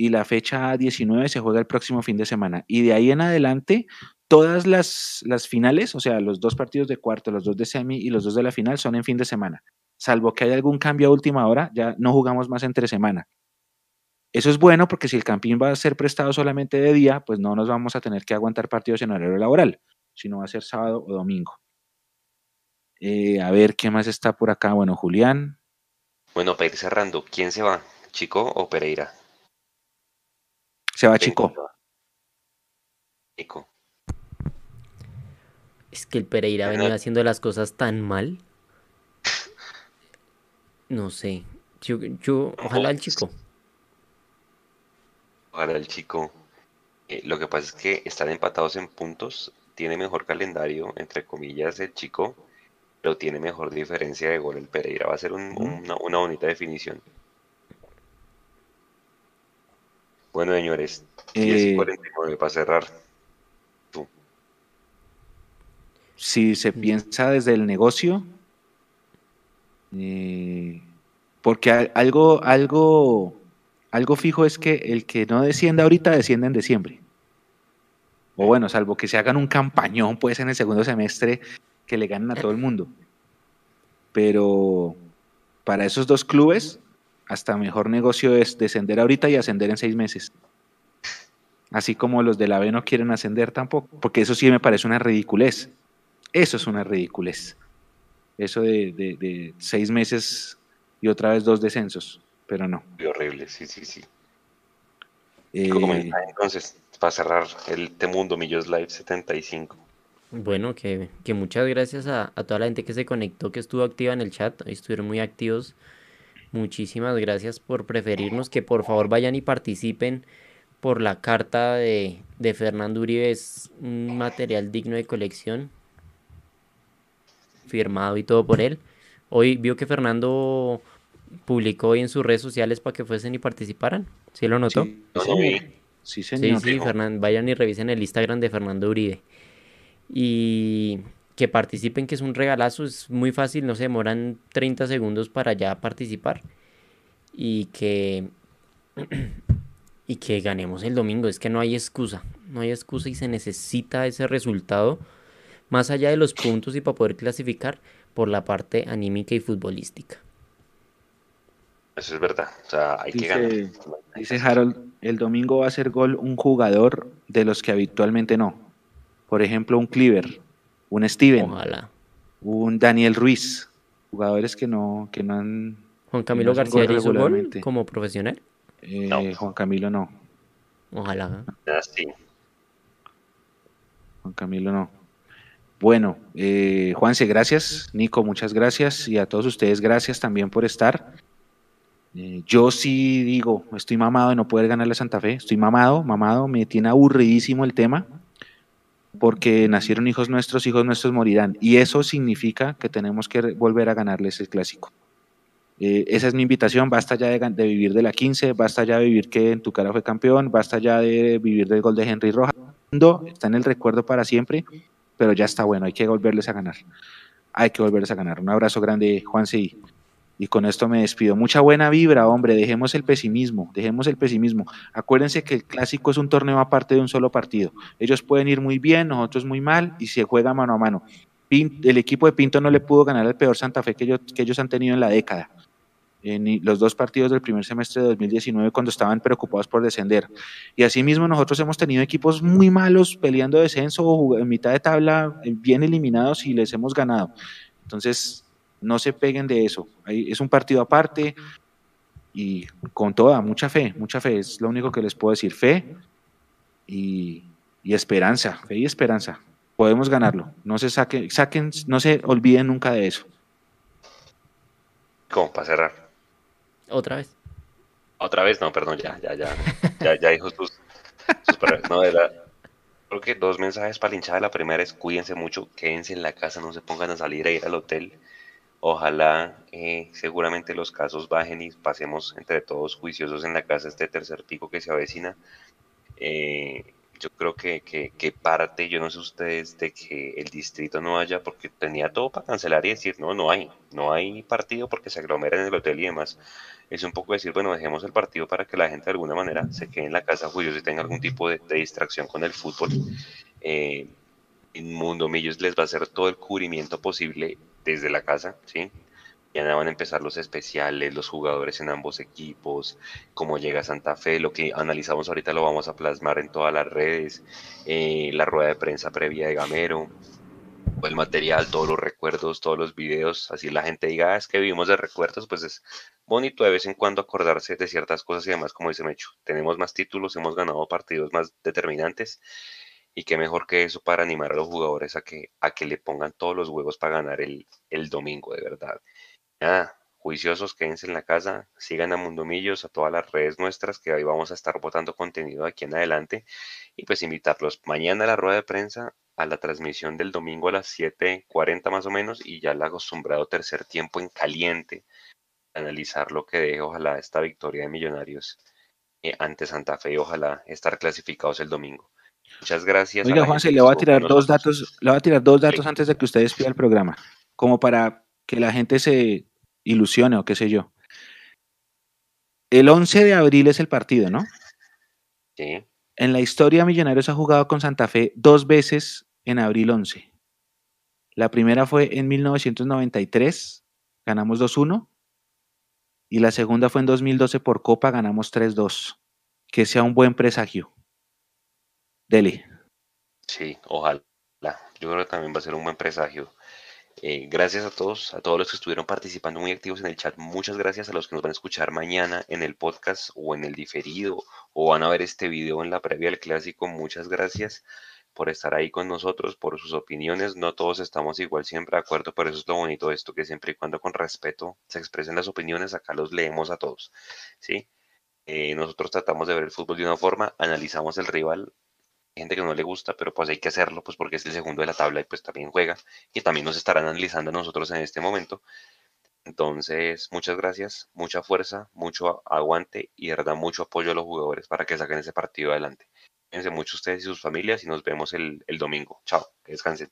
y la fecha 19 se juega el próximo fin de semana. Y de ahí en adelante, todas las, las finales, o sea, los dos partidos de cuarto, los dos de semi y los dos de la final son en fin de semana. Salvo que haya algún cambio a última hora, ya no jugamos más entre semana. Eso es bueno porque si el campín va a ser prestado solamente de día, pues no nos vamos a tener que aguantar partidos en horario laboral, sino va a ser sábado o domingo. Eh, a ver, ¿qué más está por acá? Bueno, Julián. Bueno, para ir cerrando, ¿quién se va? ¿Chico o Pereira? Se va ¿Quién Chico. Chico. Es que el Pereira ha venido haciendo las cosas tan mal. No sé. Yo, yo ojalá el chico. Ojalá el chico. Eh, lo que pasa es que están empatados en puntos. Tiene mejor calendario, entre comillas, el chico. Pero tiene mejor diferencia de gol el Pereira. Va a ser un- una, una bonita definición. Bueno, señores. Eh, 10 y 49 para cerrar. Tú. si se piensa desde el negocio, eh, porque algo, algo, algo fijo es que el que no descienda ahorita desciende en diciembre. O bueno, salvo que se hagan un campañón pues en el segundo semestre que le ganen a todo el mundo. Pero para esos dos clubes, hasta mejor negocio es descender ahorita y ascender en seis meses. Así como los de la B no quieren ascender tampoco, porque eso sí me parece una ridiculez. Eso es una ridiculez. Eso de, de- de seis meses y otra vez dos descensos, pero no. Horrible, sí, sí, sí. Eh, entonces, para cerrar el Temundo Millos Live 75. Bueno, que, que muchas gracias a, a toda la gente que se conectó, que estuvo activa en el chat. Estuvieron muy activos. Muchísimas gracias por preferirnos. Que por favor vayan y participen por la carta de, de Fernando Uribe. Es un material digno de colección. Firmado y todo por él. Hoy vio que Fernando publicó hoy en sus redes sociales para que fuesen y participaran. ¿Sí lo notó? sí, sí, señor. Sí, Sí, señor. sí, Fernan- vayan y revisen el Instagram de Fernando Uribe. Y que participen, que es un regalazo, es muy fácil, no se demoran 30 segundos para ya participar. Y que [clears throat] y que ganemos el domingo, es que no hay excusa, no hay excusa y se necesita ese resultado más allá de los puntos y para poder clasificar por la parte anímica y futbolística. Eso es verdad. O sea, hay que Dice- ganar. Dice Harold, el domingo va a hacer gol un jugador de los que habitualmente no. Por ejemplo, un Cleaver, un Steven, Ojalá. un Daniel Ruiz, jugadores que no, que no han... Juan Camilo hacen García hizo gol regularmente. como profesional. eh, No. Juan Camilo no, Ojalá. Sí. Juan Camilo no. Bueno, eh, Juanse, gracias. Nico, muchas gracias. Y a todos ustedes, gracias también por estar. Eh, yo sí digo, estoy mamado de no poder ganarle a Santa Fe. Estoy mamado, mamado. Me tiene aburridísimo el tema. Porque nacieron hijos nuestros, hijos nuestros morirán. Y eso significa que tenemos que volver a ganarles el clásico. Eh, esa es mi invitación. Basta ya de, vivir de la 15, basta ya de vivir que en tu cara fue campeón, basta ya de vivir del gol de Henry Rojas. está en el recuerdo para siempre, pero ya está bueno, hay que volverles a ganar. Hay que volverles a ganar. Un abrazo grande, Juanse, y Y con esto me despido. Mucha buena vibra, hombre. Dejemos el pesimismo, dejemos el pesimismo. Acuérdense que el clásico es un torneo aparte de un solo partido. Ellos pueden ir muy bien, nosotros muy mal, y se juega mano a mano. el equipo de Pinto no le pudo ganar al peor Santa Fe que ellos, han tenido en la década. En los dos partidos del primer semestre de 2019 cuando estaban preocupados por descender. Y asimismo nosotros hemos tenido equipos muy malos peleando descenso o en mitad de tabla, bien eliminados y les hemos ganado. Entonces, no se peguen de eso. Es un partido aparte y con toda, mucha fe, mucha fe. Es lo único que les puedo decir. Fe y, esperanza, fe y esperanza. Podemos ganarlo. No se saquen, saquen, no se olviden nunca de eso. ¿Cómo? Para cerrar. Otra vez. Otra vez, no, perdón, ya, ya, ya, ya, ya dijo sus, sus no, era, creo que dos mensajes para la hinchada. La primera es cuídense mucho, quédense en la casa, no se pongan a salir a ir al hotel. Ojalá eh, seguramente los casos bajen y pasemos entre todos juiciosos en la casa este tercer pico que se avecina. Eh, yo creo que, que, parte, yo no sé ustedes, de que el distrito no haya, porque tenía todo para cancelar y decir, no, no hay, no hay partido porque se aglomera en el hotel y demás. Es un poco decir, bueno, dejemos el partido para que la gente de alguna manera se quede en la casa juiciosa y tenga algún tipo de, distracción con el fútbol. Eh, en Mundo Millos les va a hacer todo el cubrimiento posible desde la casa, ¿sí? Ya van a empezar los especiales, los jugadores en ambos equipos, cómo llega Santa Fe, lo que analizamos ahorita lo vamos a plasmar en todas las redes, eh, la rueda de prensa previa de Gamero, el material, todos los recuerdos, todos los videos, así la gente diga, ah, es que vivimos de recuerdos, pues es bonito de vez en cuando acordarse de ciertas cosas y además, como dice Mecho, tenemos más títulos, hemos ganado partidos más determinantes y qué mejor que eso para animar a los jugadores a que, a que le pongan todos los huevos para ganar el, el domingo, de verdad. Nada, juiciosos, quédense en la casa, sigan a Mundomillos, a todas las redes nuestras, que ahí vamos a estar botando contenido aquí en adelante. Y pues invitarlos mañana a la rueda de prensa, a la transmisión del domingo a las 7.40 más o menos, y ya el acostumbrado tercer tiempo en caliente, analizar lo que deje, ojalá, esta victoria de Millonarios eh, ante Santa Fe, ojalá estar clasificados el domingo. Muchas gracias. Oiga, Juan, se le va a tirar dos datos, le va a tirar dos datos antes de que usted despida el programa, como para que la gente se ilusione o qué sé yo. El 11 de abril es el partido, ¿no? Sí. En la historia Millonarios ha jugado con Santa Fe dos veces en abril 11. La primera fue en 1993, ganamos 2-1. Y la segunda fue en 2012 por Copa, ganamos 3-2. Que sea un buen presagio. Dele. Sí, ojalá. Yo creo que también va a ser un buen presagio. Eh, gracias a todos, a todos los que estuvieron participando muy activos en el chat. Muchas gracias a los que nos van a escuchar mañana en el podcast o en el diferido o van a ver este video en la previa del clásico. Muchas gracias por estar ahí con nosotros, por sus opiniones. No todos estamos igual siempre de acuerdo, pero eso es lo bonito de esto, que siempre y cuando con respeto se expresen las opiniones, acá los leemos a todos. ¿sí? Eh, nosotros tratamos de ver el fútbol de una forma, analizamos el rival, gente que no le gusta, pero pues hay que hacerlo, pues porque es el segundo de la tabla y pues también juega y también nos estarán analizando nosotros en este momento. Entonces, muchas gracias, mucha fuerza, mucho aguante y de verdad mucho apoyo a los jugadores para que saquen ese partido adelante. Cuídense mucho ustedes y sus familias y nos vemos el, el domingo. Chao, que descansen.